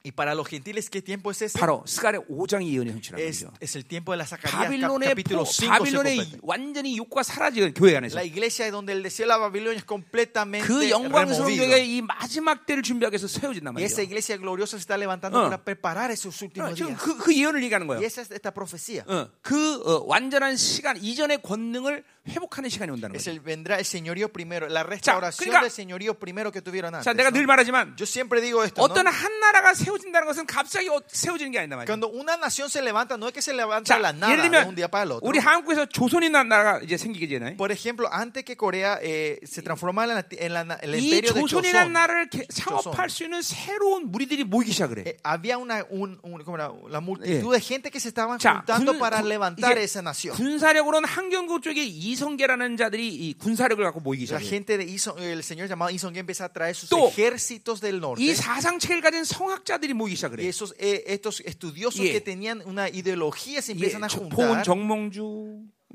B: Y para los gentiles, ¿qué tiempo es ese?
A: 바로 스가랴 5장의 예언의 성취라는
B: Es,
A: 거죠.
B: es el tiempo de la Zacarías
A: 바빌론의
B: capítulo
A: 포-
B: 5. se
A: 바빌론의. 완전히 욕과 사라지는 교회 안에서
B: La iglesia donde el deseo de la Babilonia es completamente
A: 그 영광스러운. 교회가 이 마지막 때를 준비하기 위해서 세워진단
B: Y esa iglesia gloriosa se está levantando
A: 어.
B: para preparar esos
A: 어,
B: últimos
A: 지금
B: días.
A: 그, 그 예언을 얘기하는
B: Y
A: 거예요.
B: esa es esta profecía.
A: 어, 그 어, 완전한 시간 이전의 권능을 회복하는 시간이 온다는
B: Es
A: 거죠.
B: el, vendrá el señorío primero, la restauración
A: 그러니까-
B: del señorío primero que tuvieron antes.
A: 자, 내가. 늘 말하지만
B: Yo siempre digo esto.
A: 어떤 한 나라가 세워 진다는 것은 갑자기 어- 세워지는 게 아니다 말이죠.
B: Cuando una nación se levanta, no es que se levanta
A: 자,
B: la nada
A: 예를
B: de un día para el
A: 들면
B: otro.
A: 우리 한국에서 조선이라는 나라가 이제 생기게 되나요?
B: Por ejemplo, antes que Corea eh, se transformara en, la- en la- el
A: 이
B: imperio de
A: 조선이라는
B: Joseon,
A: 나라를 개- 창업할 수 있는 새로운 무리들이 모이기 시작을 해.
B: eh, había una un- un- ¿cómo era? la multitud de gente que se estaban
A: 자,
B: juntando
A: 군-
B: para
A: 군-
B: levantar esa nación.
A: 군사력으로는 한경국 쪽에 이성계라는 자들이 이 군사력을 갖고 모이기
B: La
A: 시작해.
B: gente de Ison- el señor llamado Isongue empieza a traer sus
A: 또
B: ejércitos del norte.
A: 이 사상체를 가진 성학자들 이 모이기 시작을
B: Y
A: 해.
B: esos, eh, estos estudiosos
A: 예.
B: que tenían una ideología se
A: 예,
B: empiezan a
A: 저-
B: juntar.
A: 포은 정몽주,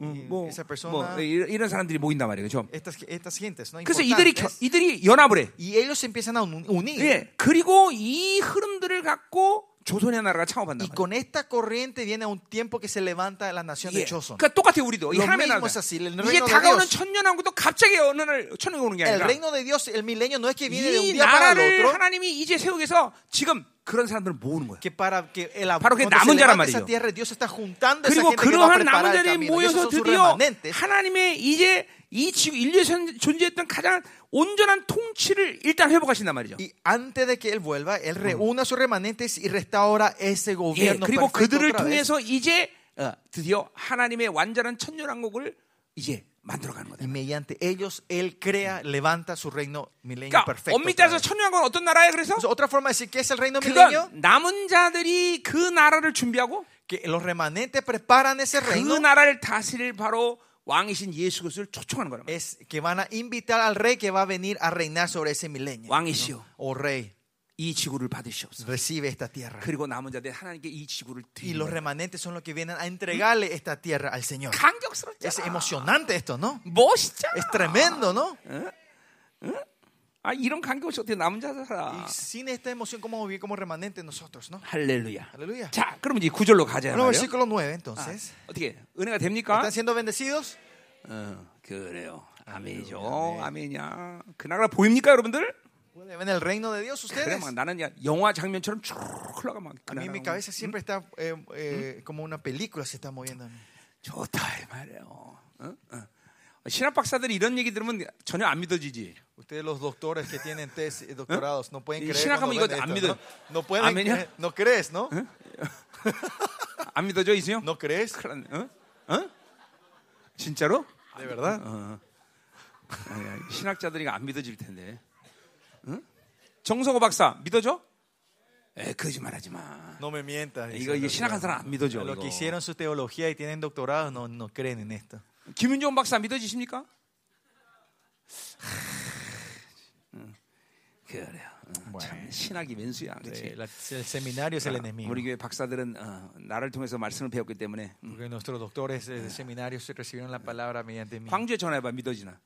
A: 음,
B: 예,
A: 뭐,
B: esa persona-
A: 뭐 이런, 사람들이 모인단 말이에요, 그렇죠?
B: Estas, estas gentes, ¿no?
A: 그래서 이들이 겨-. 이들이 연합을 해.
B: y ellos empiezan a un- unir.
A: 예, 그리고 이 흐름들을 갖고 조선의 나라가 창업한다.
B: Y con esta corriente viene un tiempo que se levanta la nación
A: 예.
B: de Choson.
A: 그러니까
B: Lo mismo es así, el reino de Dios. El reino de Dios, el milenio, no es que viene de un
A: 이
B: día para el otro,
A: 하나님이 이제 세우기 위해서 지금 그런 사람들을 모으는 거야. 바로
B: se
A: 남은 자란 말이죠. 그리고 그러한 남은 자들이 모여서 드디어. 하나님의 이제 이 지구 인류에 선- 존재했던 가장 온전한 통치를 일단 회복하신단 말이죠.
B: Y antes de que él vuelva, él reúne a sus remanentes y restaura ese
A: 예,
B: gobierno
A: 그리고
B: perfecto
A: 그들을. 통해서 이제 어, 드디어 하나님의 완전한 천년왕국을 이제 만들어가는 거다.
B: Mediante ellos, él crea, levanta su reino milenio
A: 그러니까
B: perfecto.
A: 엄밀히
B: vez.
A: 천년왕국은 어떤 나라예요? 그래서
B: otra forma de decir que es el reino milenio,
A: 남은 자들이 그 나라를 준비하고
B: que los remanentes preparan ese
A: 그
B: reino
A: 나라를 다스릴 바로 왕이신 예수 그리스도를 초청하는 거란 말이야.
B: es que van a invitar al rey que va a venir a reinar sobre ese milenio.
A: 왕이시여
B: O rey,
A: 이 지구를 받으시옵소서.
B: recibe esta tierra.
A: 그리고 남은 자들 하나님께 이 지구를
B: Y los
A: 드리는
B: remanentes son los que vienen a entregarle esta tierra al Señor. Es
A: 감격스럽잖아.
B: emocionante esto, ¿no?
A: 멋있잖아.
B: Es tremendo, ¿no?
A: 아 이런 감격 없이 어떻게 남은 자들 살아?
B: Y sin esta emoción, ¿cómo vivir como remanentes nosotros, no?
A: 할렐루야.
B: Aleluya.
A: 자, 그럼 이제 구절로 가자 말이요.
B: versículo 9,
A: 아,
B: entonces.
A: 어떻게 은혜가 됩니까?
B: ¿Están siendo bendecidos?
A: 어, 그래요. 아멘이죠. 아멘이야. 그 나라 보입니까, 여러분들?
B: ¿Pueden ver el reino de Dios
A: 그래,
B: ustedes?
A: 막 나는 야, 영화 장면처럼 쭉 흘러가 막.
B: A mí mi cabeza siempre está eh, eh, como una película se está moviendo.
A: 좋다 이 말이에요. 어? 어. 신학 박사들이 이런 얘기 들으면 전혀 안 믿어지지.
B: Ustedes los doctores que tienen test, eh, doctorados no pueden
A: Y
B: creer
A: 신학하면
B: cuando
A: 이거
B: ven
A: 안
B: esto,
A: 믿어요.
B: ¿no? No pueden
A: 아멘이야?
B: creer. No crees, ¿no?
A: 안 믿어져 이수영?
B: No crees.
A: 났네. 어? 어? 진짜로?
B: De verdad.
A: 어. 신학자들이 안 믿어질 텐데. 응? 정석호 박사 믿어져? 에 거짓말하지 마.
B: No me mientas.
A: 이거 신학한 사람 안 믿어져. 이거.
B: que hicieron su teología y tienen doctorado no, no creen en esto.
A: 김윤종 박사 믿어지십니까? 응. 그래요. 어, 참 신학이 왼수야. 그렇지?
B: el enemigo.
A: 우리 교회 박사들은 어, 나를 통해서 말씀을 배웠기 때문에 음.
B: Porque nuestros doctores de seminario se recibieron la palabra mediante mí.
A: 광주에 전화해 봐 믿어지나?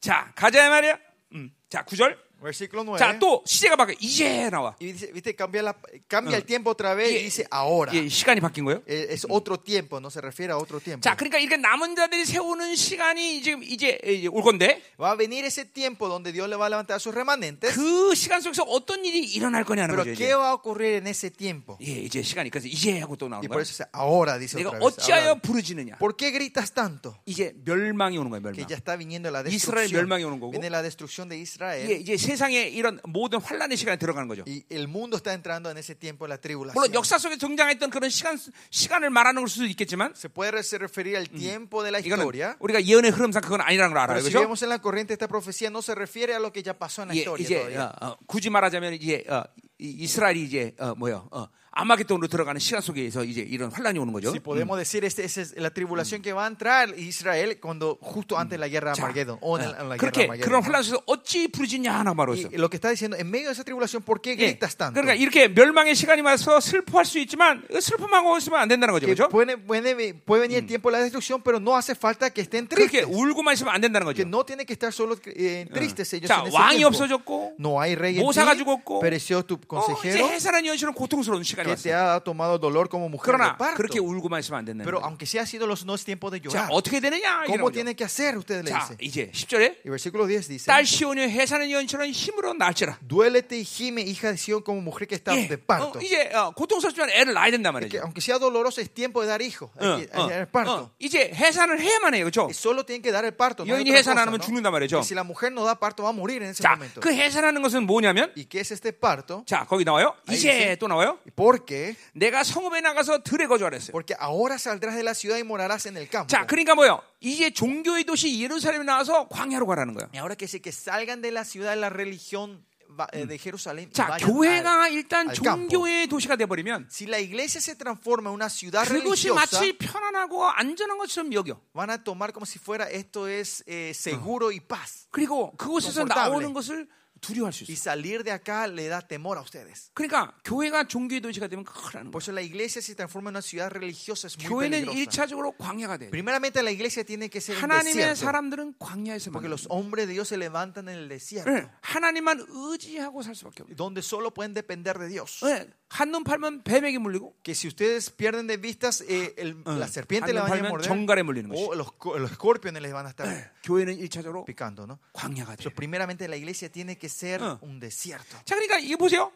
A: 자 가자 말이야. 음. 자 9절.
B: Versículo 9.
A: 자 또 시제가 바뀌어 이제 나와.
B: Y dice, viste, cambia, la, cambia el tiempo otra vez y,
A: Y-
B: dice ahora.
A: 예, 시간이 바뀐 거예요.
B: Eh, Es otro tiempo, no se refiere a otro tiempo.
A: 자 그러니까 이렇게 남은 자들이 세우는 시간이 지금 이제 이제 올 건데
B: Va a venir ese tiempo donde Dios le va a levantar a sus remanentes.
A: 그 시간 속에서 어떤 일이 일어날 거냐는
B: Pero
A: 거죠.
B: ¿qué
A: 이제.
B: va a ocurrir en ese tiempo?
A: 예, 이제 시간이 그래서 이제 하고 또
B: Y
A: 나오는
B: por
A: 거야.
B: eso dice ahora, dice
A: 내가. 어찌하여. 부르짖느냐?
B: ¿Por qué gritas tanto?
A: 이제 멸망이 오는 거야,
B: Que
A: 멸망.
B: ya está viniendo la
A: 이스라엘
B: destrucción.
A: 멸망이 오는 거고.
B: Viene la destrucción de Israel.
A: 이제 세상에 이런 모든 환란의 시간에 들어가는 거죠.
B: Y el mundo está entrando en ese tiempo la tribulación.
A: 물론 역사 속에 등장했던 그런 시간 시간을 말하는 걸 수도 있겠지만
B: Se puede referir al tiempo de la historia.
A: 우리가 예언의 흐름상 그건 아니라는 걸 알아요,
B: Pero si
A: 그렇죠?
B: vemos en la corriente esta profecía, no se refiere a lo que ya pasó en la
A: 예,
B: historia.
A: 이제. 어, 어, 굳이 말하자면 이제 어, 이- 이스라엘이 이제 어, 뭐요? 어, 아마겟돈으로 들어가는 시간 속에서 이제 이런 환란이 오는 거죠.
B: Si podemos decir, esta es la tribulación que va a entrar Israel cuando justo antes de la guerra de
A: 자,
B: Armagedón. O en,
A: 어,
B: la- guerra de
A: 그렇게
B: Armagedón.
A: 그런 환란 속에서 어찌 부르짖냐 하나 말로 했어.
B: Y lo que está diciendo, en medio de esa tribulación, ¿por qué
A: 예,
B: gritas tanto?
A: 그러니까 이렇게 멸망의 시간이 와서 슬퍼할 수 있지만 슬픔하고 있으면 안 된다는 거죠,
B: Que
A: 그렇죠?
B: puede, puede, puede venir el tiempo de la destrucción, pero no hace falta que estén
A: 그렇게
B: tristes.
A: 울고만 있으면 안 된다는
B: Que
A: 거죠.
B: no tiene que estar solo eh, tristes ellos
A: 자,
B: en ese
A: 왕이
B: tiempo.
A: 없어졌고
B: No hay rey en
A: 모사가
B: ti,
A: 죽었고
B: pereció tu
A: 어, 이제
B: consejero,
A: 해산한 연실은 고통스러운 시간이
B: que te ha tomado dolor como mujer de
A: 그러나
B: parto.
A: 그렇게 울고만 있으면 안 된다는
B: Pero
A: 거죠.
B: aunque sea sido los no es tiempo de
A: 자,
B: llorar,
A: 어떻게 되느냐? 이런
B: ¿cómo
A: 거죠.
B: tiene que hacer? Ustedes le
A: 자,
B: dicen.
A: 이제 10절에
B: Y versículo 10 dice,
A: 딸 시온이 해산한 연실은 힘으로 낳을지라.
B: duélete y gime, hija de Sion, como mujer que está
A: 예,
B: de
A: 어,
B: parto.
A: 이제 어, 고통스럽지만 애를 낳아야 된단
B: Que
A: 말이죠.
B: aunque sea doloroso, es tiempo de dar hijo. Hay
A: 어,
B: que-
A: 어,
B: hay que dar parto.
A: 어, 이제 해산을 해야만 해요, 그렇죠?
B: Y solo tienen que dar el parto. No hay
A: 여인이
B: otra
A: 해산
B: cosa,
A: 하면
B: ¿no?
A: 죽는단 말이죠.
B: Que si la mujer no da parto, va a morir en ese
A: 자,
B: momento.
A: 그 해산하는 것은 뭐냐면,
B: ¿Y qué es este parto?
A: 자, 거기 나와요. 이제
B: dice,
A: 또 나와요.
B: Porque,
A: 내가 성읍에 나가서 들에 거주하라 했어요.
B: porque ahora saldrás de la ciudad y morarás en el campo.
A: 자, 그러니까 뭐요? 이제 종교의 도시 예루살렘에 나와서 광야로 가라는 거예요.
B: Y ahora que sí, que salgan de la ciudad de la religión eh, de Jerusalén.
A: 자, 교회가 일단. 종교의 도시가 돼 버리면
B: Si la iglesia se transforma en una ciudad
A: 그것이 마치 편안하고 안전한 것처럼 여겨.
B: van a tomar como si fuera esto es eh, seguro y paz.
A: 그리고 그곳에서. 나오는 것을 두려워할 수
B: Y
A: 있어요.
B: salir de acá le da temor a ustedes.
A: 그러니까 교회가 종교의 도시가 되면 큰일 나는
B: Por
A: 거예요.
B: eso la iglesia se transforma en una ciudad religiosa es muy
A: 교회는
B: peligrosa.
A: 일차적으로 광야가 돼요.
B: Primeramente la iglesia tiene que ser en
A: 하나님의
B: desierto.
A: 사람들은 광야에서
B: Porque los hombres de Dios se levantan en el desierto.
A: 네, 하나님만 의지하고 살 수밖에 없어요.
B: Donde solo pueden depender de Dios.
A: 네, 한눈 팔면 뱀에게 물리고
B: Que si ustedes pierden de vistas, eh, el- la serpiente le
A: 한눈
B: van a
A: 팔면
B: morder.
A: 정갈에 물리는 것이.
B: O los, co- los escorpiones les van a estar
A: 교회는 일차적으로
B: picando, ¿no?
A: 광야가 돼요.
B: So, primeramente la iglesia tiene que ser
A: 어.
B: un desierto.
A: 자, 그러니까 이게 보세요.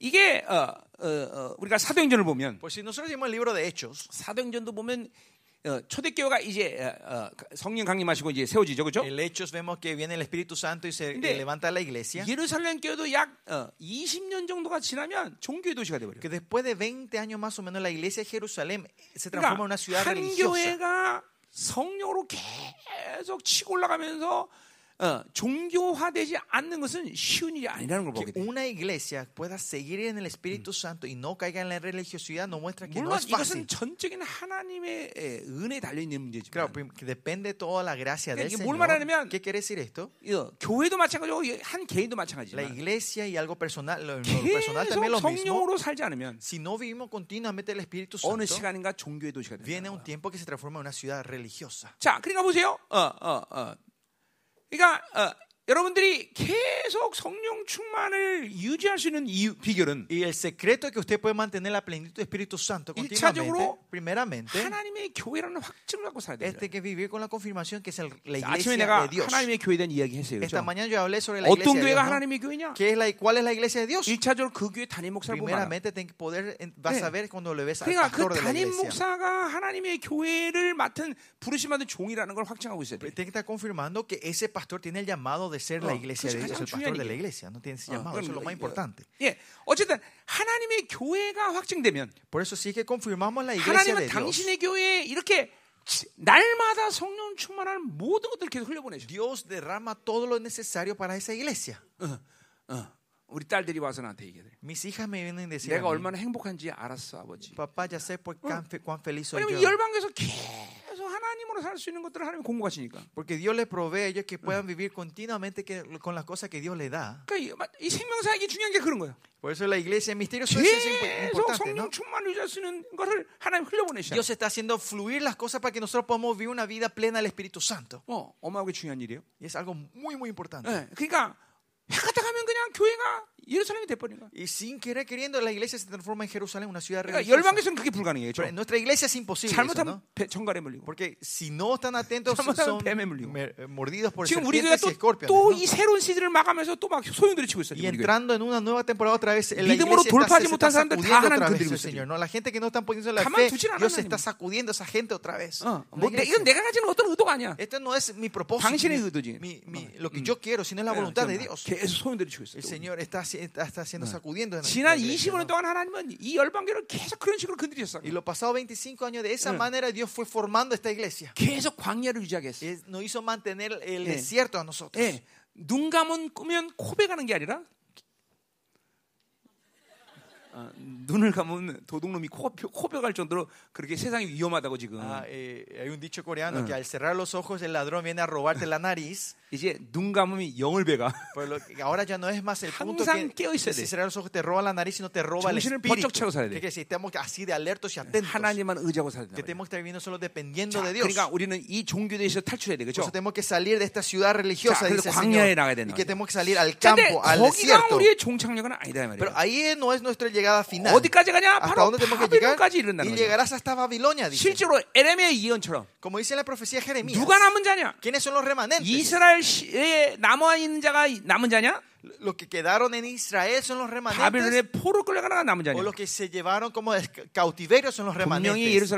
A: 이게 어, 어, 어, 우리가 사도행전을 보면
B: Pues si nosotros leemos el libro de Hechos,
A: 사도행전도 보면 어, 초대교회가 이제 어, 어, 성령 강림하시고 이제 세워지죠, 그렇죠?
B: el Hechos vemos que viene el Espíritu Santo y se eh, levanta la iglesia.
A: 예루살렘 교회도 약 어, 20년 정도가 지나면 종교의 도시가 돼 버려요.
B: Que después de 20 años más o menos la iglesia de Jerusalén se transforma en una ciudad
A: 그러니까 한
B: religiosa.
A: 교회가 성령으로 계속 치고 올라가면서 어, 종교화되지 않는 것은 쉬운 일이 아니라는 걸 보게 돼.
B: una iglesia pueda seguir en el Espíritu Santo y no caiga en la religiosidad no muestra que no es fácil.
A: 이것은 전적인 하나님의 에, 은혜에 달려 있는 문제지만
B: Claro, que depende toda la gracia del
A: 그러니까 뭘
B: Señor.
A: 말하냐면
B: ¿Qué quiere decir esto?
A: 어, 교회도 마찬가지고 한 개인도
B: La
A: 마찬가지지만
B: iglesia y algo personal, lo, personal también lo mismo.
A: 성령으로 살지 않으면
B: Si no vivimos continuamente el Espíritu
A: 어느
B: Santo,
A: 시간인가 종교의 도시가
B: viene
A: 된다.
B: un tiempo que se transforma en una ciudad religiosa.
A: 자, 그러니까 보세요. 어, 어, 어. 그러니까 어, 여러분들이 계속 성령 충만을 유지할 수 있는 이유, 비결은
B: Y el secreto que usted puede mantener la plenitud del Espíritu Santo continuamente, primeramente,
A: 하나님의 교회라는 확증을 갖고 살아야 돼요.
B: este que vivir con la confirmación que es el- la iglesia de Dios.
A: 하나님의 교회에 대한 이야기 했어요.
B: Esta
A: 그렇죠?
B: mañana yo hablé sobre la
A: 어떤
B: iglesia Dios.
A: 교회가. 하나님의 교회냐?
B: ¿Qué es la, ¿Cuál es la iglesia de Dios?
A: 일차적으로 그 교회 담임 목사를 보면.
B: Primeramente, ten que poder, vas
A: 네.
B: a ver cuando le ves al
A: 그러니까 그
B: pastor de la iglesia.
A: 목사가 하나님의 교회를 맡은 부르심 받은 종이라는 걸 확증하고 있어야 돼.
B: Tiene que estar confirmando que ese pastor tiene el llamado de ser la
A: Oh,
B: iglesia de Dios, el pastor de la iglesia. No tiene ese
A: 어,
B: llamado, eso es lo más
A: 이-
B: importante.
A: 예, 어쨌든 하나님의 교회가 확증되면
B: Por eso sí que confirmamos la iglesia
A: 하나님은
B: de Dios.
A: 당신의 교회에 이렇게 지- 날마다 성령 충만할 모든 것들을 계속 흘려보내셔.
B: Dios derrama todo lo necesario para esa iglesia.
A: 어, 어. 우리 딸들이 와서 나한테 얘기해.
B: Mis hijas me vienen a decir,
A: 내가 얼마나 행복한지 알았어, 아버지.
B: papá, ya sé por cuán, cuán feliz soy yo.
A: 열방에서 계속 하나님으로 살 수 있는 것들을 하나님 공부하시니까.
B: Porque Dios les provee a ellos que puedan vivir continuamente que, con las cosas que Dios les da.
A: 그러니까 이, 이 생명사역이 중요한 게 그런 거예요.
B: Por eso la iglesia misteriosa es importante, ¿no? Dios está haciendo fluir las cosas para que nosotros podamos vivir una vida plena del Espíritu Santo.
A: 어.
B: Y es algo muy, muy importante.
A: 예, 그러니까 해가다 가면 그냥 교회가 예루살렘이 돼버린 거야.
B: Y sin querer queriendo, la iglesia se transforma en Jerusalén, una ciudad
A: 그러니까
B: religiosa.
A: 열방에서는 그게 불가능해요.
B: Pero en nuestra iglesia es imposible. eso,
A: 잘못하면
B: ¿no?
A: 배, 정갈에 물리고.
B: Porque si no están atentos, son
A: 뱀에 물리고.
B: mordidos por serpientes y escorpiones. ¿no?
A: 또이 새로운 시즌을 마감해서 또막 소용돌이 치고 있어요.
B: Y entrando en una nueva temporada otra vez, la
A: 믿음으로 돌파하지 못한 사람들 다 하나님 건드리고 있어요,
B: Señor. ¿no? La gente que no están poniendo la fe, Dios está sacudiendo a esa gente otra vez.
A: 어, 뭐 내. 이건 내가 가지는 어떤 의도가 아니야.
B: Esto no es mi propósito,
A: 당신의 의도지.
B: mi- mi- lo que yo quiero, sino es la voluntad de Dios.
A: 계속 소용돌이 치고 있어요.
B: El Señor está, está, está haciendo sacudiendo. en
A: 지난
B: iglesia,
A: 25년
B: ¿no?
A: 동안 하나님은 이 열방교를 계속 그런 식으로 건드렸어.
B: Y los pasados 25 años de esa manera Dios fue formando esta iglesia.
A: 계속 광야를 유지하게 했어.
B: Nos hizo mantener el
A: 예.
B: desierto a nosotros.
A: 예, 눈 감은 꾸면 코베 가는 게 아니라 아, 눈을 감으면 도둑놈이 코뼈, 코뼈 갈 정도로 그렇게 세상이 위험하다고 지금.
B: Ah, eh, hay un dicho coreano que al cerrar los ojos el ladrón viene a robarte la nariz.
A: 이제 눈 감으면 영을 배가.
B: Que ahora ya no es más el punto que, que si
A: 돼.
B: cerrar los ojos te roba la nariz, sino te roba el espíritu.
A: 돼.
B: Que, que si estamos así de alertos y atentos.
A: 하나님만 의지하고 살아야
B: Que
A: 된다.
B: tenemos que estar viviendo solo dependiendo
A: 자,
B: de Dios.
A: 그러니까 우리는 이 종교대에서 탈출해야 돼, 그렇죠?
B: tenemos que salir de esta ciudad religiosa,
A: 자,
B: dice el Señor.
A: 나가야 되는
B: Y que tenemos que salir al campo, al desierto.
A: 우리의 종착역은 아니다 이
B: Pero ahí no es nuestra llegada final.
A: 어디까지 가냐?
B: ¿Hasta
A: 바로
B: dónde tenemos que llegar?
A: 바빌론까지 이른다는
B: Y
A: 거죠.
B: llegarás hasta Babilonia, dice.
A: 실제로 에레미야의 예언처럼
B: Como dice la profecía de Jeremías.
A: 누가 남은 자냐?
B: ¿Quiénes son los remanentes?
A: 이스라엘 에 남아 있는 자가 남은 자냐?
B: Los que quedaron en Israel son los remanentes. O los que se llevaron como cautiverio son los remanentes.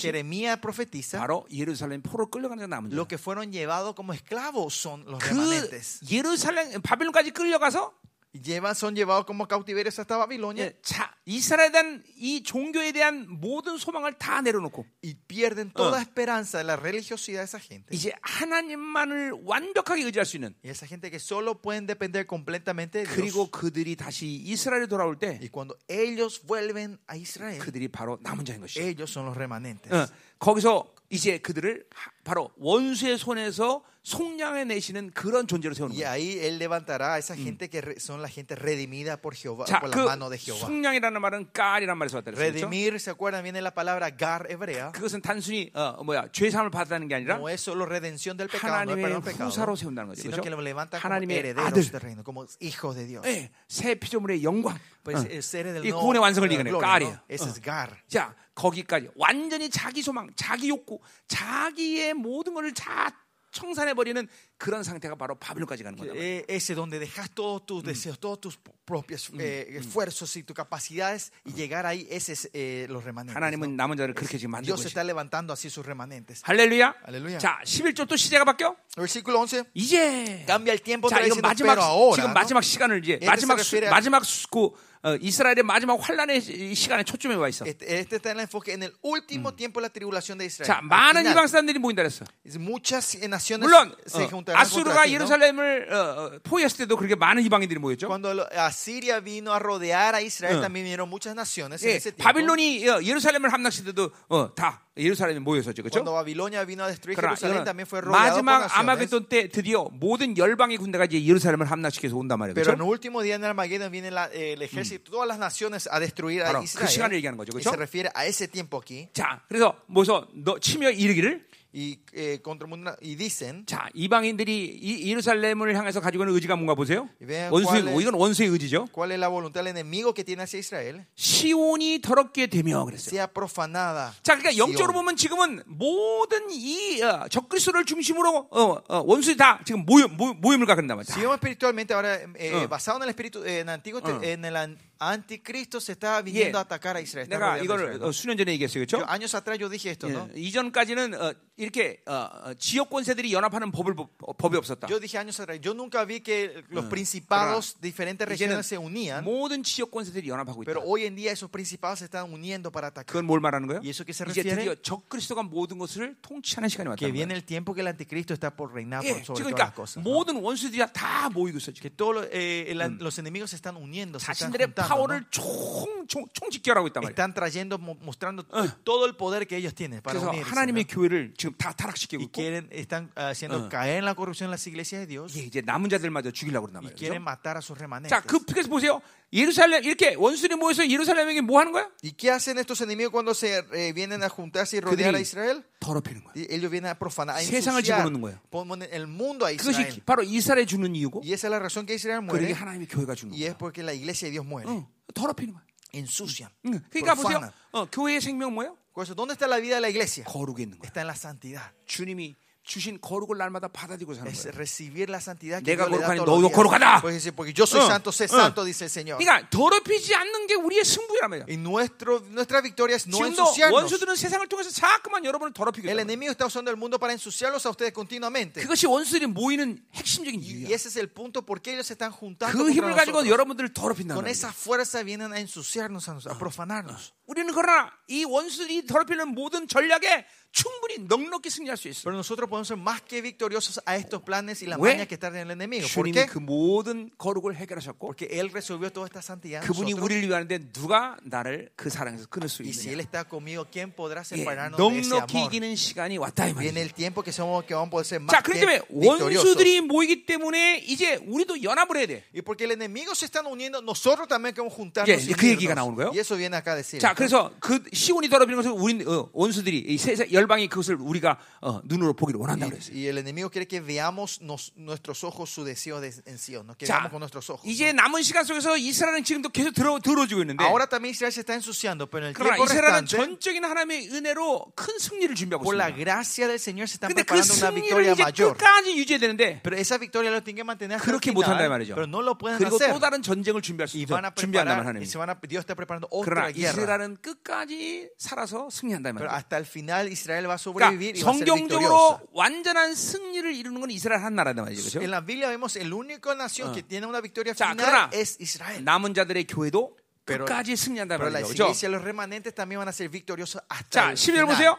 B: Jeremías profetiza. Los que fueron llevados como esclavos son los
A: 그
B: remanentes.
A: 예루살렘 바빌론까지 끌려가서
B: Y llevan, son llevados como cautiverios hasta Babilonia
A: 예, 자 이스라엘에 대한 이 종교에 대한 모든 소망을 다 내려놓고
B: y pierden toda
A: 어.
B: esperanza de la religiosidad de esa gente.
A: 이제 하나님만을 완벽하게 의지할 수 있는
B: Y esa gente que solo pueden depender completamente de Dios.
A: 그리고 그들이 다시 이스라엘에 돌아올 때
B: Y cuando ellos vuelven a Israel,
A: 그들이 바로 남은 자인 것이죠.
B: ellos son los remanentes.
A: 어, 거기서 이제 그들을 하- 바로 원수의 손에서 속량해 내시는 그런 존재로 세우는
B: Y
A: 거예요.
B: ahí él levantará a esa gente que son la gente redimida por Jehová,
A: 자,
B: por la
A: 그
B: mano de Jehová.
A: 속량이라는 말은 깔이란 말에서 왔다 그랬죠.
B: Redimir, ¿se acuerdan? Viene la palabra gar hebrea.
A: 그것은 단순히 어, 뭐야 죄 사함을 받았다는 게 아니라
B: No es solo redención del pecado, no es perdón pecado,
A: 후사로 세운다는 거죠.
B: sino que lo
A: 그렇죠?
B: levanta como herederos del reino, como hijos de Dios.
A: 예, 새 피조물의 영광.
B: Pues
A: 어.
B: ser del
A: 이 구원의 완성을
B: eh, gloria,
A: 깔이에요.
B: Ese es gar.
A: 자, 거기까지 완전히 자기 소망, 자기 욕구, 자기의 모든 것을 다 청산해 버리는 그런 상태가 바로 바빌론까지 가는 거다.
B: Eh, ese donde dejas todos tus deseos, todos tus propios eh, esfuerzos y tus capacidades y llegar ahí, ese es eh, los remanentes.
A: 하나님은. 남은 자를 그렇게 지금 만들고
B: Dios está levantando así sus remanentes.
A: 할렐루야.
B: 할렐루야.
A: 자, 11절 또 시제가 바뀌어?
B: Versículo 11.
A: 이제
B: Cambia el tiempo
A: 자, 이건 마지막 지금. 마지막 시간을 이제 마지막 마지막 수, 그, 어, 이스라엘의 마지막 환란의 시- 시간에 초점에 와 있어.
B: Este, está en el enfoque en el último tiempo de la tribulación de Israel.
A: 자, 많은. 이방 사람들이 모인다 그랬어.
B: Es Muchas eh, naciones
A: 물론 어, 아수르가. 예루살렘을 어, 어, 포위했을 때도 그렇게 많은 이방인들이 모였죠.
B: Cuando lo- Asiria vino a rodear a Israel,
A: 어.
B: también vinieron muchas naciones en
A: 예,
B: ese tiempo.
A: 바빌론이 어, 예루살렘을 함락시킬 때도 어, 다 예루살렘에 모였었죠. 그렇죠?
B: Cuando Babilonia vino a destruir
A: 그러나
B: Jerusalén,
A: 이거는
B: también fue rodeado por
A: 마지막. 아마겟돈 때 드디어 모든 열방의 군대가 이제 예루살렘을 함락시켜서 온단 말이에요.
B: Pero en
A: 그렇죠?
B: el último día en Armageddon viene la- eh, el ejército, todas las naciones a destruir a
A: 바로 그. 시간을 얘기하는 거죠. 그렇죠?
B: se refiere a ese tiempo aquí.
A: 자, 그래서 뭐서 너 치며 이르기를
B: Y, eh, contra y dicen,
A: 자, 이방인들이 이 예루살렘을 향해서 가지고 있는 의지가 뭔가 보세요.
B: vean
A: 원수
B: cuál es,
A: 이건 원수의 의지죠.
B: cuál es la voluntad del enemigo que tiene hacia Israel.
A: 시온이 더럽게 되며 그랬어요.
B: Sea profanada.
A: 자, 그러니까 영적으로
B: Sion.
A: 보면 지금은 모든 이 어, 적그리스도를 중심으로 어, 어, 원수들이 다 지금 모여, 모, 모임을 갖는단 말이야.
B: Si vemos espiritualmente ahora, eh,
A: 어.
B: basado en el espíritu, eh, en, el antiguo,
A: 어.
B: en el an- anticristo se está viniendo
A: 예.
B: a atacar a Israel. está
A: 내가
B: rodeando a
A: 이걸
B: Israel,
A: 어,
B: ¿no?
A: 수년 전에 얘기했어요.
B: Yo,
A: 그렇죠?
B: años atrás yo dije esto, ¿no?
A: 예, 이전까지는 어, 이렇게 어, 어, 지역 권세들이 연합하는 법을 어, 법이 없었다.
B: Yo dije años atrás, yo nunca vi que los principados de diferentes
A: 이제는
B: regiones se unían,
A: 모든 지역 권세들이 연합하고 있다.
B: pero hoy en día esos principados se están uniendo para atacar.
A: 그건 뭘 말하는 거예요?
B: ¿Y eso qué se
A: 이제
B: refiere?
A: 드디어 적그리스도가 모든 것을 통치하는 시간이 왔다.
B: Que viene el tiempo que el anticristo está por reinar por
A: 예,
B: sobre
A: 지금
B: todas las
A: 그러니까
B: cosas. ¿no?
A: 모든 원수들이 다 모이고 있어
B: Que
A: 지금.
B: todos los, eh, el- los enemigos se están uniendo, se están,
A: 자신들의
B: juntando,
A: 파워를
B: ¿no?
A: 총, 총, 총집결하고 있단 말이야.
B: están trayendo, mo- mostrando todo el poder que ellos tienen para
A: 그래서
B: unirse.
A: 하나님의. 교회를 지금 다 타락시키고
B: Y
A: 있고
B: quieren, están haciendo
A: 어.
B: caer en la corrupción en las iglesias de Dios
A: 예, 이제 남은 자들마저 죽이려고 그런단
B: y
A: 말이에요.
B: quieren matar a sus remanentes.
A: 자, 그 그래서 보세요. 예루살렘 이렇게 원수들이 모여서 예루살렘에게 뭐 하는 거야?
B: ¿Y qué hacen estos enemigos cuando se eh, vienen a juntarse y rodear a Israel?
A: 더럽히는 거야.
B: Ellos vienen a profanar, a
A: 세상을 집어넣는 거예요.
B: ponen el mundo a
A: 그것이
B: Israel.
A: 바로 이스라엘에 주는 이유고
B: Y esa es la razón que Israel
A: 그러게
B: muere.
A: 하나님의 교회가 주는
B: Y es
A: 거야.
B: porque la iglesia de Dios muere.
A: 어, 더럽히는 거야.
B: Ensucian.
A: 응. 그러니까 보세요.
B: profanan.
A: 어, 교회의 생명 뭐예요?
B: Eso, ¿dónde está la vida de la iglesia?
A: 거룩에 있는 거야.
B: Está en la santidad.
A: 주님이 주신 거룩을 날마다 받아들이고 사는 거예요.
B: recibir la santidad que
A: 내가 거룩하니 너도. 거룩하다.
B: Pues dice, porque yo soy
A: 어,
B: santo, sé
A: 어.
B: santo, dice el Señor.
A: 그러니까 더럽히지 않는 게 우리의 말이야.
B: Y nuestro, nuestra victoria es no ensuciarnos.
A: 원수들은 세상을 통해서 자꾸만 여러분을 더럽히게
B: El
A: 돼.
B: enemigo está usando el mundo para ensuciarlos a ustedes continuamente.
A: 그것이 원수들이 모이는 핵심적인
B: Y
A: 이유야.
B: ese es el punto por qué ellos se están juntando
A: 그 힘을 가지고. 여러분들을 더럽힌다는
B: Con esa fuerza vienen a ensuciarnos, a, nos- a profanarnos.
A: 우리는 그러나 이 원수들이 더럽히는 모든 전략에 충분히 넉넉히 승리할 수 있어.
B: Pero nosotros ser más que victoriosos a estos planes y las
A: 왜?
B: mañas que están en el enemigo. ¿Por qué?
A: 그 모든 거룩을 해결하셨고
B: Porque Él resolvió toda esta santidad.
A: 그분이
B: nosotros.
A: 우리를 위하는데 누가 나를 그 사랑에서 끊을 수
B: Y si Él
A: 있느냐?
B: está conmigo, ¿quién podrá
A: 예,
B: separarnos de ese
A: 넉넉히
B: amor?
A: 이기는 시간이 왔다 이
B: Viene
A: 말이야.
B: el tiempo que, somos, que vamos a poder ser más
A: 자, 그렇기 때문에
B: que victoriosos.
A: 원수들이 모이기 때문에 이제 우리도 연합을 해야 돼.
B: Y porque el enemigo se están uniendo, nosotros también queremos juntarnos.
A: 예,
B: y
A: 그 얘기가
B: unirnos.
A: 나오는 거예요.
B: Y eso viene acá a decir.
A: 자, 그래서 그 시온이 더럽히는 것을 우리 어, 원수들이 이 세상 열방이 그것을 우리가 어, 눈으로 보기를 원한다고 그랬어요.
B: y el enemigo quiere que veamos nos- nuestros ojos su deseo de, en Sion, ¿no? que
A: 자,
B: veamos con nuestros ojos.
A: 이제 남은 시간 속에서 이스라엘은 지금도 계속 들어, 들어지고 있는데
B: Ahora también Israel se está ensuciando, pero en el
A: 그러나
B: tiempo
A: 이스라엘은
B: restante,
A: 전적인 하나님의 은혜로 큰 승리를 준비하고
B: por
A: 있습니다.
B: gracia del Señor se están
A: 근데 그
B: preparando una
A: 승리를
B: victoria
A: 이제
B: mayor.
A: 끝까지 유지해야 되는데
B: Pero esa victoria lo tienen que mantener hasta el
A: 그렇게 못한다
B: final,
A: 말이죠.
B: pero no lo pueden
A: 그리고
B: hacer.
A: 또 다른 전쟁을 준비할 수
B: Y
A: 있어
B: van a
A: 준비한다면
B: preparar,
A: 하나님.
B: y se van a, Dios está preparando
A: 그러나
B: otra guerra.
A: 이스라엘은 끝까지 살아서 승리한다 이
B: Pero
A: 말이죠.
B: hasta el final Israel va a sobrevivir
A: 그러니까
B: y va a ser victoriosa.
A: 성경적으로 완전한 승리를 이루는 건 이스라엘 한 나라다 말이죠. 그렇죠?
B: En la Biblia vemos el único nación que tiene una victoria
A: 자,
B: final
A: 그러나
B: es Israel.
A: 남은 자들의 교회도 끝까지 승리한다 말이죠. 그렇죠?
B: los remanentes también van a ser victoriosos hasta
A: 자,
B: el
A: 11절
B: final.
A: 보세요.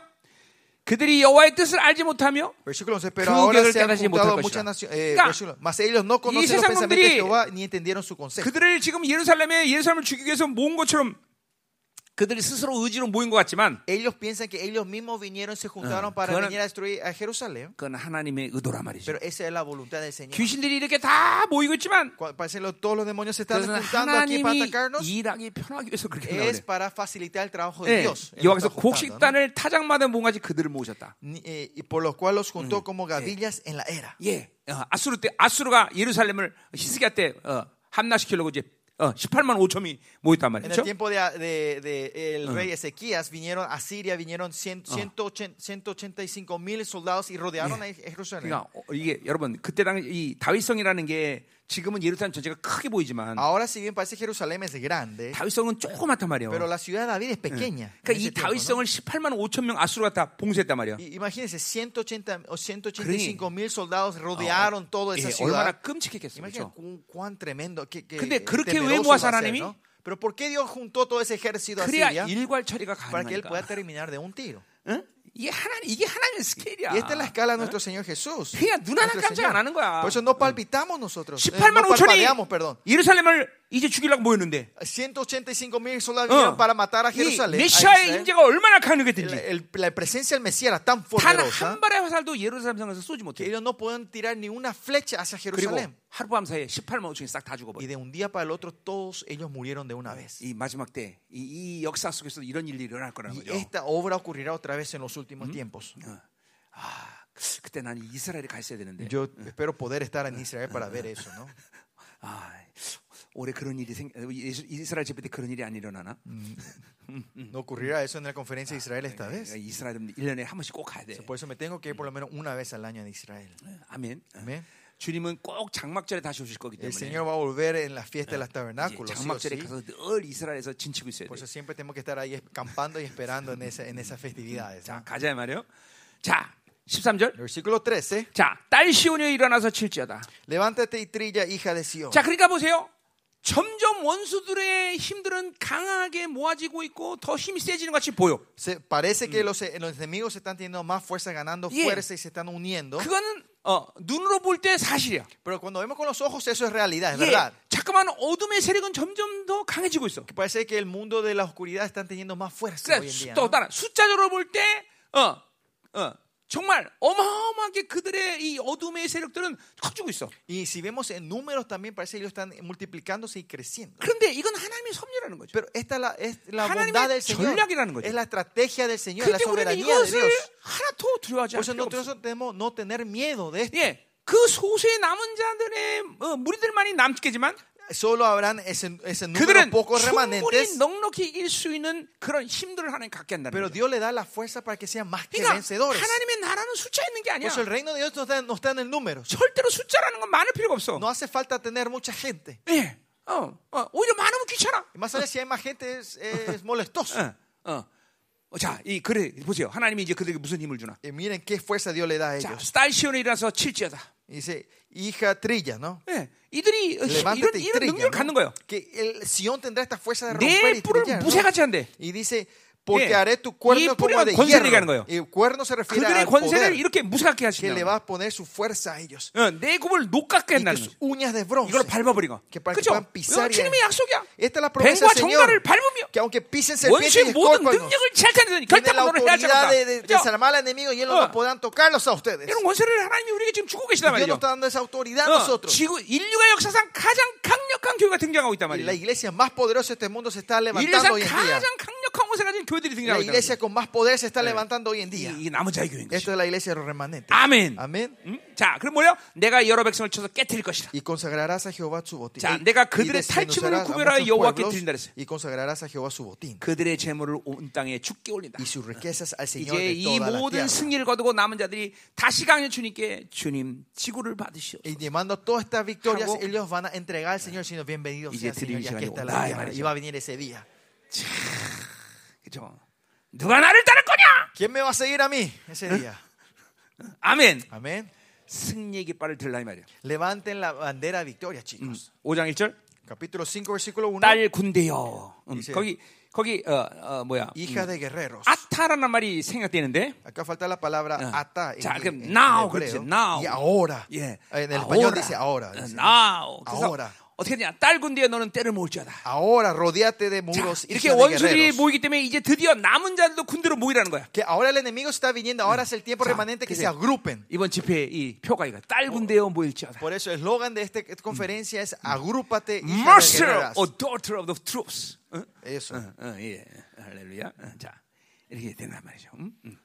A: 그들이 여호와의 뜻을 알지 못하며
B: Versículo 11, pero
A: 그
B: han
A: 깨닫지 못할 것이다.
B: Eh,
A: 그러니까 이 세상 놈들이. 그들을 지금 예루살렘에 예루살렘을 죽이기 위해서 모은 것처럼 그들이 스스로 의지로 모인 것 같지만
B: Ellos piensan que ellos mismos vinieron se juntaron
A: 어,
B: para venir a destruir a Jerusalén.
A: 그건 하나님의 의도란 말이죠.
B: Pero esa es la voluntad del Señor.
A: 귀신들이 이렇게 다 모이고 있지만
B: Parece que todos los demonios se están juntando aquí para atacarnos.
A: 일하기 편하기 위해서 그렇게
B: Es
A: 나오네.
B: para facilitar el trabajo de
A: 예,
B: Dios.
A: 여기서. 곡식단을 타작마다 모가지 그들을 모으셨다.
B: Eh, y por lo cual los juntó como gavillas en la era.
A: 예, 어, 아수르 때 아수르가 예루살렘을 히스기야 때 어, 함락시키려고 이제 어, 18만 5천이 모였단
B: En el
A: 말이죠.
B: tiempo de, de- de el rey Ezequías vinieron a Siria, vinieron 100, 185 mil soldados y rodearon a Jerusalén.
A: 그러니까 어, 이게 여러분 그때 당시 이 다윗성이라는 게 지금은 예루살렘 전체가 크게 보이지만
B: Ahora si bien parece que Jerusalén es grande,
A: 다윗성은 조그맣단 말이에요.
B: pero la ciudad de David es pequeña.
A: 그러니까 이. 다윗성을 18만 5천 명 아수르가 다 봉쇄했단 말이야.
B: Y Imagínense, 180 o 185 mil soldados rodearon toda esa
A: 예, 얼마나
B: ciudad.
A: 끔찍했겠어요.
B: Imagínense
A: 그렇죠?
B: cu- cuán tremendo. Que, que
A: 근데 그렇게 왜
B: temeroso
A: 모아서
B: va a ser,
A: 하나님이?
B: ¿no? Pero ¿por qué Dios juntó todo ese ejército a
A: 그래야
B: Siria?
A: 일괄 처리가
B: Para que él pueda
A: 가능하니까.
B: terminar de un tiro.
A: 응? 이게 하나님 이게 하나님의 스케일이야.
B: Y esta es la escala de nuestro Señor Jesús.
A: 그냥 눈 하나 깜짝 안. 하는 거야.
B: Por eso no palpitamos nosotros. eh,
A: 18만
B: no
A: 5천이
B: parpadeamos, perdón.
A: 예루살렘을 이제 죽이려고 모였는데
B: 185 mil soldados
A: 어,
B: para matar a
A: 이
B: Jerusalén.
A: 메시아의. 임재가 얼마나 강력했든지
B: la presencia del Mesías era tan
A: 단
B: poderosa
A: 한 발의 화살도 예루살렘 성에서 쏘지 못해.
B: ellos no pueden tirar ni una flecha hacia Jerusalén.
A: 하룻밤 사이에 18만 5천이 싹다
B: Y
A: 죽어버려.
B: de un día para el otro todos ellos murieron de una vez.
A: 이 마지막 때이 역사 속에서 이런 일이 일어날 거라는
B: Y
A: 거죠.
B: esta obra ocurrirá otra vez en los últimos tiempos.
A: 아, 그때 나는 이스라엘에 가 있어야 되는데.
B: Yo espero poder estar en Israel para ver eso, ¿no?
A: 아, 올해 그런 일이 생 이스라엘 집회 때 그런 일이 안 일어나나?
B: No ocurrirá eso en la conferencia de Israel esta vez.
A: 이스라엘은 1년에 한 번씩 꼭 가야 돼.
B: Por eso me tengo que ir por lo menos una vez al año en Israel.
A: 아멘.
B: Amén.
A: 주님은 꼭 장막절에 다시 오실 거기
B: El
A: 때문에
B: Señor va a volver en la fiesta de los
A: 이제
B: tabernáculos.
A: 장막절에. 가서 늘 이스라엘에서 진치고 있어야
B: Por
A: 돼.
B: eso siempre tenemos que estar ahí acampando y esperando en, esa, en esas festividades.
A: 자. 가자 말이요. 자, 13절.
B: Versículo 13.
A: 자, 딸 시온이 일어나서 칠지어다.
B: Levántate y trilla, hija de Sión.
A: 자, 그러니까 보세요. 점점 원수들의 힘들은 강하게 모아지고 있고 더 힘이 세지는 것 같이 보여.
B: Se- parece que los, los enemigos están teniendo más fuerza, ganando
A: Yeah.
B: fuerza y se están uniendo.
A: 그거는 어, 눈으로 볼 때 사실이야.
B: Pero cuando vemos con los ojos, eso es realidad, es
A: 예,
B: verdad.
A: 잠깐만 어둠의 세력은 점점 더 강해지고 있어.
B: Que parece que el mundo de la oscuridad están teniendo más fuerza hoy
A: 그러니까
B: en
A: 수-
B: día.
A: 또
B: ¿no?
A: 따라 숫자적으로 볼때 어, 어, 정말 어마어마하게 그들의 이 어둠의 세력들은 커지고 있어.
B: Y si vemos en números también parece que ellos están multiplicándose y creciendo.
A: 그런데 이건 하나님의 섭리라는 거죠.
B: Pero esta es la, es la
A: 하나님의
B: bondad del Señor.
A: 전략이라는 거죠.
B: Es la estrategia del Señor, la soberanía de Dios.
A: 하나도 두려워하지
B: Por eso nosotros tenemos no tener miedo de esto.
A: 예, 그 소수의 남은 자들의 어, 무리들만이 남겠지만
B: Solo habrán ese, ese número pocos remanentes.
A: 넉넉히 이길 수 있는 그런 힘들을 하나님 갖게 한다는
B: Pero. Dios le da la fuerza para que sean más que
A: 그러니까
B: vencedores.
A: 하나님의 나라는 숫자 있는 게 아니야.
B: eso el reino de Dios no está, no está en el número.
A: 절대로 숫자라는 건 많을 필요가 없어.
B: No hace falta tener mucha gente.
A: 예, 어, 어, 오히려 많으면 귀찮아.
B: Más allá si hay más gente es, es molestoso.
A: 어, 어. 어, 자, 이 그래 보세요. 하나님이 이제 그들에게 무슨 힘을 주나?
B: Y miren qué fuerza Dios le da a
A: 자,
B: ellos.
A: 스타일 시온에 일어나서 칠지어다.
B: Dice, hija trilla, ¿no?
A: 예, 이들이 어, 힘- 이런,
B: Levántate y
A: 이런
B: trilla.
A: 능력을
B: ¿no?
A: 갖는 거예요.
B: Que el Sion tendrá esta fuerza de romper
A: 내
B: y
A: 뿔을
B: trillar. ¿no?
A: 무쇠같이 한대.
B: Y dice, porque
A: 예.
B: haré tu
A: 이
B: cuerno como
A: 뿌리가
B: de
A: 권세를 얘기하는
B: hierro.
A: 거예요.
B: Y cuerno se refiere
A: 그들의
B: al
A: 권세를
B: poder
A: 이렇게 무쇠같게
B: que le
A: 하시는
B: va a poner su fuerza a ellos.
A: 어, 내 굽을 녹같게
B: Y que
A: 한다는
B: sus
A: 거죠.
B: uñas de bronce.
A: 이걸 밟아버리고.
B: Que para que
A: 그죠?
B: puedan pisar
A: 이거
B: y-
A: 주님의 약속이야.
B: Esta es la promesa
A: 뱀과
B: del Señor.
A: 정갈을 밟으며
B: Que aunque pisen serpientes y
A: 원수의 모든
B: escorpiones,
A: 능력을 제한하는
B: tiene la
A: 결단으로 해야
B: autoridad de, de
A: 그죠?
B: desarmar al enemigo y ellos
A: 어.
B: no podrán tocarlos a ustedes.
A: 이런 원세를 하나님이 우리에게 지금 주고 계시단
B: Dios
A: 말이죠.
B: nos está dando esa autoridad a
A: 어,
B: nosotros.
A: 지구 인류가 역사상 가장 강력한 교회가 등장하고 있단
B: Y la
A: 말이죠.
B: iglesia más poderosa de este mundo se está levantando
A: 인류상
B: hoy en día.
A: 가장 강력한 원세 가진 교회들이
B: La iglesia con más poder se está levantando hoy en día.
A: 이, 이
B: Esto es la iglesia remanentes.
A: 아멘.
B: Amén.
A: 음? 자, 그럼 뭐요? 내가 여러 백성을 쳐서 깨뜨릴 것이다.
B: Y consagrarás a Jehová su botín.
A: 자, 내가 그들의 탈취물을 구별하여 여호와께 드린다 그랬어요.
B: Y consagrarás a Jehová su botín.
A: 그들의 재물을 온 땅에 죽게 올린다.
B: Y sus riquezas al Señor
A: 이제
B: de
A: 이
B: toda la
A: 모든
B: tierra.
A: 승리를 거두고 남은 자들이 다시 강연 주님께 주님 지구를 받으시오.
B: Y llevando todas estas victorias, ellos van a entregar al Señor, sino bienvenidos
A: 이제
B: sea Señor, y aquí está la
A: 이
B: tierra. Y va a venir ese día.
A: 그죠? 누가 나를 따를 거냐?
B: ¿Quién me va a seguir a mí ese día?
A: 아멘.
B: Amén.
A: 승리의 깃발을 들라 이 말이야.
B: Levanten la bandera de victoria, chicos.
A: 5장 1절.
B: Capítulo 5, versículo 1.
A: 딸 군대여. 음, 거기 거기 어, 어 뭐야?
B: Hija
A: 음,
B: de guerreros.
A: 아타라는 말이 생각되는데
B: Acá falta la palabra
A: 어.
B: ata en,
A: 자, 그럼 now. 그렇지. now.
B: y ahora.
A: 예.
B: En el español dice ahora.
A: 어,
B: dice.
A: now. 그래서
B: ahora.
A: 어떻게 하냐? 딸 군대여 너는 때를 모을지어다.
B: Ahora, rodeate de
A: 자,
B: muros.
A: 이렇게
B: hija de
A: 원수들이. 모이기 때문에 이제 드디어 남은 자들도 군대로 모이라는 거야.
B: Que ahora el enemigo está viniendo, ahora es el tiempo
A: 자,
B: remanente que se agrupen.
A: 이번 집회 이 표가 이거 딸 군대여 모일지어다.
B: Por eso el eslogan de esta conferencia es agrúpate, de
A: Master or daughter of the troops. 어?
B: Eso.
A: 어, 어, 예. 할렐루야. 어, 자, 이렇게 된단 말이죠. 음? 음.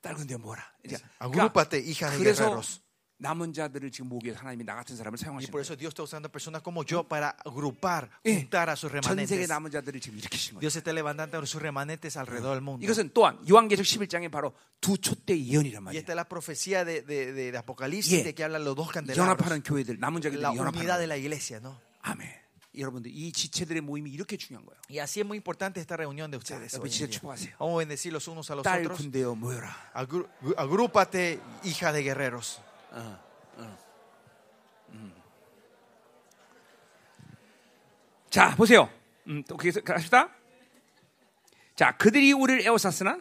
A: 딸 군대 뭐라? 이제
B: Agrúpate, hija de
A: 그래서
B: guerreros.
A: 남은 자들을 지금 모기 위해서 하나님이 나 같은 사람을
B: Y
A: 사용하시는
B: por
A: 거예요.
B: eso Dios está usando personas como yo para agrupar,
A: 예.
B: juntar a sus
A: 전 세계
B: remanentes.
A: 남은 자들을 지금 일으키시는 거예요.
B: Dios está levantando a sus remanentes alrededor del mundo.
A: 이것은 또한 요한계시록 11장에 바로 두 촛대 예언이란
B: Y
A: 말이에요.
B: esta es la profecía de, de, de, de Apocalipsis
A: 예.
B: de que hablan los dos candelabros.
A: 연합하는 교회들, 남은 자들이
B: La unidad
A: 연합하는
B: de
A: 거예요.
B: la iglesia, ¿no?
A: 아멘. 여러분들 이 지체들의 모임이 이렇게 중요한 거예요.
B: Y así es muy importante esta reunión de ustedes.
A: 옆에
B: hoy en
A: 지체
B: día.
A: 축복하세요.
B: Vamos a bendecir los unos a los
A: 딸
B: otros.
A: 군대여 모여라.
B: Agru- agrúpate, hija de guerreros.
A: 자, 보세요. 음, 또 계속 갑시다. 자, 그들이 우리를 에워쌌으나
B: y,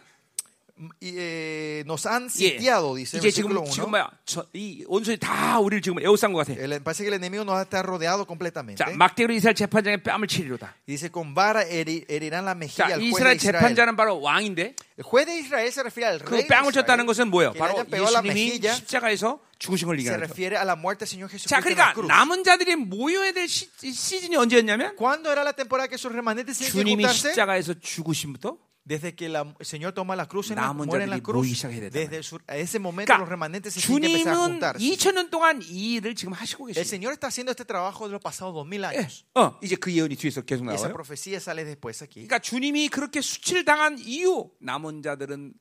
B: eh, nos han
A: 예.
B: sitiado, dice el versículo
A: 지금
B: 1.
A: 뭐야? 저, 이 온순이 다 우리를 지금 에워싼 것 같아.
B: El- parece que el enemigo nos está rodeado completamente.
A: 자, 막대로 이스라엘 재판장에 뺨을 치리로다.
B: Dice, con vara heri- herirán la mejilla
A: 자,
B: al juez de
A: 이스라엘
B: Israel.
A: 재판자는 바로 왕인데
B: El juez de Israel se refiere al
A: 그
B: rey de
A: 뺨을 쳤다는 것은 뭐예요? 바로 예수님이 십자가에서 죽으신 걸 얘기하는 거죠. 자, 그러니까. 남은 자들이 모여야 될 시, 시즌이 언제였냐면
B: ¿Cuándo era la temporada que sus remanentes tenían que
A: 주님이? 십자가에서 죽으심부터
B: Desde que la- el Señor toma la cruz en la, muere en la cruz. Desde su- a ese momento los
A: 그러니까
B: remanentes se tienen que empezar a juntarse.
A: 2000년 동안 이 일을 지금 하시고
B: El. Señor está haciendo este trabajo de los pasados dos mil
A: 예.
B: años.
A: 어, 이제 그 예언이 뒤에서 계속
B: Y esa
A: 나와요.
B: profecía sale después aquí.
A: 그러니까 주님이 그렇게 수치를 당한 이후 남은 자들은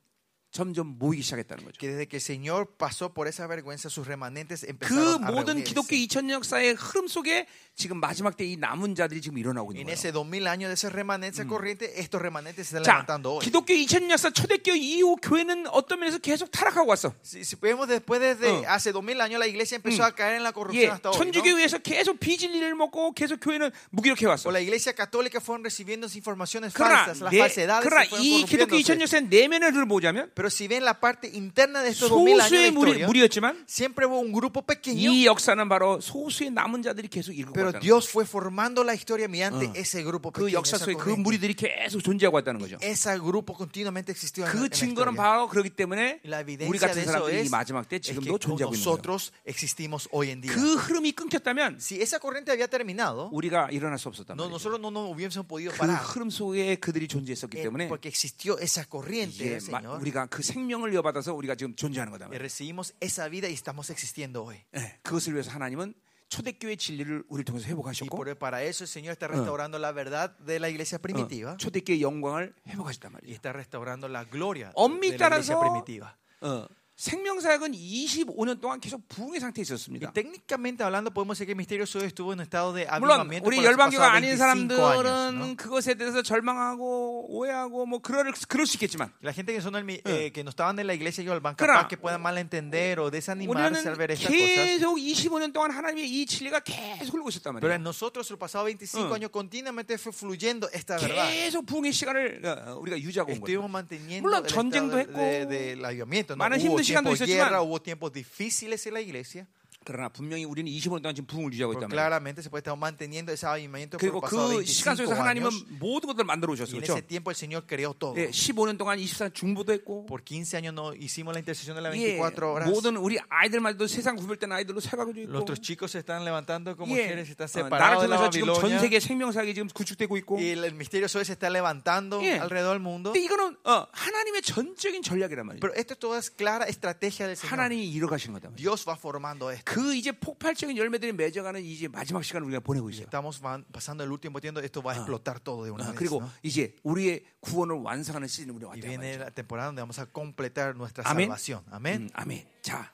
A: 점점 모이기 시작했다는 거죠.
B: Que desde que el Señor pasó por esa vergüenza, sus remanentes
A: 그
B: empezaron a
A: 모든. 기독교 2000년 역사의 흐름 속에 지금 마지막 때 이 남은 자들이 지금 일어나고 있는
B: En
A: 거예요.
B: ese 2000 años de ese remanente corriente, estos remanentes se están
A: 자,
B: levantando hoy.
A: 기독교 2000년 역사 초대교 이후 교회는 어떤 면에서 계속 타락하고 왔어.
B: Si, si vemos después desde
A: 어.
B: hace 2000 años la iglesia empezó a caer en la
A: 예,
B: corrupción hasta hoy. ¿no?
A: 천주교회에서 계속 비진리를 먹고 계속 교회는 무기력해 왔어.
B: O la iglesia católica fueron recibiendo informaciones
A: 그러나,
B: falsas, las
A: 내,
B: falsedades
A: 그러나 이 기독교 2000년
B: corrompiéndose.
A: 역사의 내면을 보자면
B: Pero si ven la parte interna de estos 2000 años de
A: 소수의 무리,
B: historia,
A: 무리였지만
B: siempre hubo un grupo pequeño,
A: 이 역사는 바로 소수의 남은 자들이 계속
B: pero
A: 거예요.
B: Dios fue formando la historia mediante
A: 어.
B: ese grupo
A: 그
B: pequeño.
A: 역사
B: esa
A: 속에 그
B: corriente.
A: 무리들이 계속 존재하고 왔다는 거죠.
B: Ese grupo continuamente existió en,
A: 그
B: en la
A: 증거는
B: historia.
A: 바로 그렇기 때문에
B: La
A: 우리
B: evidencia
A: 같은
B: de eso
A: 사람들이 이
B: es,
A: 마지막 때
B: es que
A: 지금도
B: con
A: 존재하고 있는 거예요.
B: nosotros existimos hoy en día.
A: 그 흐름이 끊겼다면
B: Si esa corriente había terminado,
A: 우리가 일어날 수 없었단
B: no,
A: 말이에요.
B: nosotros no nos hubiésemos podido
A: 그
B: parar.
A: 흐름 속에 그들이 존재했었기
B: Eh,
A: 때문에
B: porque existió esa corriente
A: 이제 마-
B: Señor.
A: 우리가 그 생명을 이어받아서 우리가 지금 존재하는 거다.
B: Y recibimos esa vida y estamos existiendo hoy.
A: 예, 그것을 위해서 하나님은 초대교회 진리를 우리를 통해서
B: Y
A: 회복하셨고
B: por, para eso el Señor está restaurando la verdad de la iglesia primitiva
A: 어, 초대교회 영광을 회복하셨단
B: y
A: 말이에요.
B: está restaurando la gloria
A: 엄밀히
B: de la iglesia
A: 따라서
B: primitiva.
A: 어, 생명사역은 25년 동안 계속 부흥의 상태에 있었습니다.
B: técnicamente hablando, podemos decir que el misterio Soy estuvo en estado de
A: 물론
B: avivamiento
A: 우리 열방교가 아닌
B: 25 años.
A: 사람들은. 그것에 대해서 절망하고 오해하고 뭐 그럴 그럴 수 있겠지만
B: La gente que, son el eh, que no estaban en la iglesia y Olban,
A: Claro.
B: capaz que puedan malentender o desanimarse al ver estas cosas.
A: 계속 25년 동안 하나님의 이 진리가 계속 흘러고 있었단
B: Pero
A: 말이에요.
B: en nosotros, los pasados 25
A: Uh.
B: años, continuamente fue fluyendo esta verdad.
A: 계속 부흥의 시간을 어, 우리가 유지하고 온 거예요. 물론
B: el
A: 전쟁도 했고. 많은 힘든 시간도
B: tiempos de
A: 있었지만,
B: guerra, hubo tiempos difíciles en la iglesia.
A: 그러나 분명히 우리는 25년 동안 지금 부흥을 유지하고 있단 말이에요.
B: claramente se puede estar manteniendo ese avivamiento por los pasados
A: 그 시간
B: 25
A: 속에서 하나님은
B: años.
A: 모든 것들을 만들어 오셨어요.
B: en
A: 그렇죠?
B: ese tiempo el Señor creó todo.
A: 예, 15년 동안 24 중보도 했고
B: Por 15 años no hicimos la intercesión de las
A: 예,
B: 24 horas.
A: 모든 우리 아이들마저도 세상 구별된 아이들로 세가지고 있고
B: Nuestros chicos se están levantando como
A: 예,
B: mujeres, se están
A: 어,
B: separados de la
A: 통해서 지금 전
B: Babilonia.
A: 세계 생명사역이 지금 구축되고 있고
B: Y el, misterio Zoe se está levantando
A: 예.
B: alrededor del mundo.
A: 근데 이거는 어, 하나님의 전적인 전략이란 말이에요.
B: Pero esto todo es clara estrategia del Señor.
A: 하나님이 이뤄가시는 거다.
B: Dios va formando esto.
A: 그 이제 폭발적인 열매들이 맺어가는 이제 마지막 시간을 우리가 보내고 있어요.
B: Estamos van- pasando el último tiempo, esto va a explotar todo de una
A: 어,
B: vez.
A: 그리고
B: ¿no?
A: 이제 우리의 구원을 완성하는 시즌이 우리 왔다
B: viene
A: 말이죠.
B: la temporada donde vamos a completar nuestra
A: Amén.
B: salvación. Amén.
A: 음, 아멘. 자,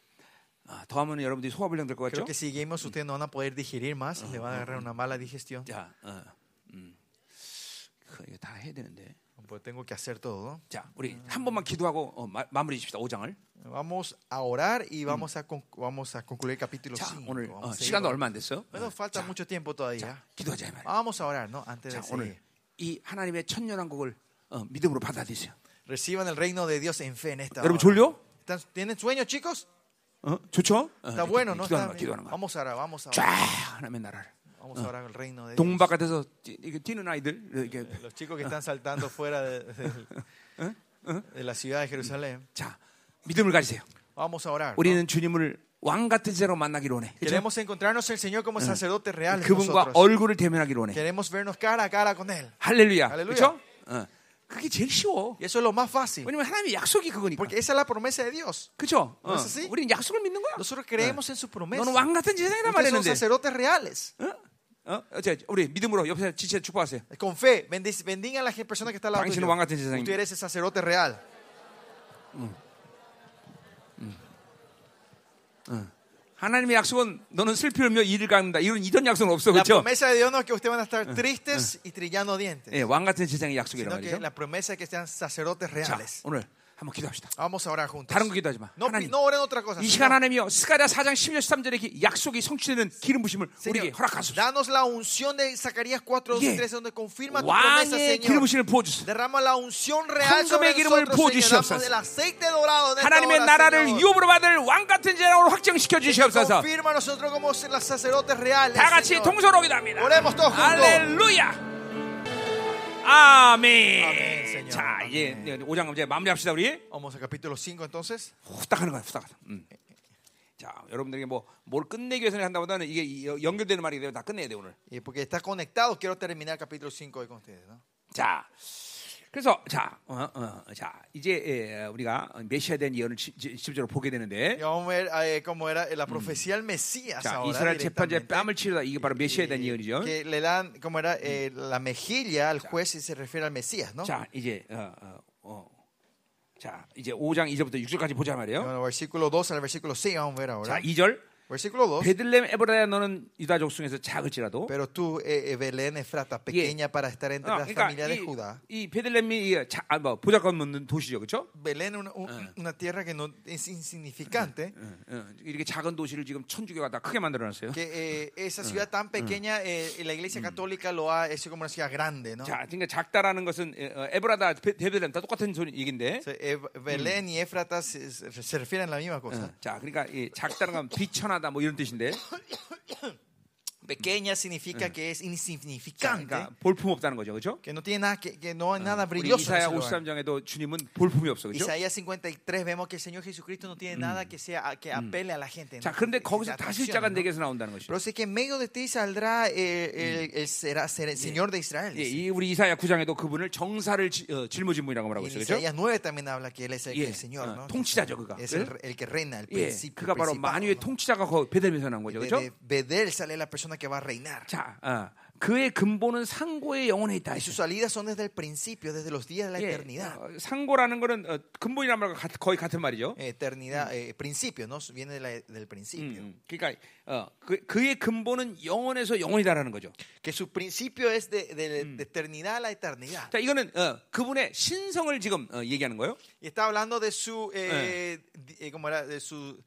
A: 어, 더하면 여러분들이 소화불량 될것
B: Creo
A: 같죠?
B: que si seguimos, ustedes no van a poder digerir más, le van a agarrar una mala digestión.
A: 자, 어, 음, 그, 이거 다 해야 되는데.
B: Pues tengo que hacer todo.
A: 자, 우리 한 번만 기도하고 어, 마, 마무리 집시다. 5장을.
B: Vamos a orar y vamos a, con- vamos a concluir el capítulo
A: 자,
B: 5.
A: 오늘 어,
B: seguir
A: 시간도. 얼마 안 됐어요.
B: Bueno, falta mucho tiempo todavía.
A: 기도하자 이 말이야.
B: Vamos a orar, ¿no? Antes de
A: 자,
B: seguir.
A: 오늘 이 하나님의 천년왕국을 어, 믿음으로 받아들이세요.
B: Reciban el reino de Dios en fe en esta
A: 여러분
B: hora.
A: 졸려?
B: ¿Están- ¿Tienen sueños, chicos?
A: 어? 좋죠? 어,
B: Está
A: 이렇게
B: bueno, ¿no?
A: 기도하는
B: Está
A: 거야,
B: bien.
A: 기도하는 거야.
B: Vamos a orar, vamos a
A: 쫙
B: orar.
A: 하나님의 나라를.
B: Vamos a orar el reino de Dios.
A: 동바깥에서 뛰, 이렇게 뛰는 아이들 이렇게
B: Los chicos que están saltando fuera de, de- de la ciudad de Jerusalén.
A: 자 믿음을 가지세요.
B: Vamos a orar. ¿no?
A: 우리는 주님을 왕 같은 제로 만나기로 원해. 그죠?
B: Queremos encontrarnos el Señor como sacerdotes reales.
A: 그분과
B: nosotros.
A: 얼굴을 대면하기로 원해.
B: Queremos vernos cara a cara con Él.
A: 할렐루야.
B: 할렐루야.
A: 그렇죠? 어. 그게 제일 쉬워.
B: Y eso es lo más fácil.
A: 왜냐면 하나님의 약속이 그거니까.
B: Porque esa es la promesa de Dios.
A: 그렇죠? 어.
B: 그래서 sí?
A: 우리는 약속을 믿는 거야.
B: Nosotros creemos en su promesa.
A: 너는 왕 같은 제사장이란
B: Ustedes son
A: 말했는데.
B: sacerdotes reales.
A: 어? 어? 자, 우리 믿음으로 옆에 지체 축복하세요.
B: Con fe, bendic- bendigan a las personas que están al lado
A: 당신은
B: tuyo.
A: 왕 같은 제사장입니다.
B: Usted eres el sacerdote real.
A: 하나님의 약속은 너는 슬피 울며 이를 갖는다. 이런 이런 약속은 없어.
B: La
A: 그렇죠?
B: promesa de Dios no es que ustedes van a estar tristes y trillando dientes.
A: 예, 왕 같은 제사장의 약속이란
B: Sino que
A: 말이죠.
B: la promesa es que sean sacerdotes
A: 자,
B: reales.
A: 오늘 한번 기도합시다.
B: Vamos a orar juntos.
A: 다른 거 기도하지 마.
B: No,
A: 하나님.
B: no oren otra cosa.
A: 이 시간 하나님이여 스가랴 4장 10절 13절의 기- 약속이 성취되는 기름 부심을 우리에게
B: Señor,
A: 허락하소서.
B: danos la unción de Zacarías 4, 2
A: 예.
B: y 3, donde confirma tu promesa,
A: 왕의 기름
B: Señor.
A: 부심을 부어 주소서.
B: Derrama la unción real sobre nosotros, Señor. Damos el aceite dorado esta
A: 하나님의 나라를
B: Señor.
A: 유업으로 받을 왕 같은 제사장으로 확정시켜 주시옵소서.
B: Confirma nosotros como sacerdotes reales,
A: 다 같이
B: Señor.
A: 통솔로 기도 합니다.
B: Oremos todos juntos.
A: 할렐루야. 아멘.
B: 아멘, Señor.
A: 자, 이제
B: 아멘.
A: 5장 이제 마무리합시다 우리.
B: Vamos al capítulo 5 entonces.
A: 후딱 하는 거야, 후딱. 음. 자, 여러분들에게 뭐뭘 끝내기 위해서 한다보다는 이게 이- 연결되는 말이기 때문에 다 끝내야 돼 오늘.
B: Y porque está conectado, quiero terminar el capítulo 5 hoy con ustedes. ¿no?
A: 자, 그래서 자, 어, 어, 자 이제 예, 우리가 메시아에 대한 예언을 직접적으로 보게 되는데,
B: eh, era la profecía del Mesías
A: 자
B: ahora.
A: 이스라엘 재판자의. 뺨을 치르다 이게 바로 메시아에 대한 예언이죠.
B: que le dan, como era eh, la mejilla al juez y se refiere al Mesías, ¿no?
A: 자, 이제 어, 어, 어. 자, 이제 5장 2절부터 6절까지 보자 말이에요.
B: Bueno, versículo 2 al versículo 6 vamos a ver ahora.
A: 자, 2절.
B: Versículo 2.
A: 베들레헴 에브라야 너는 유다 족속에서 작을지라도
B: Pero tú, eh, eh, Belén Efrata, pequeña para estar entre
A: 어,
B: la
A: 그러니까
B: familia de
A: 이,
B: Judá.
A: 이 베들레헴이 이 자, 아, 뭐 보잘것 없는 도시죠, 그렇죠?
B: Belén, una, un- una tierra que no es insignificante.
A: 이렇게 작은 도시를 지금 천주교가 다 크게 만들어놨어요.
B: Que eh, esa ciudad tan pequeña, eh, la iglesia católica lo ha hecho como una ciudad grande, ¿no?
A: 자, 그러니까 작다라는 것은 어, 어, 에브라다, 베- 베들레헴 다 똑같은 소리 얘긴데.
B: Eh, Belén y Éfrata se, refieren a la misma cosa.
A: 어, 자, 그러니까 이 작다는 건 비천 하다 뭐 이런 뜻인데.
B: Pequeña significa que es
A: 자,
B: insignificante,
A: 그러니까 볼품 없다는 거죠, 그렇죠?
B: que no tiene nada, que, que no hay nada brilloso.
A: 이사야
B: ese lugar.
A: 53장에도 주님은 볼품이 없어, 그렇죠?
B: Isaías 53 vemos que el Señor Jesucristo no tiene nada que sea que apele a la gente.
A: 자. 그런데 거기서 다시
B: atracción,
A: 자가
B: ¿no?
A: 내게서 나온다는 것이죠.
B: Pero sé que en medio de ti saldrá eh, el, el será, ser el Señor de Israel.
A: 예. 이 우리 이사야 9장에도 그분을 정사를 지- 어, 짊어진분이라고
B: Y
A: 말하고 있어요, 그렇죠?
B: Isaías 9 también habla que Él es el,
A: 예,
B: el Señor,
A: 어,
B: ¿no?
A: 통치자죠, 그가.
B: Es el, el que reina, el
A: 예,
B: principio.
A: 그가 바로 만유의. 통치자가 거 베들에서 나온 거죠,
B: De,
A: 그렇죠?
B: de Bedel sale la persona que va a reinar.
A: 자, 어, 그의 근본은 상고의 영혼에 있다.
B: Y sus salidas son desde el principio, desde los días de la
A: 예,
B: eternidad.
A: 어, 상고라는 거는 어, 근본이란 말과 같- 거의 같은 말이죠.
B: Eternidad, eh, principio, ¿no? Viene de la- del principio.
A: 음, 그러니까 어, 그, 그의 근본은 영원에서 영원이다라는 거죠.
B: Que su principio es de, de- de eternidad a la eternidad.
A: 자, 이거는 어, 그분의 신성을 지금 어, 얘기하는 거예요.
B: Y está hablando de su, eh, di- eh, ¿cómo era? De su,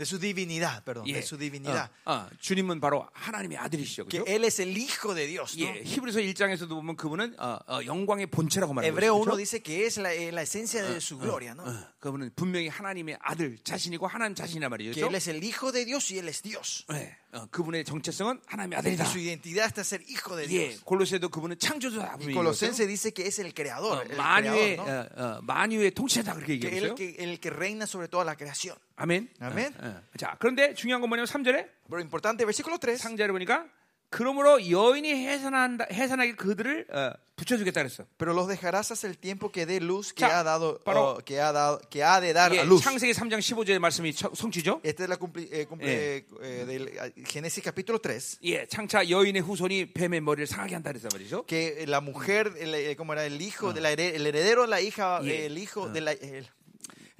B: de su divinidad, perdón,
A: 예.
B: de su divinidad.
A: 어, 어, 주님은 바로 하나님의 아들이시죠.
B: Que
A: 그렇죠?
B: Él es el Hijo de Dios. ¿no?
A: 예, 히브리서 1장에서도 보면 그분은 어, 어, 영광의 본체라고 말하고
B: Hebreo 1
A: 있죠.
B: dice que es la, eh, la esencia de su gloria, ¿no?
A: 어, 그분은 분명히 하나님의 아들 자신이고 하나님 자신이란 말이죠.
B: Que Él es el Hijo de Dios y Él es Dios.
A: 예, 어, 그분의 정체성은 하나님의 아들이다.
B: su identidad está ser Hijo de
A: 예,
B: Dios.
A: 골로새도 그분은 창조주다.
B: Y Colosense dice que es el creador,
A: 어,
B: el
A: 만유의
B: creador, ¿no?
A: 어, 어, 만유의 통치자 그렇게
B: Que
A: 얘기했어요.
B: él que, el que reina sobre toda la creación.
A: 아멘.
B: 아멘.
A: 어, 어. 자, 그런데 중요한 건 뭐냐면 3절에
B: Pero importante, versículo 3.
A: 상자를 보니까 그러므로 여인이 해산한다 해산하게 그들을 어, 붙여주겠다 그랬어.
B: Pero los dejarás hasta el tiempo que dé luz que
A: 자,
B: ha dado,
A: 바로-
B: oh, que ha dado, que ha de dar
A: 예,
B: a luz.
A: 창세기 3장 15절의 말씀이 처- 성취죠.
B: Esta es la cumpli- eh, cumple- eh, del eh, Génesis capítulo 3.
A: 예, 창차 여인의 후손이 뱀의 머리를 상하게 한다 그랬단 말이죠.
B: Que la mujer, el, eh, como era el hijo, de la el heredero de la hija, eh, el hijo de la. El,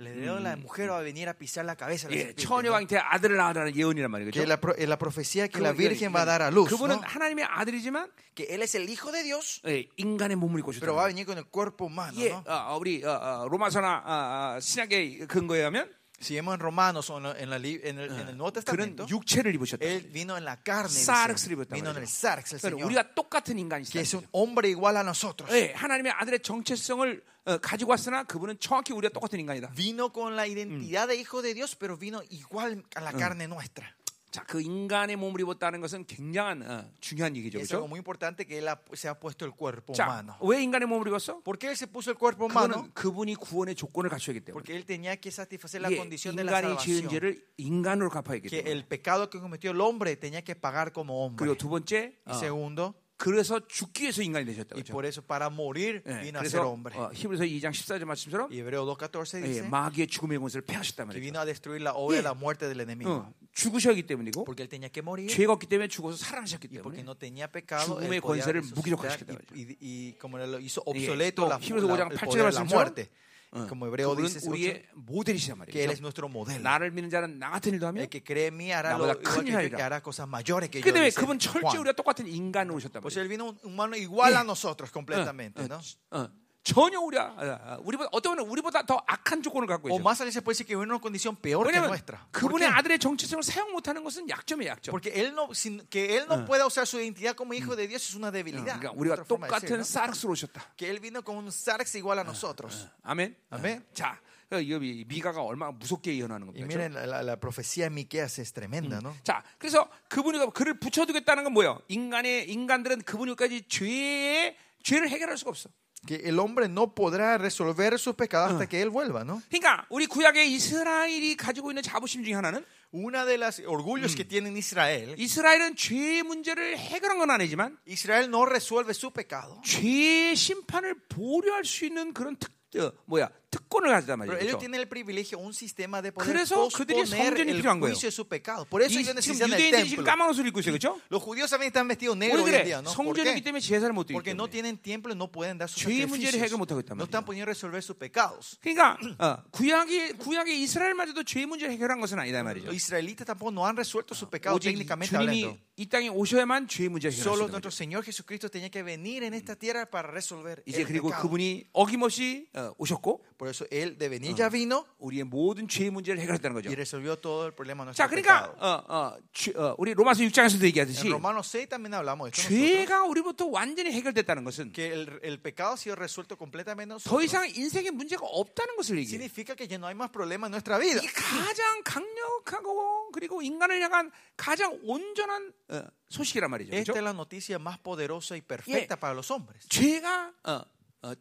B: heredero de la mujer va a venir a pisar la cabeza la
A: 예,
B: serpiente,
A: 처녀
B: ¿no?
A: 왕한테 아들을 낳으라는 예언이란 말이죠.
B: Que la, pro- eh, la profecía que la Virgen va a dar a luz.
A: 그분은
B: ¿no?
A: 하나님의 아들이지만
B: Que Él es el hijo de Dios,
A: 예, 인간의 몸을 입고
B: pero va a venir con el cuerpo humano.
A: 예,
B: ¿no?
A: 어, 어, 우리 어, 어, 로마서나 어, 어, 신약의 근거에 하면
B: Si vemos en Romanos o en, la- en la en el, en el Nuevo
A: 그는
B: Testamento,
A: 육체를 입으셨다.
B: Él vino en la carne.
A: 사르스를 입었단
B: Vino en el sarx, el
A: 그러니까
B: Señor.
A: 우리가 똑같은 인간이시다.
B: Que es un hombre igual a nosotros.
A: 예, 하나님의 아들의 정체성을 어, 가지고 왔으나 그분은 정확히 우리가 똑같은 인간이다.
B: Vino con la identidad de hijo de Dios, pero vino igual a la carne nuestra.
A: 자, 그 인간의 몸을 입었다는 것은 굉장한 어, 중요한 얘기죠, 그렇죠?
B: muy importante que Él ha- se ha puesto el cuerpo
A: 자,
B: humano.
A: 왜 인간의 몸을 입었어?
B: ¿Por qué Él se puso el cuerpo humano?
A: 그분이 구원의 조건을 갖추기 때문에.
B: Porque Él tenía que satisfacer la
A: 예,
B: condición de la
A: 인간이 지은
B: salvación.
A: 죄를 인간으로 갚아야기
B: Que
A: 때문에.
B: el pecado que cometió el hombre tenía que pagar como hombre.
A: 그리고 두 번째, 어,
B: segundo,
A: 그래서 죽기 위해서 인간이 되셨다.
B: y
A: 그렇죠?
B: por eso para morir
A: 예,
B: vino a ser
A: 그래서
B: hombre.
A: 어, 히브리서 2장 14절 말씀처럼
B: Y Hebreo 2.14
A: 예, 마귀의 죽음의 권세를 패하셨단 말이죠.
B: vino a destruir la obra
A: 예.
B: de la muerte del enemigo.
A: 어, 죽으셨기 때문이고
B: Porque Él tenía que morir.
A: 죄가 없기 때문에 죽어서 살아나셨기 때문에
B: no tenía pecado,
A: 죽음의 권세를
B: resucitar
A: 무기력화시켰다
B: y, y, y como lo hizo
A: 예,
B: obsoleto
A: 또
B: la,
A: 히브리서
B: la-
A: 5장
B: el
A: 8절에
B: poder de la
A: 말씀처럼
B: muerte.
A: 어,
B: Como Hebreo dice ese
A: 우리의 모델이시단
B: que Él es nuestro modelo.
A: 나를 믿는 자는 나 같은 일도 하며
B: El que cree mí hará lo igual
A: 큰
B: que, que hará cosas mayores que yo.
A: 근데 그분 철저히. 우리가 똑같은 인간으로 오셨단
B: Pues
A: 말이에요.
B: Él vino un humano igual
A: 예.
B: a nosotros completamente,
A: 어,
B: ¿no?
A: 어, 전혀 우리가 어, 어, 우리보다 어떤 분은 우리보다 더 악한 조건을 갖고
B: O
A: 있어.
B: más allá se puede decir que vive en una condición peor que
A: 왜냐하면
B: nuestra. ¿Por
A: 그분의? 아들의 정체성을 사용 못하는 것은 약점이에요, 약점.
B: Porque él no, sin- que él no pueda usar su identidad como hijo de Dios es una debilidad.
A: 그러니까 우리가 똑같은. 사르스로 오셨다.
B: Que él vino con un sarx igual a nosotros.
A: 아멘.
B: 아멘.
A: 자, 그이 미가가 얼마나 무섭게 예언하는
B: Y
A: 겁니다.
B: miren, la, la- la profecía de Miqueas es tremenda, ¿no?
A: 자, 그래서 그분이 그를 붙여두겠다는 건 뭐예요? 인간의 인간들은 그분일까지 죄의 죄를 해결할 수가 없어.
B: Que el hombre no podrá resolver sus pecados hasta que él vuelva, ¿no?
A: 그러니까 우리 구약의 이스라엘이 가지고 있는 자부심 중에 하나는
B: Una de las orgullos que tiene Israel,
A: 이스라엘은 죄의 문제를 해결한 건 아니지만
B: Israel no resuelve su pecado.
A: 죄의 심판을 보류할 수 있는 그런 특 어, 뭐야 특권을 가지단
B: Pero
A: 말이에요.
B: ellos
A: 그렇죠?
B: tienen el privilegio, un sistema de poder posponer
A: 성전이
B: el
A: 필요한 거예요.
B: juicio de su pecado. Por eso
A: 이,
B: ellos necesitan el templo.
A: 까만 옷을 입고 있어요, 그렇죠?
B: Los judíos también están vestidos
A: 왜
B: negros hoy en día, ¿no? ¿Por
A: 성전이기? 때문에 제사를 못 드리기
B: Porque no tienen templo no pueden dar sus
A: 죄의 문제를 해결
B: sacrificios.
A: 못하고 있단
B: No
A: 말이에요.
B: están pudiendo resolver sus pecados.
A: 그러니까 어, 구약의 구약의 이스라엘마저도 죄의 문제를 해결한 것은 아니다 말이죠.
B: Los israelitas tampoco no han resuelto sus pecados técnicamente hablando.
A: 이 땅에 오셔야만 죄의 문제를 해결할 수
B: Solo
A: 있는
B: nuestro
A: 거죠.
B: Señor Jesucristo tenía que venir en esta tierra para resolver
A: 이제 그리고. 그분이 어김없이 어, 오셨고
B: Por eso Él de venir ya vino
A: 우리의 모든 죄의 문제를 해결했다는 거죠.
B: y resolvió todo el problema de
A: 자,
B: nuestro
A: 그러니까
B: pecado.
A: 어, 어, 죄- 어, 우리 로마서 6장에서도 얘기하듯이
B: En Romanos 6 también hablamos de esto. nosotros,
A: 죄가 우리부터 완전히 해결됐다는 것은
B: Que el, el pecado ha sido resuelto completamente. en
A: 더
B: nosotros.
A: 이상 인생에 문제가 없다는 것을 얘기해요.
B: Significa que ya no hay más problemas en nuestra vida.
A: 이 가장 강력하고 그리고 인간을 향한 가장 온전한 어, 소식이란 말이죠.
B: Esta
A: 그렇죠?
B: es la noticia más poderosa y perfecta para los hombres.
A: 죄가 어, 어,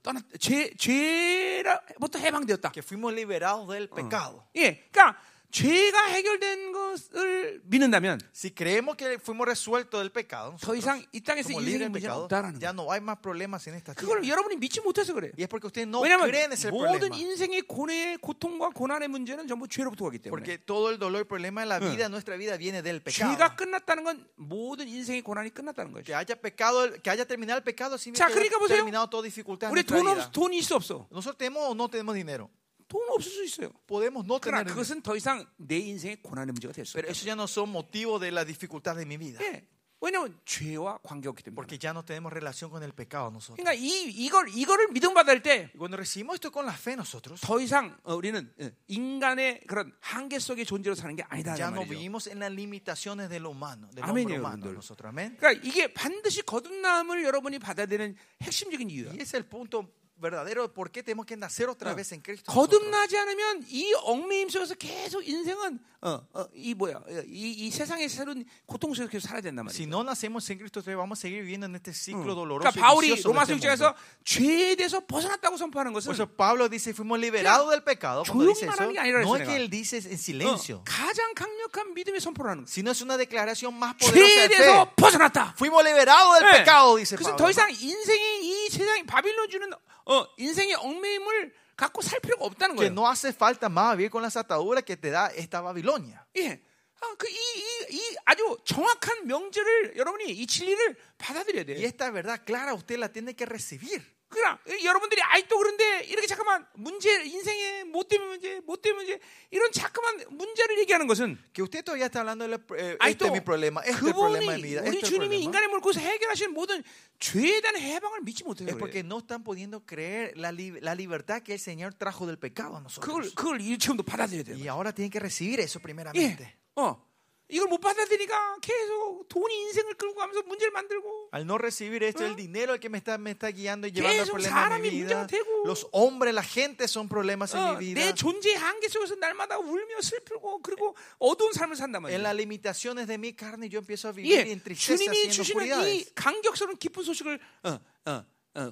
A: 떠났 죄 죄로부터 해방되었다.
B: Que fuimos liberados del pecado.
A: 예, 그러니까 죄가 해결된 것을 믿는다면
B: Si creemos que fuimos resueltos del pecado,
A: 더 이상 이 땅에서 인생의 문제는 없다라는
B: ya no hay más problemas en esta
A: 그걸. 여러분이 믿지 못해서 그래요.
B: Y es porque ustedes no
A: 왜냐하면
B: creen ese
A: 모든
B: problema.
A: 인생의 고뇌, 고통과 고난의 문제는 전부 죄로부터 가기 때문에
B: Porque todo el dolor problema de la vida, de nuestra vida, viene del pecado.
A: 죄가 끝났다는 건 모든 인생의 고난이 끝났다는
B: Que
A: 거죠.
B: haya pecado, que haya terminado el pecado,
A: 자,
B: significa que
A: 그러니까
B: haya
A: 보세요.
B: terminado toda dificultad en
A: 우리
B: nuestra
A: 돈
B: vida.
A: 없, 돈이 있어 없어.
B: Nosotros tenemos o no tenemos dinero.
A: 돈 없을 수 있어요.
B: Podemos no
A: 그러나
B: tener.
A: 그것은 더 이상 내 인생의 고난의 문제가 될 수
B: Pero
A: 없어요.
B: eso ya no son motivos de la dificultad de mi vida.
A: 예. 왜냐하면 죄와 관계가 없기 때문에.
B: Porque ya no tenemos relación con el pecado nosotros.
A: 그러니까 이 이걸 이거를 믿음 받을 때
B: Y cuando recibimos esto con la fe nosotros,
A: 더 이상 어, 우리는 어, 인간의 그런 한계 속의 존재로 사는 게 아니다
B: ya no
A: 말이죠.
B: vivimos en las limitaciones del humano, del
A: Amén,
B: hombre humano
A: 여러분들.
B: nosotros. Amén.
A: 그러니까 이게 반드시 거듭남을 여러분이 받아야 되는 핵심적인 이유야.
B: Y ese es el punto verdadero de por qué tenemos que nacer otra vez en Cristo.
A: 거듭나지 않으면 이 얽매임 속에서 계속 인생은 어, 어, 이 뭐야 어, 이, 이 세상의 새로운 고통 속에서 계속 살아야 된단
B: Si
A: 말이야.
B: no nacemos en Cristo, vamos a seguir viviendo en este ciclo doloroso.
A: 그러니까 바울이 로마서
B: este
A: 6장에서
B: mundo.
A: 죄에 대해서 벗어났다고 선포하는
B: Por
A: 것은
B: eso Pablo dice, fuimos liberados del pecado. Cuando dice eso, no es que él dice en
A: 어,
B: silencio,
A: 가장 강력한 믿음의 선포를 하는 거야.
B: sino es una declaración más poderosa de fe.
A: 대해서 벗어났다.
B: Fuimos liberados del
A: 네.
B: pecado, dice
A: 그래서
B: Pablo.
A: 더 이상 인생이 이 세상이 바빌론 주는 어, 인생의 얽매임을 갖고 살 필요가 없다는
B: que
A: 거예요.
B: no hace falta más vivir con las ataduras que te da esta Babilonia.
A: 예. 아, 그, 이, 이, 이 아주 정확한 명제를 여러분이 이 진리를 받아들여야
B: Y
A: 돼요.
B: esta verdad clara usted la tiene que recibir.
A: 그러나 여러분들이 아직도 그런데 이렇게 잠깐만 문제 인생의 뭐 때문에 문제, 뭐 때문에 문제 이런 자꾸만 문제를 얘기하는 것은
B: Que usted todavía está hablando de la- eh, este
A: 아직도
B: es mi problema, este es el problema de mi
A: 그분이
B: vida,
A: 우리
B: este
A: 주님이
B: problema.
A: 인간의 물고서 해결하시는 모든 죄에 대한 해방을 믿지 못해요.
B: Es porque no están pudiendo creer la, li- la libertad que el Señor trajo del pecado a
A: 그걸. 그걸 이 지금도 받아들여야 돼요.
B: Y ahora tienen que recibir eso
A: 예. 어. 이걸 못 받아들이니까 계속 돈이 인생을 끌고 가면서 문제를 만들고
B: Al no recibir esto,
A: ¿Eh?
B: el dinero el que me está, me está guiando y llevando al problema de mi vida. Los hombres, la gente son problemas en
A: 어,
B: mi
A: 내
B: vida.
A: 존재의 한계 속에서 날마다 울며 슬프고 그리고 어두운 삶을 산단
B: En
A: 말이에요.
B: las limitaciones de mi carne yo empiezo a vivir
A: 예,
B: en tristeza y
A: 주님이
B: en
A: 주시는 이
B: oscuridades.
A: 감격스러운 기쁜 소식을 어, 어, 어,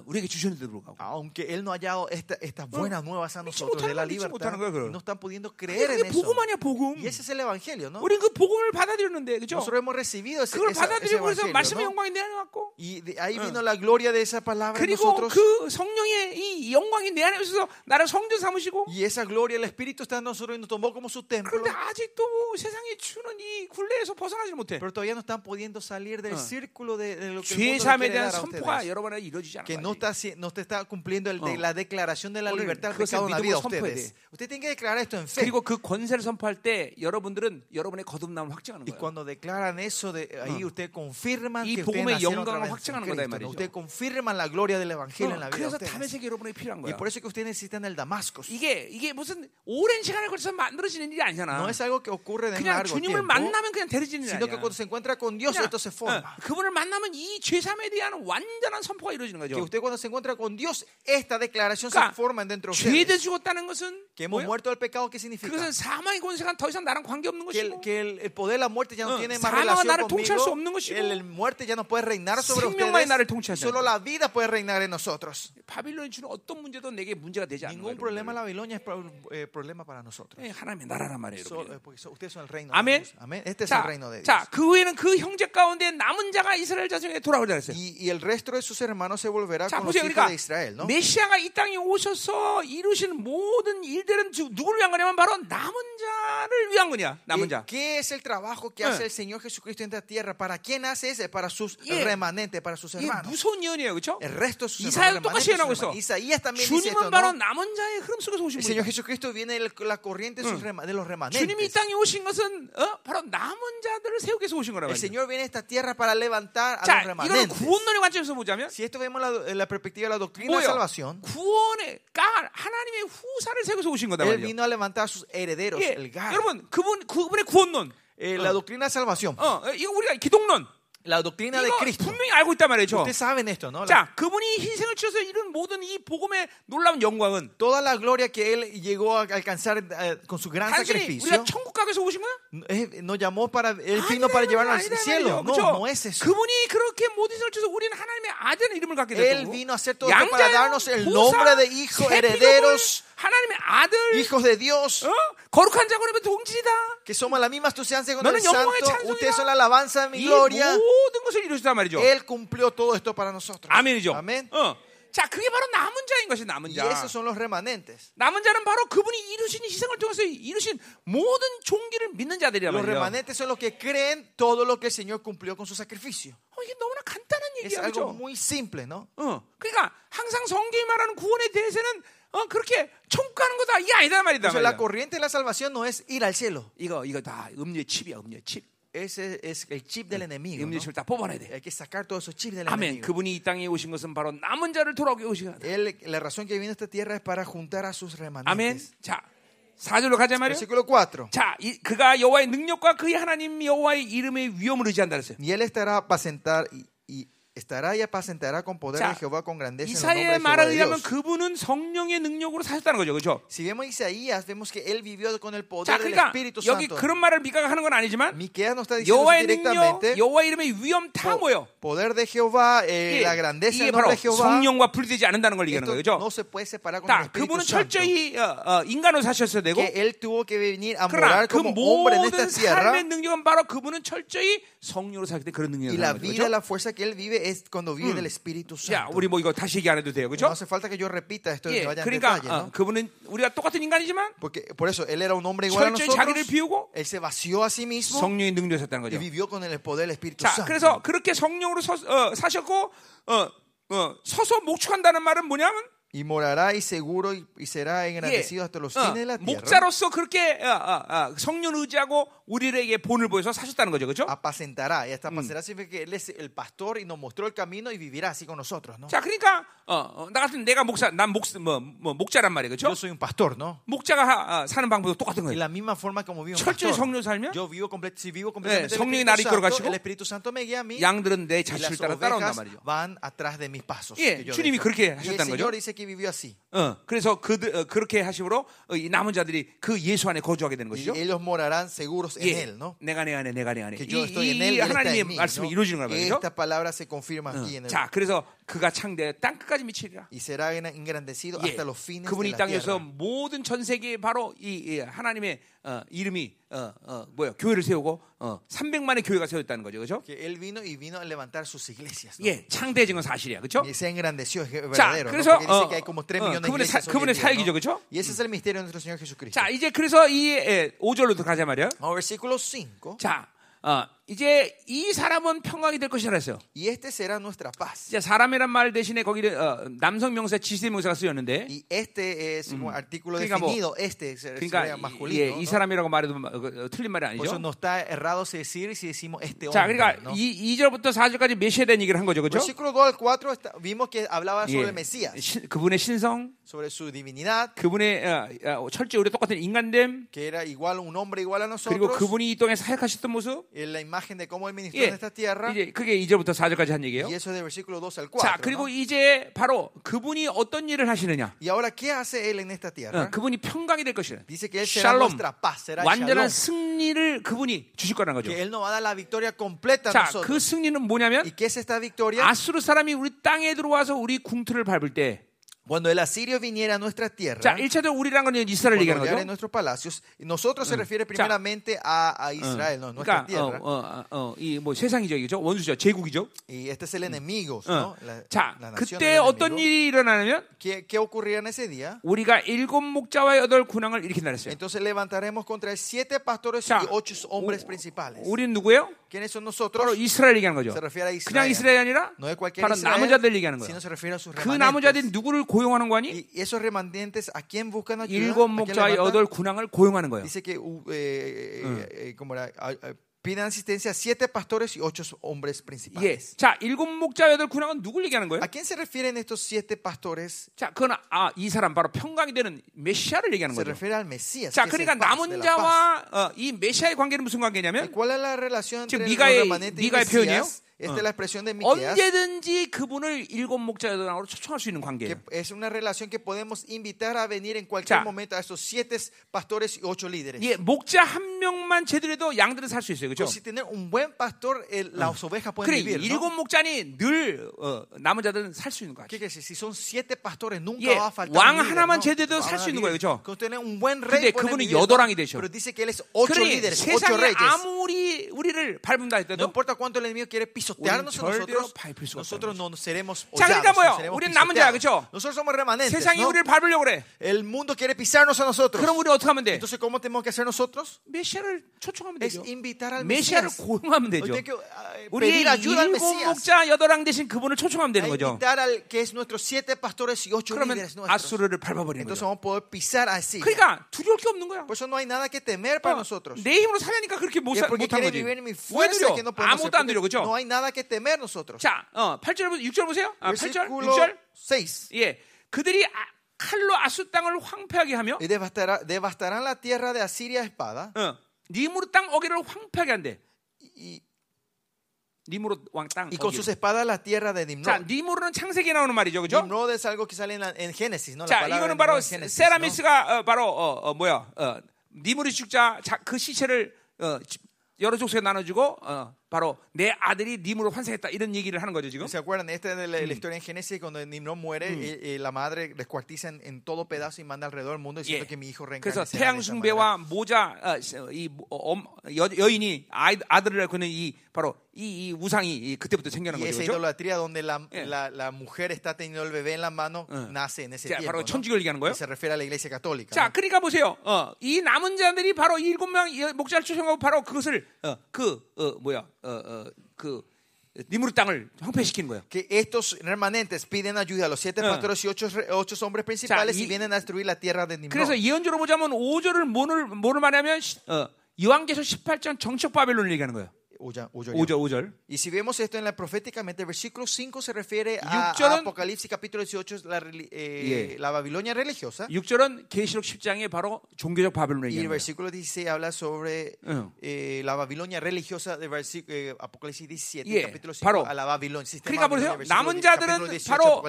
A: 우리에게 주셨는데도 불구하고
B: Aunque Él no haya dado esta- estas buenas nuevas a nosotros de la
A: 거야, 거야,
B: libertad,
A: 그걸.
B: no están pudiendo creer en eso.
A: 복음 아니야 복음.
B: Y ese es el evangelio, ¿no?
A: 우리는 그 복음을 받아들였는데 그죠?
B: Nosotros hemos recibido ese,
A: 그걸
B: esa- ese
A: 받아들이고 그래서
B: evangelio,
A: 말씀의
B: ¿no?
A: 영광이 내 안에 왔고
B: Y de ahí vino la gloria de esa palabra en nosotros.
A: 그 성령의 이 영광이 내 안에 있어서 나를 성전 삼으시고
B: Y esa gloria, el Espíritu está en nosotros y nos tomó como su templo.
A: 그런데 아직도 세상이 주는 이 굴레에서 벗어나지 못해.
B: Pero todavía no están pudiendo salir del
A: 어.
B: círculo de, de lo que el
A: 죄
B: mundo quiere dar a ustedes.
A: 여러분에 이루어지지
B: Que no está, no te está cumpliendo el de
A: Oh.
B: la declaración de la libertad
A: 그것을
B: pecado en la vida
A: 선포해야
B: ustedes. Usted tiene que declarar esto en fe.
A: 그리고 그 권세를 선포할 때 여러분들은 여러분의 거듭남을 확증하는
B: Y
A: 거예요.
B: cuando declaran eso, de, ahí usted confirman
A: 이
B: que ustedes nacieron otra vez en Cristo,
A: 말이죠.
B: ¿no? Usted confirman la gloria del evangelio en
A: 어,
B: la vida de ustedes.
A: 세계 여러분이 필요한
B: Y
A: 거야.
B: por eso que ustedes necesitan el Damasco.
A: 이게 이게 무슨 오랜 시간에 걸쳐서 만들어지는 일이 아니잖아.
B: No es algo que ocurre de largo
A: 주님을
B: tiempo,
A: 만나면 그냥 데려지는 일
B: sino que
A: 아니야.
B: cuando se encuentra con Dios, esto se
A: 어,
B: forma.
A: 그분을 만나면 이 죄삼에 대한 완전한 선포가 이루어지는 거죠.
B: Usted cuando se encuentra con Dios, esta declaración se
A: 그러니까
B: forma dentro de ustedes. Que hemos
A: 뭐예요?
B: muerto del pecado, ¿qué significa? Que el, que el- el poder de la muerte ya no
A: 어,
B: tiene más relación conmigo. El, el muerte ya no puede reinar sobre ustedes. Solo la vida puede reinar en nosotros. Ningún problema en la Babilonia es pro- eh, problema para nosotros.
A: 예.
B: So- eh, so- ustedes son el reino
A: Amén.
B: de Dios. Amén. Este es el
A: 자,
B: reino de Dios.
A: 자, 그 후에는 그 형제 가운데 남은 자가 이스라엘 자손에게 돌아오자 그랬어요.
B: Y, y el resto de sus hermanos se volverá
A: 자,
B: con los
A: 보세요.
B: hijos
A: 그러니까
B: de Israel, ¿no?
A: 메시아가 이 땅에 오셔서 이루신 모든 일들은 주- 누구를 위한 거냐면 바로 남은 자를 위한 거냐. 남은
B: ¿Qué,
A: 자.
B: qué es el trabajo que
A: Eh.
B: hace el Señor Jesucristo en esta tierra? ¿Para quién hace ese? Para sus remanentes, para sus hermanos.
A: 무서운 예언이에요. 그렇죠?
B: El resto de sus
A: 이사야도
B: hermanos.
A: 똑같이 예언하고 있어.
B: Isaías también dice esto,
A: 주님은 바로. 남은 자의 흐름 속에서 오신
B: El Señor. Jesucristo viene de la corriente de, los remanentes.
A: 주님이 이 땅에 오신 것은 어? 바로 남은 자들을 세우기 위해서 오신 거란
B: El. Señor viene a esta tierra para levantar a
A: 자,
B: los
A: 이거는
B: remanentes.
A: 구원론의 관점에서 보자면
B: Si esto vemos la, la perspectiva de la doctrina de salvación,
A: 구원의 까 하나님의 후사를 위해서 오신 거다
B: Él
A: 말이에요.
B: vino a levantar a sus herederos,
A: 예,
B: el Gar.
A: 여러분 그분 그분의 구원론,
B: Eh, la doctrina de salvación,
A: 어, 이거 우리가 기독론
B: la doctrina de
A: 이거
B: Cristo.
A: 분명히 알고 있단 말이죠.
B: Ustedes saben esto, ¿no? La-
A: 자, 그분이 희생을 치러서 이룬 모든 이 복음의 놀라운 영광은
B: toda la gloria que Él llegó a alcanzar eh, con su gran
A: 단순히
B: sacrificio,
A: 우리가 천국 가기 위해서 오신 거야?
B: eh, nos llamó para, Él vino para llevarnos al cielo. No, no es eso.
A: 그분이 그렇게 모든 희생을 치러서 우리는 하나님의 아들의 이름을 갖게
B: Él
A: 됐고
B: vino a hacer todo esto para darnos el nombre de hijo,
A: 새
B: herederos,
A: 피조물, 하나님의 아들,
B: hijos de Dios,
A: 어? 거룩한 자고는 동질이다.
B: que somos la misma sustancia con el santo.
A: 찬송이다.
B: Ustedes son la alabanza de mi
A: 이
B: gloria.
A: 모든 것을 이루셨단 말이죠.
B: Él cumplió todo esto para nosotros.
A: 아멘이죠. 어. 자, 그게 바로 남은 자인 것이 남은 자.
B: esos son los remanentes.
A: 남은 자는 바로 그분이 이루신 희생을 통해서 이루신 모든 종기를 믿는 자들이란
B: Los
A: 말이에요.
B: remanentes son los que creen todo lo que el Señor cumplió con su sacrificio.
A: 어, 이게 너무나 간단한 얘기야,
B: algo
A: 그렇죠?
B: muy simple, ¿no?
A: 어, 그러니까 항상 성경이 말하는 구원에 대해서는 어, 그렇게 천국 가는 거다 이게 아니다 말이다.
B: Sea, la corriente de la salvación no es ir al cielo.
A: 이거 이거 다 음료의 칩이야, 음료의 칩.
B: Ese es el chip del enemigo. ¿no?
A: 음료의 칩을 다 뽑아내야 돼.
B: Hay que sacar todos esos chips del
A: 아멘.
B: enemigo.
A: 그분이 이 땅에 오신 것은 바로 남은 자를 돌아오게 오신 거다.
B: Él, la razón que vino a esta tierra es para juntar a sus
A: 아멘.
B: remanentes.
A: 자, 4절로 가자 말이야.
B: Versículo 4.
A: 자, 이, 그가 여호와의 능력과 그의 하나님 여호와의 이름의 위엄을 의지한다 그랬어요.
B: Y él estará apacentar y, y estará y apacentará con poder
A: 자,
B: de Jehová con grandeza el
A: 이사야의
B: de
A: 의하면. 그분은 성령의 능력으로 사셨다는 거죠. 그렇죠?
B: Si vemos Isaías, vemos que él vivió con el
A: 자,
B: poder del
A: 그러니까
B: Espíritu
A: 여기
B: Santo.
A: 그런 말을 미가가 하는 건 아니지만
B: Miqueas no está diciendo
A: 여호와의 능력, 여호와 이름의 위엄 다
B: po-
A: 뭐예요?
B: poder de Jehová, eh,
A: 이게,
B: la grandeza del nombre de Jehová.
A: 성령과 분리되지 않는다는 걸 얘기하는 거죠.
B: no se puede separar con el
A: 자,
B: Espíritu
A: 그분은
B: Santo.
A: 철저히 어, 어, 인간으로 사셨어야 되고
B: Que él tuvo que venir a morar
A: 그
B: como hombre en esta
A: 모든
B: tierra.
A: 삶의 능력은 바로 그분은 철저히 성령으로 살기 때문에 그런
B: Y
A: 능력을
B: la vida,
A: 거죠.
B: la fuerza que él vive es cuando vive del Espíritu
A: 자,
B: Santo.
A: 우리 뭐 이거 다시 얘기 안 해도 돼요.
B: No
A: 그렇죠?
B: hace falta que yo repita esto y
A: 예,
B: vaya
A: 그러니까
B: detalle,
A: 어,
B: ¿no?
A: 그분은 우리가 똑같은 인간이지만
B: Porque por eso él era un hombre igual a
A: 철저히 자기를
B: nosotros.
A: 비우고
B: Él se vació a sí mismo
A: 성령의 능력을 샀다는
B: y
A: 거죠.
B: vivió con el poder del Espíritu
A: 자,
B: Santo.
A: 그래서 그렇게 성령으로 서, 어, 사셨고 어, 어, 서서 목축한다는 말은 뭐냐면
B: Y morará y seguro y, y será
A: 예,
B: engrandecido hasta los
A: 어,
B: fines de la tierra.
A: 목자로서 그렇게 어, 어, 어, 성령 의지하고 우리에게 본을 보여서 사셨다는 거죠, 그렇죠?
B: Apacentará. Y hasta apacentará significa que él es el pastor y nos mostró el camino y vivirá así con nosotros, ¿no?
A: 자, 그러니까 어, 어, 나 같은 내가 목사, 난 목, 뭐, 뭐 목자란 말이에요, 그렇죠?
B: Yo soy un pastor, ¿no?
A: 목자가 하- 어, 사는 방법도 똑같은
B: Y
A: 거예요.
B: la misma forma como vivo un
A: 철저히
B: pastor.
A: 성령 살면
B: Yo vivo comple- si vivo completamente
A: 네, 성령이 나를 이끌어 가시고
B: el Espíritu Santo me guía a mí
A: 양들은 내
B: y
A: 자취를 따라 따라온단 말이죠.
B: van atrás de mis pasos.
A: 예, 주님이. 그렇게
B: y
A: 하셨다는 거죠.
B: Que vivió así.
A: 어, 그래서 그들 어, 그렇게 하심으로 어, 이 남은 자들이 그 예수 안에 거주하게 되는
B: Y
A: 것이죠.
B: ellos morarán seguros en
A: 예,
B: él, ¿no?
A: 내가 내 안에 내가 내 안에
B: Que
A: 이,
B: yo estoy en él
A: 이
B: y él está
A: 하나님의
B: en mí.
A: 말씀이
B: ¿no?
A: 이루어지는 거란 말이죠.
B: Esta palabra se confirma aquí en el
A: 자, 그래서 그가 창대 땅 끝까지 미치리라.
B: y será engrandecido
A: 예,
B: hasta los fines
A: 그분이
B: de
A: 이
B: la
A: 땅에서
B: tierra.
A: 모든 전 세계에 바로 이, 이 하나님의 어, 이름이 어, 어, 뭐야 교회를 세우고 어, 300만의 교회가 세웠다는 거죠, 그렇죠?
B: Que él vino y vino a levantar sus iglesias. ¿no?
A: 예, 창대해진 건 사실이야, 그렇죠?
B: Y se engrandeció, es
A: 자. 그래서
B: dice
A: 어,
B: que hay como 3
A: 어, 그분의 사- 그분의 사역이죠. 그렇죠?
B: Y ese es el misterio de nuestro Señor Jesucristo.
A: 자, 이제 그래서 이 예, 5절로 가자 말이야.
B: Vamos, versículo 5.
A: 자, 어, 이제 이 사람은 평강이 될 것이라 했어요.
B: Y este será nuestra paz.
A: 이제 사람이란 말 대신에 거기 어, 남성 명사 지시 명사가 쓰였는데
B: Y este es un artículo
A: 그러니까 뭐,
B: definido. Este se
A: 그러니까
B: sería
A: 이-
B: masculino.
A: 예. 이 사람이라고 말해도 어, 어, 틀린 말이
B: Por eso
A: 아니죠.
B: no está errado si decir si decimos este
A: 자,
B: hombre.
A: 그러니까
B: ¿no?
A: 이 2절부터 4절까지 메시아에 대한 얘기를 한 거죠. 그렇죠?
B: Versículo 2 al 4 está- vimos que hablaba sobre el Mesías,
A: 그분의 신성,
B: sobre su divinidad,
A: 그분의 어, 어, 철저히 우리 똑같은 인간됨,
B: que era igual un hombre igual a
A: 그리고
B: nosotros,
A: 그분이 이 땅에 사역하셨던 모습.
B: en la imagen de cómo él ministró
A: 예,
B: en esta tierra,
A: 이제 그게 2절부터 4절까지 한 얘기예요.
B: y eso es de versículo 2 al 4.
A: 자, 그리고
B: ¿no?
A: 이제 바로 그분이 어떤 일을 하시느냐?
B: Y ahora, ¿qué hace él en esta
A: 어,
B: tierra?
A: 그분이 평강이 될 것이라.
B: Dice que él será
A: 샬롬,
B: nuestra paz, será
A: 완전한
B: shalom,
A: 승리를 그분이 주실 거라는 거죠.
B: que él nos va a dar la victoria completa
A: 자,
B: nosotros.
A: 그 승리는 뭐냐면
B: ¿Y qué es esta victoria?
A: 아수르 사람이 우리 땅에 들어와서 우리 궁투를 밟을 때,
B: Cuando el asirio viniera a nuestra tierra,
A: 자, 1차적으로 우리라는 건 이스라엘 얘기하는
B: llegar
A: 거죠.
B: en nuestros palacios, nosotros se refiere primeramente a, a Israel, no, nuestra
A: 그러니까
B: tierra.
A: 어, 어, 어, 이뭐 세상이죠, 이죠 원수죠, 제국이죠.
B: Y este es el enemigo,
A: 어.
B: ¿no? La,
A: 자,
B: la nación
A: 그때
B: del
A: 어떤
B: enemigo.
A: 일이 일어나냐면
B: ¿Qué, ¿Qué ocurría en ese día?
A: 우리가 일곱 목자와 여덟 군왕을 일으킨다 그랬어요.
B: Entonces levantaremos contra él siete pastores
A: 자,
B: y ocho hombres principales.
A: 우리는 누구예요?
B: ¿Quiénes son
A: 바로
B: nosotros?
A: 이스라엘 얘기하는 거죠.
B: Se refiere a
A: 그냥
B: Israel.
A: 이스라엘이 아니라
B: No es cualquier
A: 바로
B: Israel,
A: 남은 자들 얘기하는
B: sino
A: 거예요.
B: se refiere a sus
A: 그 남은 자들이
B: remanentes.
A: 누구를 고 용하는 거니?
B: Y esos remanentes, ¿a quién buscan ayuda?
A: 일곱
B: ¿A quién
A: 목자와
B: levantan?
A: 여덟 군왕을 고용하는 거예요.
B: Dice que uh, eh, eh, eh, ¿cómo era? Ah, ah, piden asistencia a siete pastores y ocho hombres
A: 예.
B: principales.
A: 자, 일곱 목자 여덟 군왕은 누굴 얘기하는 거예요?
B: ¿A quién se refieren estos siete pastores?
A: 자, 그건 아, 이 사람 바로 평강이 되는 메시아를 얘기하는
B: Se
A: 거죠.
B: refiere al Mesías.
A: 자,
B: el
A: 그러니까 남은. 자와 어, 이 메시아의 관계는 무슨
B: ¿Y
A: 관계냐면
B: ¿Cuál es la relación entre
A: 미가의-
B: los remanentes y
A: 미가의 표현이에요?
B: Esta es la expresión de Miqueas,
A: 언제든지 그분을 일곱 목자 여덟 왕으로 초청할 수 있는 관계예요.
B: es una relación que podemos invitar a venir en cualquier
A: 자.
B: momento a estos siete pastores y ocho líderes.
A: 예, 목자 한 명만 제대로 해도 양들은 살 수 있어요. 그렇죠?
B: Si tener un buen pastor, el- las ovejas pueden
A: 그래,
B: vivir. ¿no?
A: 일곱 목자니 늘 어, 남은 자들은 살 수 있는 거야.
B: ¿Qué quiere decir? Si son siete pastores, nunca
A: 예,
B: va a faltar
A: 왕
B: un líder,
A: 하나만
B: ¿no?
A: 제대로 살 수 있는. 거예요, 그렇죠?
B: Tener un buen
A: 근데
B: rey, ¿no?
A: 여덟 왕이 되셔.
B: pero dice que él es ocho líderes, ocho reyes.
A: 아무리 우리를
B: No
A: 해도
B: importa cuánto el enemigo quiere pisotearnos a nosotros, nosotros no seremos
A: 자, 그러니까 뭐요? 우리는 남은 자야. 그렇죠?
B: Nosotros somos remanentes.
A: 세상이
B: ¿no?
A: 우리를 밟으려고 그래.
B: El mundo quiere pisarnos a nosotros.
A: 그럼 우리 어떻게 하면 돼?
B: Entonces, ¿cómo tenemos que hacer nosotros?
A: 메시아를 초청하면
B: Es
A: 되죠.
B: invitar al
A: 메시아를. 고용하면 되죠.
B: uh,
A: 우리 일곱. 목자 여덟 왕 대신 그분을 초청하면 되는 거죠.
B: invitar al que es nuestros siete pastores y ocho
A: 그러면
B: líderes nuestros.
A: 아수르를 밟아버리는
B: Entonces
A: 거죠.
B: vamos a poder pisar así.
A: 그러니까 두려울 게 없는 거야.
B: Por eso no hay nada que temer para
A: 어,
B: nosotros.
A: 내 힘으로 살려니까 그렇게 못,
B: es
A: 못한 거지. 왜
B: podemos
A: 아무것도 안
B: porque
A: 그죠?
B: No hay nada que temer nosotros.
A: 자, 어, 8절, 6절 보세요. 아, 8절,
B: Versículo
A: 6절.
B: 6.
A: 예, 그들이 아- 칼로 아수 땅을 황폐하게 하며,
B: Y devastará- devastarán la tierra de Asiria a espada.
A: 어, 니무르 땅 어기를 황폐하게 한대.
B: Y,
A: 니무르 왕 땅.
B: y con sus espadas la tierra de
A: 자,
B: Nimrod.
A: 니무르는 창세기에 나오는 말이죠, 그죠?
B: Nimrod es algo que sale en, la- en Génesis, ¿no? La
A: 자,
B: palabra
A: 이거는
B: Nimrod
A: 바로
B: en Génesis, ¿no?
A: 세라미스가 어, 바로 어, 어, 뭐야? 어, 니무르 죽자 자, 그 시체를 어, 지- 여러 족속에 나눠 주고 어, 바로 내 아들이 니무로 환생했다 이런 얘기를 하는 거죠 지금.
B: ¿Se acuerdan? Esta es la, la historia en Génesis cuando Nimrod muere, eh, eh, la madre descuartiza en, en todo pedazo y manda alrededor del mundo diciendo
A: 예.
B: que mi hijo
A: 그래서
B: reencarna.
A: 태양 숭배와 모자 어, 이 어, 엄- 여, 여인이 아이, 아들을 낳고 있는 이 바로 이, 이 우상이 이 그때부터 생겨난
B: Y
A: 거죠.
B: esa
A: 그렇죠?
B: idolatría donde la,
A: 예.
B: la, la mujer está teniendo el bebé en la mano
A: 응.
B: nace en ese
A: 자,
B: tiempo.
A: 바로. 천주교를 얘기하는 거예요.
B: Y se refiere a la iglesia católica.
A: 자,
B: ¿no?
A: 그러니까 보세요. 어, 이 남은 자들이 바로 일곱 명 목자를 추천하고 바로 그것을 어, 그 어, 뭐야 어, 어, 그 니무르 땅을 황폐시키는 거예요.
B: Que estos remanentes piden ayuda a los siete
A: 응.
B: pastores y ocho, ocho hombres principales
A: 이-
B: y vienen a destruir la tierra de Nimrod.
A: 그래서 예언적으로 보자면 5절을 뭐를 뭐를 말하면 어, 요한계시록 18장 정적 바벨론을 얘기하는 거예요.
B: Oya- oyo-
A: 5절 5절.
B: Y si vemos esto en la proféticamente, el versículo 5 se refiere a, a Apocalipsis capítulo 18, es la,
A: 예.
B: eh, la Babilonia religiosa.
A: 6절은 계시록 10장에 ba로 종교적 바벨론을
B: Y el versículo 16 habla sobre
A: 응.
B: eh, la Babilonia religiosa de eh, Apocalipsis 17,
A: 예,
B: capítulo 5,
A: 바로-
B: a la Babilonia.
A: 그러니까 보세요. 남은
B: 10, capítulo
A: 자들은
B: 18,
A: 바로.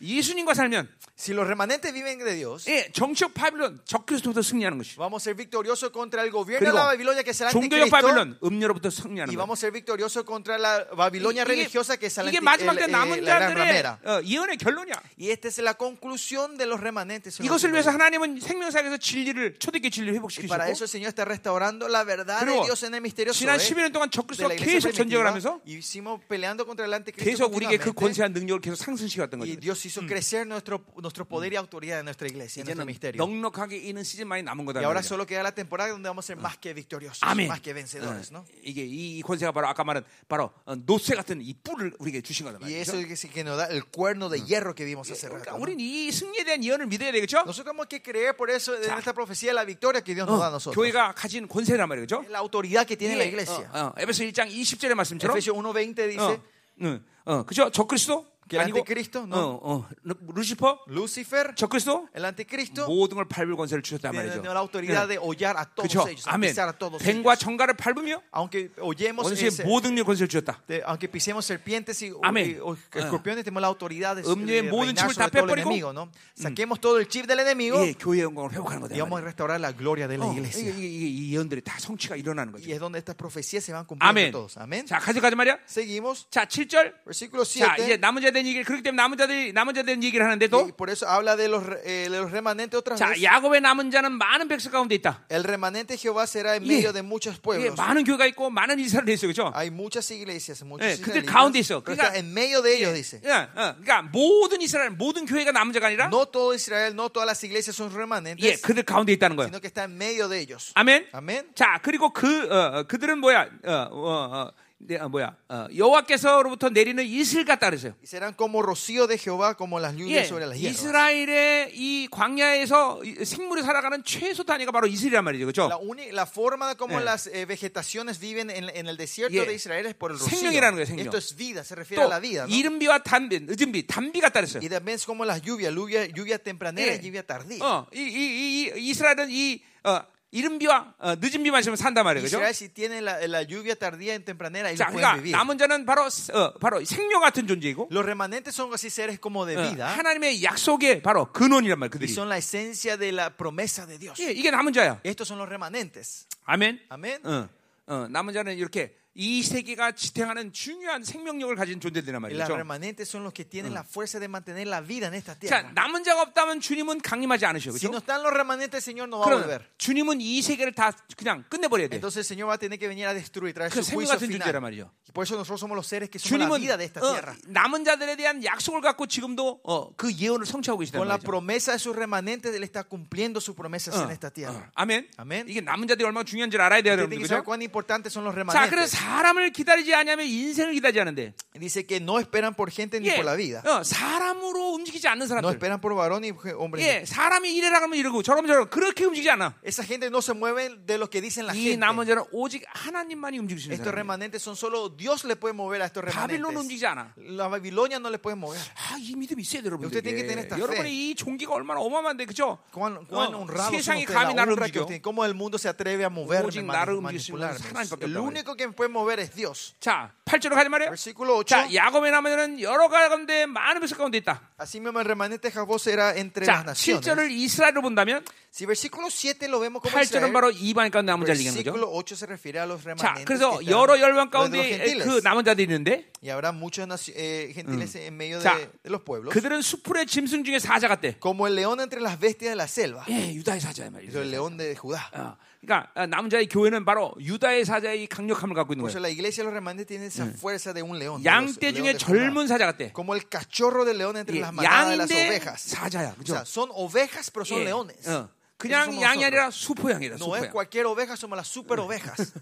A: 예수님과 살면
B: Si los remanentes viven de Dios,
A: 예, 정치적 바벨론 적그리스도부터 승리하는 것이.
B: vamos a ser victoriosos contra el gobierno de la Babilonia que será
A: 종교적. 바벨론 음료로부터 승리하는
B: Y
A: 거예요.
B: vamos a ser victoriosos contra la Babilonia
A: 이게,
B: religiosa que es la,
A: 이게
B: anti-
A: 마지막 때
B: el- eh,
A: 남은
B: la gran
A: 자들의
B: ramera.
A: 어, 예언의 결론이야.
B: Y esta es la conclusión de los remanentes. en los
A: 이것을
B: últimos
A: 위해서
B: días.
A: 하나님은 생명사에서 진리를 초대교회 진리를
B: Y para eso
A: 회복시키셨고
B: el Señor está restaurando la verdad de
A: 그리고
B: Dios en el misterio
A: 지난
B: Zoe
A: 11년 동안
B: de
A: 적그리스도와
B: la iglesia
A: 계속 전쟁을
B: primitiva,
A: 하면서
B: y hicimos peleando contra el anticristo
A: 계속 우리에게 그
B: continuamente,
A: 권세한 능력을 계속 상승시켰던
B: y
A: 거죠.
B: Dios hizo crecer nuestro, nuestro poder y autoridad en nuestra iglesia, en nuestro
A: 이제는
B: misterio.
A: 넉넉하게 이는 시즌만이 남은 거다.
B: Y ahora
A: 말이야.
B: solo queda la temporada donde vamos a ser más que victoriosos,
A: 아멘.
B: más que vencedores, ¿no?
A: 어, 이게 이 이 권세가 바로 아까 말한 바로 어, 노쇠 같은 이 뿔을 우리에게 주신
B: Y
A: 말이죠.
B: es que nos da el cuerno de hierro que vimos hace
A: 그러니까
B: rato.
A: 우리는 이 승리에 대한 예언을 믿어야 되겠죠?
B: Nosotros tenemos que creer por eso en
A: 자.
B: esta profecía la victoria que Dios nos da a
A: 어,
B: nosotros.
A: 교회가 가진 권세란 말이죠.
B: La autoridad que tiene la
A: 예,
B: iglesia.
A: 어, 어, 에베소 1장 20절의 말씀처럼
B: Efesios 1.20 dice
A: 어, 응, 어, 그죠? 적그리스도
B: Que el
A: 아니고
B: anticristo, no.
A: 어, 어, 루- 루시퍼
B: Lucifer,
A: 적그리스도
B: el anticristo,
A: 모든 걸 밟을 권세를 주셨단
B: tiene
A: 말이죠.
B: la autoridad de hollar a todos
A: 그렇죠.
B: ellos, a
A: 아멘.
B: pisar a todos
A: 뱀과
B: ellos.
A: 정갈을 밟으며
B: Aunque hollemos
A: 원수의
B: ese-
A: 모든 일 권세를 주셨다.
B: de- aunque pisemos serpientes y,
A: Amén.
B: y- o escorpiones, tenemos la autoridad de,
A: 음료의
B: de
A: 모든
B: reinar
A: 칩을 다
B: sobre todo el
A: 빼버리고,
B: enemigo, ¿no? Saquemos todo el chip del enemigo
A: 예, 교회의 영광을 회복하는 거다.
B: y vamos a restaurar la gloria de la
A: 어, 이게,
B: iglesia.
A: 이게, 이게 이 예언들이 다 성취가 일어나는
B: Y
A: 거죠.
B: es donde estas profecías se van cumpliendo
A: 아멘.
B: todos. Amén.
A: 자, 가져가자 말이야.
B: Seguimos.
A: 자, 7절.
B: Versículo
A: 자,
B: 7.
A: 이제 남은 자에 대한 얘기를 그렇기 때문에 남은 자들이 남은 대한 얘기를 하는데 또
B: Y por eso habla de los, eh, de los remanentes otra
A: 자,
B: vez.
A: 야곱의 남은 자는 많은 백성 가운데 있다.
B: El remanente Jehová será en
A: 예.
B: medio de muchos pueblos.
A: 많은 교회가 있고 많은 이스라엘이 있어. 그렇죠?
B: Hay muchas iglesias, muchos
A: 예, 그들 가운데 있어. 그러니까-
B: en medio de ellos, dice.
A: 예, 어, 그러니까 모든 이스라엘 모든 교회가 남은 자가 아니라
B: No todo Israel, no todas las iglesias son
A: 예,
B: remanentes,
A: 그들 가운데 있다는 거예요.
B: sino que está en medio de ellos.
A: 아멘.
B: Amén.
A: 자, 그리고 그 어, 어, 그들은 뭐야? 어, 어, 어, 네, 어, 뭐야? 어, 여호와께서로부터 내리는 이슬 같다 그랬어요.
B: Serán como rocío de Jehová, como las lluvias
A: 예,
B: sobre las hierbas.
A: 이스라엘의 이 광야에서 이 생물이 살아가는 최소 단위가 바로 이슬이란 말이죠, 그렇죠?
B: La, uni- la forma como
A: Eh.
B: las eh, vegetaciones viven en, en el desierto
A: Yeah.
B: de Israel es por el rocío.
A: 생명이라는 거예요, 생명.
B: Esto es vida, se refiere a
A: 또
B: la vida. ¿no?
A: 이른비와 단비, 늦은비, 단비 같다 그랬어요.
B: Y también es como las lluvias, lluvia, lluvia tempranera y lluvia tardía.
A: 어, 이, 이, 이, 이 이스라엘은 이 어, 이른 비와 어, 늦은 비만 있으면 산단 말이에요, 그렇죠?
B: Israel si tiene la, la lluvia tardía y tempranera, ellos
A: 자, 그러니까
B: vivir.
A: 남은 자는 바로 어, 바로 생명 같은 존재이고
B: Los remanentes son así seres como de
A: 어,
B: vida
A: 하나님의 약속의 바로 근원이란 말 그들이.
B: son la esencia de la promesa de Dios.
A: 예, 이게 남은 자야.
B: Estos son los remanentes.
A: 아멘.
B: Amén.
A: 어, 어, 남은 자는 이렇게 이 세계가 지탱하는 중요한 생명력을 가진 존재들이란
B: Y las
A: 말이죠.
B: remanentes son los que tienen la fuerza de mantener la vida en esta
A: 자,
B: tierra.
A: 남은 자가 없다면 주님은 강림하지 않으셔.
B: Si no
A: 그렇죠?
B: están los remanentes, Señor no va a volver.
A: 주님은 이 세계를 다 그냥 끝내 버려야 돼.
B: Entonces el Señor va a tener que venir a destruir, traer
A: 그
B: su juicio final.
A: 말이죠.
B: Y por eso nosotros somos los seres que somos la vida de esta
A: 어,
B: tierra.
A: 남은 자들에 대한 약속을 갖고 지금도 어, 그 예언을 성취하고 계시단
B: Con la
A: 말이죠.
B: promesa de sus remanentes, Él está cumpliendo sus promesas
A: 어,
B: en esta
A: 어,
B: tierra.
A: 아멘.
B: 아멘.
A: 이게 남은 자들이 얼마나 중요한지를 알아야 돼요,
B: Usted
A: 여러분.
B: tiene que saber
A: 그죠?
B: cuán importantes son los
A: 자, 그래서
B: remanentes.
A: 사람을 기다리지 않으면 인생을 기다리지 않는데.
B: Dice que no esperan por gente ni
A: 예,
B: por la vida.
A: 어, 사람으로 움직이지 않는
B: No
A: 사람들.
B: esperan por varón y hombre.
A: 예, 사람이 이래라 그러면 이러고 저러면 저러고 그렇게 움직이지 않아.
B: Esa gente no se mueve de lo que dicen la
A: 이
B: gente.
A: 남은 자는 오직 하나님만이 수 있는
B: Estos
A: 사람.
B: remanentes son solo Dios le puede mover a estos
A: 바빌론
B: remanentes.
A: 움직이지 않아.
B: La Babilonia no le puede mover.
A: 아, 이 믿음이 있어야 돼요,
B: usted tiene que tener
A: 여러분들. 여러분의 이 종기가 얼마나 어마어마한데, 그죠? 어, 세상이 감히 나를 움직여.
B: cómo el mundo se atreve a moverme, manipularme. El único que me puede mover es Dios.
A: 자, 8절로 가지 말이에요.
B: Versículo 8.
A: 자, 야곱의 남은 여러 가운데 많은 백성 가운데 있다.
B: Así mismo el remanente de Jacob será entre
A: 자,
B: las naciones.
A: 7절을 이스라엘로 본다면
B: Si versículo 7 lo vemos como
A: 8절은
B: Israel,
A: 바로 이방 가운데 남은 자를 얘기하는 거죠.
B: versículo 8 se refiere a los
A: 자. 그래서 여러 열방 가운데. 그 남은 자들이 있는데
B: Y habrá muchos eh, gentiles en medio
A: 자,
B: de, de los pueblos.
A: 그들은 수풀의 짐승 중에 사자 같대.
B: Como el león entre las bestias de la selva.
A: 예, 유다의 사자야 말이죠.
B: El león de Judá.
A: 어, 그러니까 어, 남은 자의 교회는 바로 유다의 사자의 강력함을 갖고 있는 거예요.
B: la iglesia los remanentes tiene esa fuerza de un león.
A: 양떼 중에. 젊은 사자 같대.
B: Como el cachorro del león entre
A: 예,
B: las manadas de las ovejas.
A: 사자야,
B: O
A: 그죠?
B: sea, son ovejas, pero son
A: 예,
B: leones.
A: 어, 그냥 양이. 아니라 수포 양이다.
B: No
A: 수포
B: es
A: 양.
B: cualquier oveja, somos las super ovejas.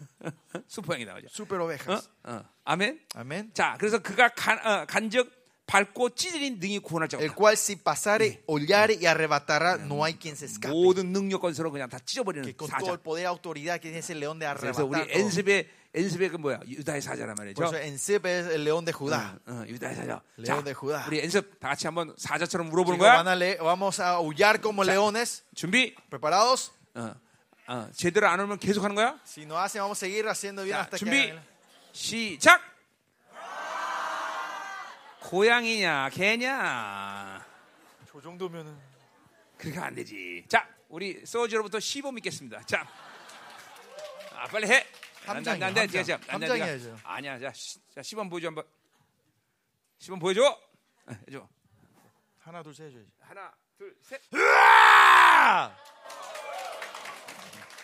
A: 수포 양이다, 그죠?
B: super
A: 어?
B: ovejas.
A: 어. 아멘.
B: Amén.
A: 자, 그래서 그가 간, 어, 간적 밟고 찢으린 능히 구원할 자가
B: El cual si pasare, hollare y arrebatará, no hay quien se escape.
A: 모든 능력 건설로 그냥 다 찢어버리는
B: Que con todo
A: 사자.
B: el poder autoridad que tiene ese león de
A: 그래서 우리
B: arrebatar.
A: 엔습의 엔습의 그 뭐야 유다의 사자란 말이죠.
B: Ensep es el león de Judá.
A: 어, 유다의 사자.
B: 레온 데 후다.
A: 우리 엔습 다 같이 한번 사자처럼 물어보는 거야.
B: van a le- vamos a aullar como leones.
A: 준비.
B: ¿Preparados?
A: 어, 어, 제대로 안 오면 계속 하는 거야.
B: Si no hacen, vamos a seguir haciendo bien
A: 자,
B: hasta que
A: 준비. 시작. 고양이냐 개냐
B: 저 정도면은
A: 그렇게 안 되지. 자, 우리 소주로부터 15 믿겠습니다. 자, 아 빨리 해.
B: 함장이요,
A: 안 돼, 안 돼,
B: 함장.
A: 안 돼,
B: 함장. 해야죠.
A: 아니야, 자, 시- 자 10번 보여줘 한번. 10번 보여줘. 아, 해줘.
B: 하나 둘 셋 해줘야지.
A: 하나, 둘, 셋. 으아!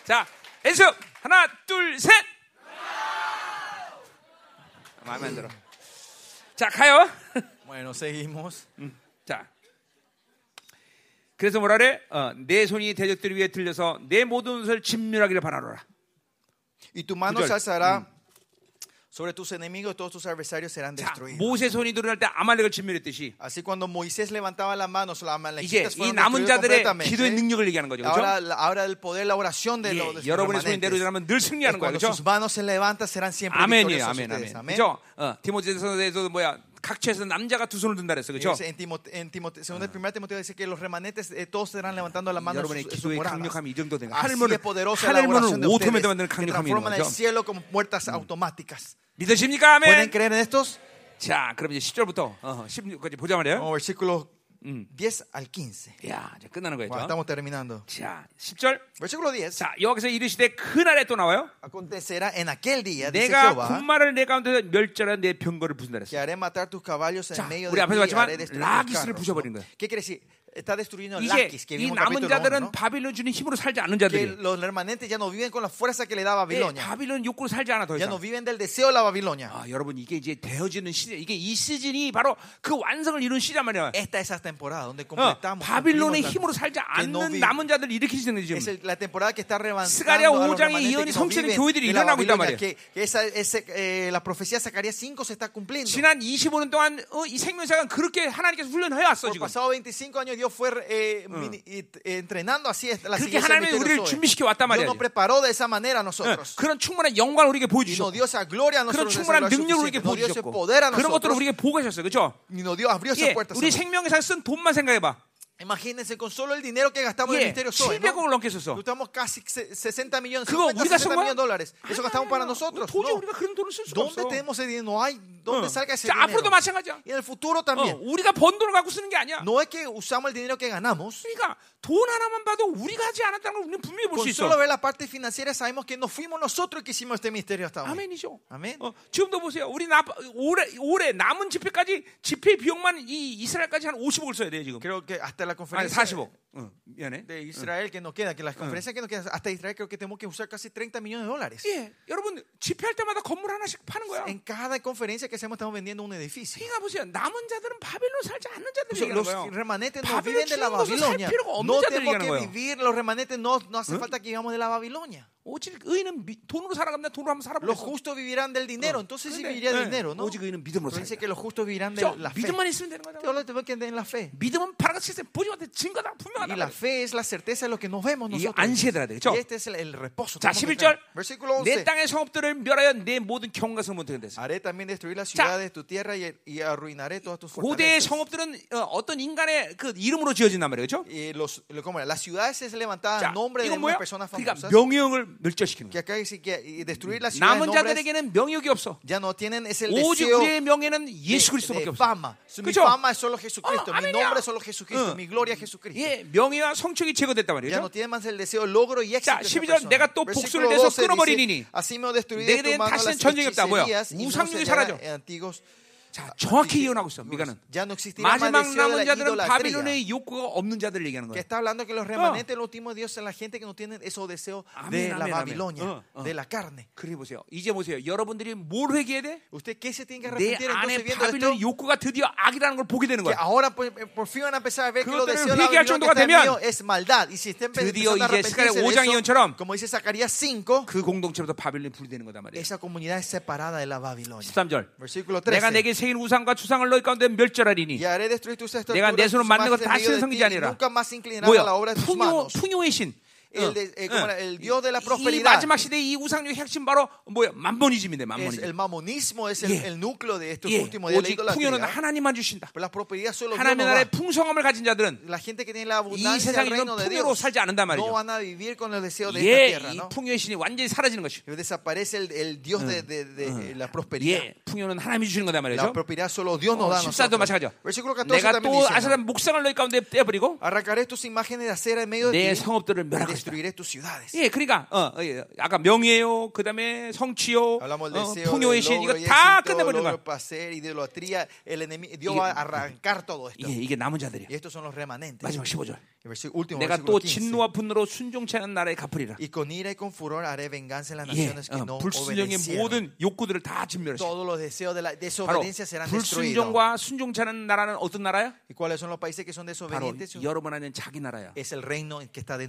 A: 자, 연습. 하나, 둘, 셋. 마음에 안 들어. 자, 가요.
B: Bueno, seguimos.
A: 자. 그래서 뭐라 그래? 어, 내 손이 대적들 위에 들려서 내 모든 것을 진멸하기를 바라노라.
B: Y tu mano se alzará Sobre tus enemigos, todos tus adversarios serán
A: 자,
B: destruidos.
A: 모세 손이 드러날 때 아말렉을 진멸했듯이
B: Así cuando Moisés levantaba las manos,
A: 이제
B: las amalecitas
A: 이
B: fueron
A: 남은
B: destruidos
A: 자들의
B: completamente.
A: 기도의 능력을 얘기하는 거죠.
B: Ahora,
A: 그렇죠?
B: ahora el poder, la oración de los, de los
A: 여러분의 손이
B: remanentes.
A: 내려오면 늘 승리하는 거예요.
B: Cuando
A: 그렇죠?
B: sus manos se levantan serán siempre
A: 아멘이에요.
B: victoriosos
A: 아멘,
B: ustedes.
A: 아멘.
B: Amén.
A: 그죠? 어, 디모데전서에서도 뭐야? 각처에서 남자가 두 손을 든다 그랬어. 그죠?
B: Dice En Timote- en Timote- segundo, primer Timoteo dice que los remanentes eh, todos serán levantando las manos en
A: 여러분의
B: sus, sus
A: 기도의
B: moradas.
A: 강력함이 이 정도 되는 하늘문을
B: la
A: 하늘문을
B: ustedes
A: 만드는 강력함이 있는
B: transforman el
A: 거죠.
B: cielo como puertas automáticas.
A: 믿으십니까?
B: ¿Pueden
A: 아멘.
B: creer en estos?
A: 자, 그럼 이제 10절부터 어, 16까지 보자 말이에요.
B: Vamos, versículos 10 al 15.
A: 야, 이제 끝나는 거예요.
B: Bueno, estamos terminando.
A: 자, 10절.
B: Versículo 10.
A: 자, 여기서 이르시되 그날에 또 나와요.
B: Acontecerá en aquel día, dice
A: 내가 군마를 내 가운데서 멸절한 내 병거를 부순다
B: que
A: 그랬어요.
B: haré matar tus caballos en
A: 자, 우리 앞에서 봤지만 라기스를
B: ¿no?
A: 거예요.
B: ¿Qué quiere decir?
A: 이제 이 남은
B: capítulo 1,
A: 자들은. 바빌론 주는 힘으로 살지 않는 자들이
B: los remanentes ya no viven con la fuerza que le da
A: 예,
B: Babilonia.
A: 바빌론 욕구로 살지 않아 더
B: Ya no
A: 이상.
B: viven del deseo de la Babilonia.
A: 아, 여러분 이게 이제 되어지는 시즌, 이게 이 시즌이 바로 그 완성을 이룬 시즌 말이야.
B: Esta es esa temporada donde
A: 어,
B: completamos.
A: 바빌론의
B: cumplimos la-
A: 힘으로 살지 않는 남은 자들 일으키시는 지금.
B: Es la temporada que está revanzando
A: 스가랴
B: a los
A: 5장의
B: remanentes
A: 예언이
B: viven
A: 교회들이
B: la
A: 일어나고 있단 말이에요.
B: que, que esa, ese, eh, la profecía Zacarías 5 se está cumpliendo.
A: 지난 25년 동안 어, 이 생명사가 그렇게 하나님께서 훈련해 왔어 지금.
B: pasado 25 años Dios fue eh, mini- eh, entrenando así es la
A: 그렇게
B: siguiente
A: 하나님이 우리를 준비시켜 왔단
B: Dios
A: 말이야.
B: nos preparó de esa manera a
A: 예,
B: nosotros.
A: 그런 충분한 영광을 우리에게
B: Y nos
A: 보여주셨고
B: dio esa gloria a
A: 그런
B: nosotros. esa
A: 충분한
B: gloria
A: 능력을 우리에게
B: suficiente. Nos dio ese
A: 보여주셨고
B: poder a
A: 그런 것들을
B: nosotros.
A: 우리에게 보고 계셨어요. 그렇죠?
B: Y nos dio, abrió esas
A: 예,
B: puertas.
A: 우리
B: a nosotros.
A: 생명사 쓴 돈만 생각해봐.
B: Imagínense con solo el dinero que gastamos en el
A: 예,
B: ministerio Soy. ¿no?
A: 700억을 넘게 썼어.
B: Gastamos casi se- 60 millones,
A: 그거
B: 50,
A: 우리가 60쓴 거야?
B: millones de dólares. Eso gastamos para nosotros.
A: 도저히
B: No.
A: 우리가 그런 돈을 쓸 수가
B: ¿Dónde
A: 없어.
B: tenemos ese dinero? No hay. ¿Dónde
A: 어.
B: salga ese
A: 자,
B: dinero?
A: 앞으로도 마찬가지야.
B: Y en el futuro
A: 어,
B: también.
A: 우리가 번 돈을 갖고 쓰는 게 아니야.
B: No es que usamos el dinero que ganamos.
A: 그러니까 돈 하나만 봐도 우리가 하지 않았다는 걸 우리는 분명히 볼 수 있어.
B: solo ver la parte financiera sabemos que no fuimos nosotros que hicimos este ministerio hasta ahora.
A: 아멘이죠.
B: 아멘.
A: 어, 지금도 보세요. 우리 나, 올해 올해 남은 집회까지 집회 비용만 이 이스라엘까지 한 50억을 써야 돼요 지금.
B: Creo que hasta la
A: 아니
B: conferencia
A: 40 억. 어, 미안해.
B: de Israel que nos queda, que las conferencias que nos quedan, hasta Israel creo que tenemos que usar casi 30 millones de dólares.
A: 예, 여러분 집회할 때마다 건물 하나씩 파는 거야.
B: En cada conferencia que hacemos estamos vendiendo un edificio.
A: 그러니까 보세요. 남은 자들은 바벨론 살지 않는 자들
B: O sea,
A: 얘기하는
B: los
A: 거예요.
B: remanentes no
A: 바벨론
B: viven de la
A: 주는 것을 살
B: Babilonia.
A: 필요가 없는
B: No
A: 자들
B: tenemos
A: 얘기하는
B: que
A: 거예요.
B: vivir, los remanentes no, no hace falta que vivamos de la Babilonia.
A: 오직 의인은 미- 돈으로 살아간다. 돈으로 한번
B: Los
A: 살아보겠어.
B: justos vivirán del dinero. Entonces sí
A: 근데,
B: viviría del
A: 예,
B: dinero, ¿no?
A: 오직 의인은 믿음으로
B: Pero dice
A: 살다.
B: que los justos vivirán de
A: 그렇죠?
B: la fe.
A: 믿음만 있으면 되는 거다.
B: Solo tenemos que tener la fe.
A: 믿음은 바라같이 보지 못해 증거다.
B: Y
A: 분명하다.
B: La fe es la certeza de lo que nos vemos
A: 이게
B: nosotros.
A: 들어야 되겠죠?
B: Y este es el, el reposo.
A: 자,
B: Tenemos que
A: 11절.
B: entrar. Versículo
A: 내
B: 11.
A: 땅의 성읍들을 멸하여 내 모든 경각을 못하게 됐어.
B: Haré también destruir las ciudades de tu tierra y, y arruinaré todas tus
A: 고대의
B: fortalezas.
A: 성읍들은 어, 떤 인간의 그 이름으로 지어진단 말이에요. 그렇죠?
B: Y los, lo- ¿cómo era? Las ciudades es levantada
A: 자,
B: en nombre de
A: 이건 뭐야?
B: persona
A: 그러니까
B: famosa.
A: 명예형을 멸절시키는
B: Que
A: 거야.
B: acá dice que y destruir las ciudades
A: 남은
B: en nombres
A: 자들에게는 명예욕이 없어.
B: ya no tienen es el
A: 오직
B: deseo
A: 우리의 명예는
B: de,
A: 예수 그리스도밖에
B: de
A: 없어.
B: fama. Su- Mi
A: 그죠?
B: fama es solo Jesucristo.
A: 어,
B: mi
A: 아멘이야.
B: nombre es solo Jesucristo.
A: 어.
B: Mi gloria es Jesucristo.
A: 예, 명예와 성적이 제거됐단 말이죠. 자,
B: de esa
A: 12절,
B: persona.
A: 내가 또 복수를 내서
B: 12 dice,
A: 끊어버리니 내게 대한 다시는 전쟁이 없다. 뭐야?
B: se
A: 사라져. 자, 정확히 예언하고 있어. 미가는. 마지막
B: deseo
A: 남은 자들은. 바빌론의 욕구가 없는 자들을 얘기하는
B: Que
A: 거예요.
B: está hablando que los remanentes en los últimos días son la gente que no tienen esos deseos de la Babilonia.
A: 어, 어.
B: de la carne.
A: 그래 보세요. 이제 보세요. 여러분들이 뭘 회개해야 돼?
B: ¿Usted qué se tiene que
A: 내
B: arrepentir entonces viendo esto?
A: 바빌론 욕구가 드디어 악이라는 걸 보게 되는
B: Que
A: 거야.
B: ahora por, fin van a empezar a ver que los
A: 그것들을
B: deseos de la
A: 정도가
B: que
A: 되면
B: es maldad. Y si estén
A: 드디어 이제 스가랴
B: arrepentirse de
A: 5장
B: eso,
A: 예언처럼
B: como dice Zacarías 5,
A: 그 공동체부터 바빌론이 분리되는 거단 말이에요.
B: esa comunidad es separada de la Babilonia.
A: 13절.
B: Versículo
A: 내가
B: 13.
A: 내게 새긴 우상과 추상을 너희 가운데 멸절하리니 내가 내 손으로 만든 것
B: imágenes en
A: 다시는
B: medio de
A: 섬기지
B: ti, y
A: 아니라. 뭐야? 풍요. 풍요의 신.
B: El,
A: 어,
B: de- eh, ¿cómo
A: 어.
B: era? el Dios de la
A: 이
B: prosperidad.
A: 마지막 시대 이 우상의 핵심 바로 뭐야? 만본이즘인데
B: Es,
A: 만본이즘.
B: el mamonismo es el,
A: 예.
B: el núcleo de estos
A: 예,
B: últimos.
A: 오직
B: La
A: 풍요는
B: idolatría.
A: 하나님만 주신다.
B: Pero la prosperidad solo Dios
A: 하나님의
B: nos
A: 나라의
B: da.
A: 풍성함을 가진 자들은
B: La gente que tiene la
A: 이
B: abundancia del
A: 세상에
B: reino
A: 있는
B: de
A: 풍요로
B: Dios
A: 살지 않는단
B: no
A: 말이죠.
B: van a vivir con los deseos de
A: 예,
B: esta tierra,
A: 이
B: ¿no?
A: 풍요의 신이 완전히 사라지는 것이.
B: Desaparece el, el Dios de, de- de la prosperidad.
A: 예, 풍요는 하나님이 주시는 거단
B: La
A: 말이죠.
B: prosperidad solo Dios nos
A: 어,
B: da a
A: 14도
B: nosotros.
A: 마찬가지죠.
B: Versículo 14
A: 내가
B: también
A: 또
B: dice,
A: 아사람 목상을 너희 가운데 떼어버리고
B: arrancaré tus imágenes de acera en medio
A: 내
B: de ti
A: 성읍들을 멸할 것이다. 예, 그러니까 어, 어, 예, 아까 명예요, 그 다음에 성취요,
B: Hablamos del
A: 어, 풍요의 신 이거 다 끝내버리는 거야. 이게-. 예, 남은 자들이야. 마지막 15절.
B: El versículo- último
A: 내가 또
B: 15.
A: 진노와 분노로 순종치 않은 나라에 갚으리라. 예, 어, 불순종의. 모든 욕구들을 다 진멸했어. 바로. 불순종과 순종치 않은 나라는 어떤 나라야?
B: ¿Y cuáles son los países que son
A: 바로? 여러분 안에 자기 나라야.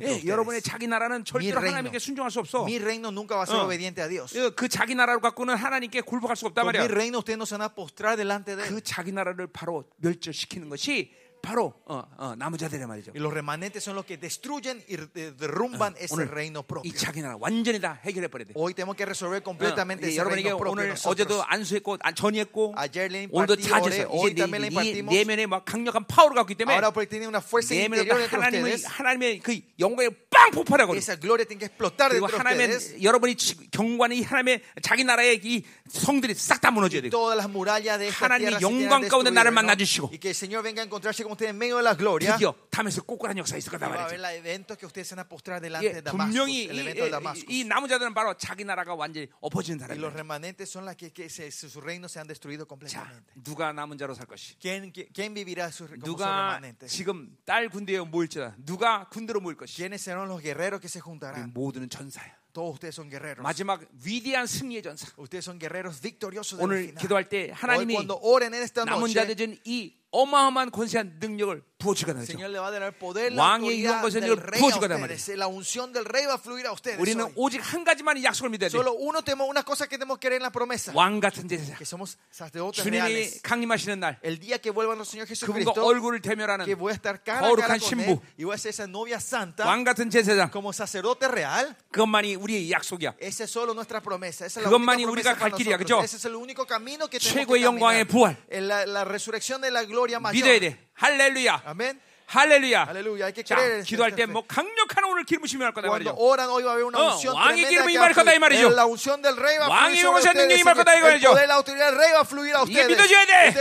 A: 예. 여러분 의 여러분의 자기 나라는 절대로. 하나님께 순종할 수 없어.
B: Mi reino nunca va a ser
A: Oh.
B: obediente a Dios.
A: 어, 그 자기 나라로 갖고는 하나님께 굴복할 수가 없단
B: Con mi
A: 말이야.
B: reino ustedes no se van a postrar delante de
A: 그
B: él.
A: 자기 나라를 바로 멸절시키는 것이 바로 어, 어, 남은 자들의 말이죠.
B: Y los remanentes son los que destruyen y de- derrumban ese reino propio.
A: 이 자기 나라 완전히 다 해결해 버려야 돼.
B: Hoy tenemos que resolver
A: 어,
B: completamente
A: 예,
B: ese reino propio.
A: 오늘
B: nosotros.
A: 어제도 안수했고 안- 전이했고
B: Ayer le
A: 오늘도
B: hoy
A: 이제 네,
B: impartimos.
A: 내면에 막 강력한 파워를 갖고 있기 때문에
B: Ahora porque tiene una fuerza
A: 내면에
B: interior dentro de
A: 하나님의
B: ustedes.
A: 하나님의 그 영광이 빵 폭발하거든.
B: Esa gloria tiene que explotar
A: 그리고
B: dentro de
A: 하나님의
B: ustedes.
A: 여러분이 지- 경관이 하나님의 자기 나라의 이 성들이 싹 다 무너져야 돼.
B: Todas las murallas de esta
A: 하나님의
B: tierra se tienen
A: 영광 가운데 나를
B: ¿no?
A: 만나 주시고.
B: Y que el Señor venga a encontrarse con ustedes en medio de la gloria.
A: 드디어 담에서 꼬꾸란 역사 있을 거다 말이죠. 예, 분명히 이. 이, 이 남은 자들은 바로 자기 나라가 완전히 엎어지는
B: Y los
A: 사람이에요.
B: remanentes son las que, que se- sus reinos se han destruido
A: 자,
B: completamente.
A: 누가 남은 자로 살 것이?
B: ¿Quién, quién, vivirá sus, como
A: 누가
B: remanentes?
A: 지금 딸 군대에 모일지라 누가 군대로 모일 것이?
B: ¿Quiénes serán los guerreros que se juntarán?
A: 모두는 전사야.
B: Todos ustedes son guerreros.
A: 마지막 위대한 승리의 전사.
B: Ustedes son guerreros victoriosos
A: 오늘. 기도할 때
B: Hoy
A: 하나님이
B: cuando oren en esta
A: 남은
B: noche,
A: 자들은 이 어마어마한 권세한 능력을 부어주가
B: la
A: 왕의
B: va a fluir a ustedes.
A: 우리는. 오직 한 가지만 이 약속을 믿어야 돼. 왕 같은 제사. 주님이. 강림하시는 날 그분과 얼굴을 대면하는 거룩한 신부. 왕 같은 제사장. 그것만이 우리의 약속이야. 그것만이 우리가 갈 길이야. 그죠? 최고의 영광의. 부활. 믿어야 돼. 할렐루야.
B: Amén.
A: 할렐루야.
B: Que
A: 자, 기도할 때. 뭐 강력한 오늘 기름부심이 할 거다 말이죠. 어, 왕의 기름이 임할 거다 이. 말이죠.
B: Eh,
A: 왕의 용사의 능력이. 임할 거다 이거죠. 이게. 믿어져야 돼.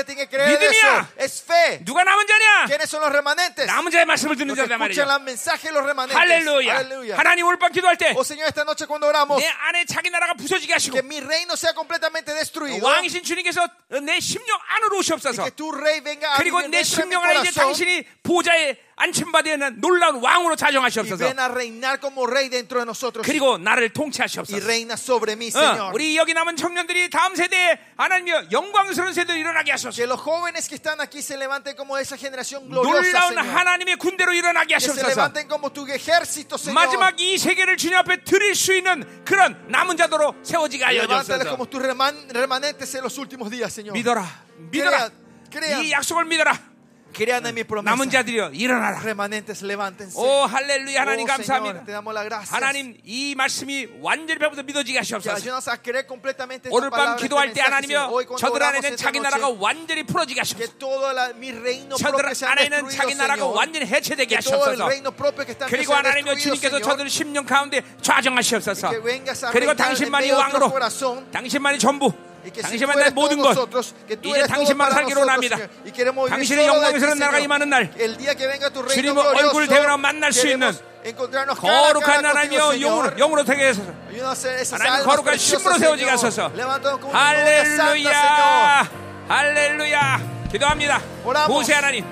A: 믿음이야. 누가 남은 자냐? 남은 자의 말씀을 듣는 자다 말이죠. 할렐루야. 하나님 오늘 밤 기도할 때내
B: Oh
A: 안에 자기 나라가 부서지게 하시고. 왕이신 주님께서 내 심령 안으로 오시옵소서. 그리고 내 심령 안에 이제 당신이 보좌 에 안침받아 있는 놀라운 왕으로 자정하시옵소서. 그리고 나를 통치하시옵소서.
B: mí,
A: 어. 우리 여기 남은 청년들이 다음 세대에 하나님의 영광스러운 세대로 일어나게 하소서. 놀라운. 하나님의 군대로 일어나게
B: Señor.
A: 마지막 이 세계를 주님 앞에 드릴 수 있는 그런 남은 자도로 세워지게 하여 주옵소서. 믿어라. 믿어라. 이 약속을 믿어라.
B: Crean en mi promesa.
A: 남은 자들이여 일어나라.
B: Remanentes, levántense.
A: 오 할렐루야 하나님
B: Oh, Señor,
A: 감사합니다.
B: te damos la gracia.
A: 하나님 이 말씀이 완전히 배부터 믿어지게 하시옵소서. 오늘 밤 기도할 때 하나님여
B: cuando
A: 저들 안에
B: oramos
A: 있는
B: esta
A: 자기 나라가 완전히 풀어지게 하시옵소서. 저들
B: propio sea
A: 안에 있는
B: destruido,
A: 자기 나라가. 완전히 해체되게 하시옵소서. 그리고 하나님여
B: destruido,
A: 주님께서. 저들 심령 가운데 좌정하시옵소서. 그리고 당신만이
B: de
A: 왕으로. 당신만이 전부 당신만 내
B: eres
A: 모든 것 이제 당신만 살기로 합니다. 당신의 영광스러운 나라가. 임하는 날
B: glorioso,
A: 얼굴을 대면하고 만날 수 있는 거룩한 하나님여
B: Señor.
A: 영으로 영으로 되게
B: esas
A: 하나님 거룩한 신부로 세워지게. 하소서. 할렐루야 할렐루야 기도합니다. 보세 하나님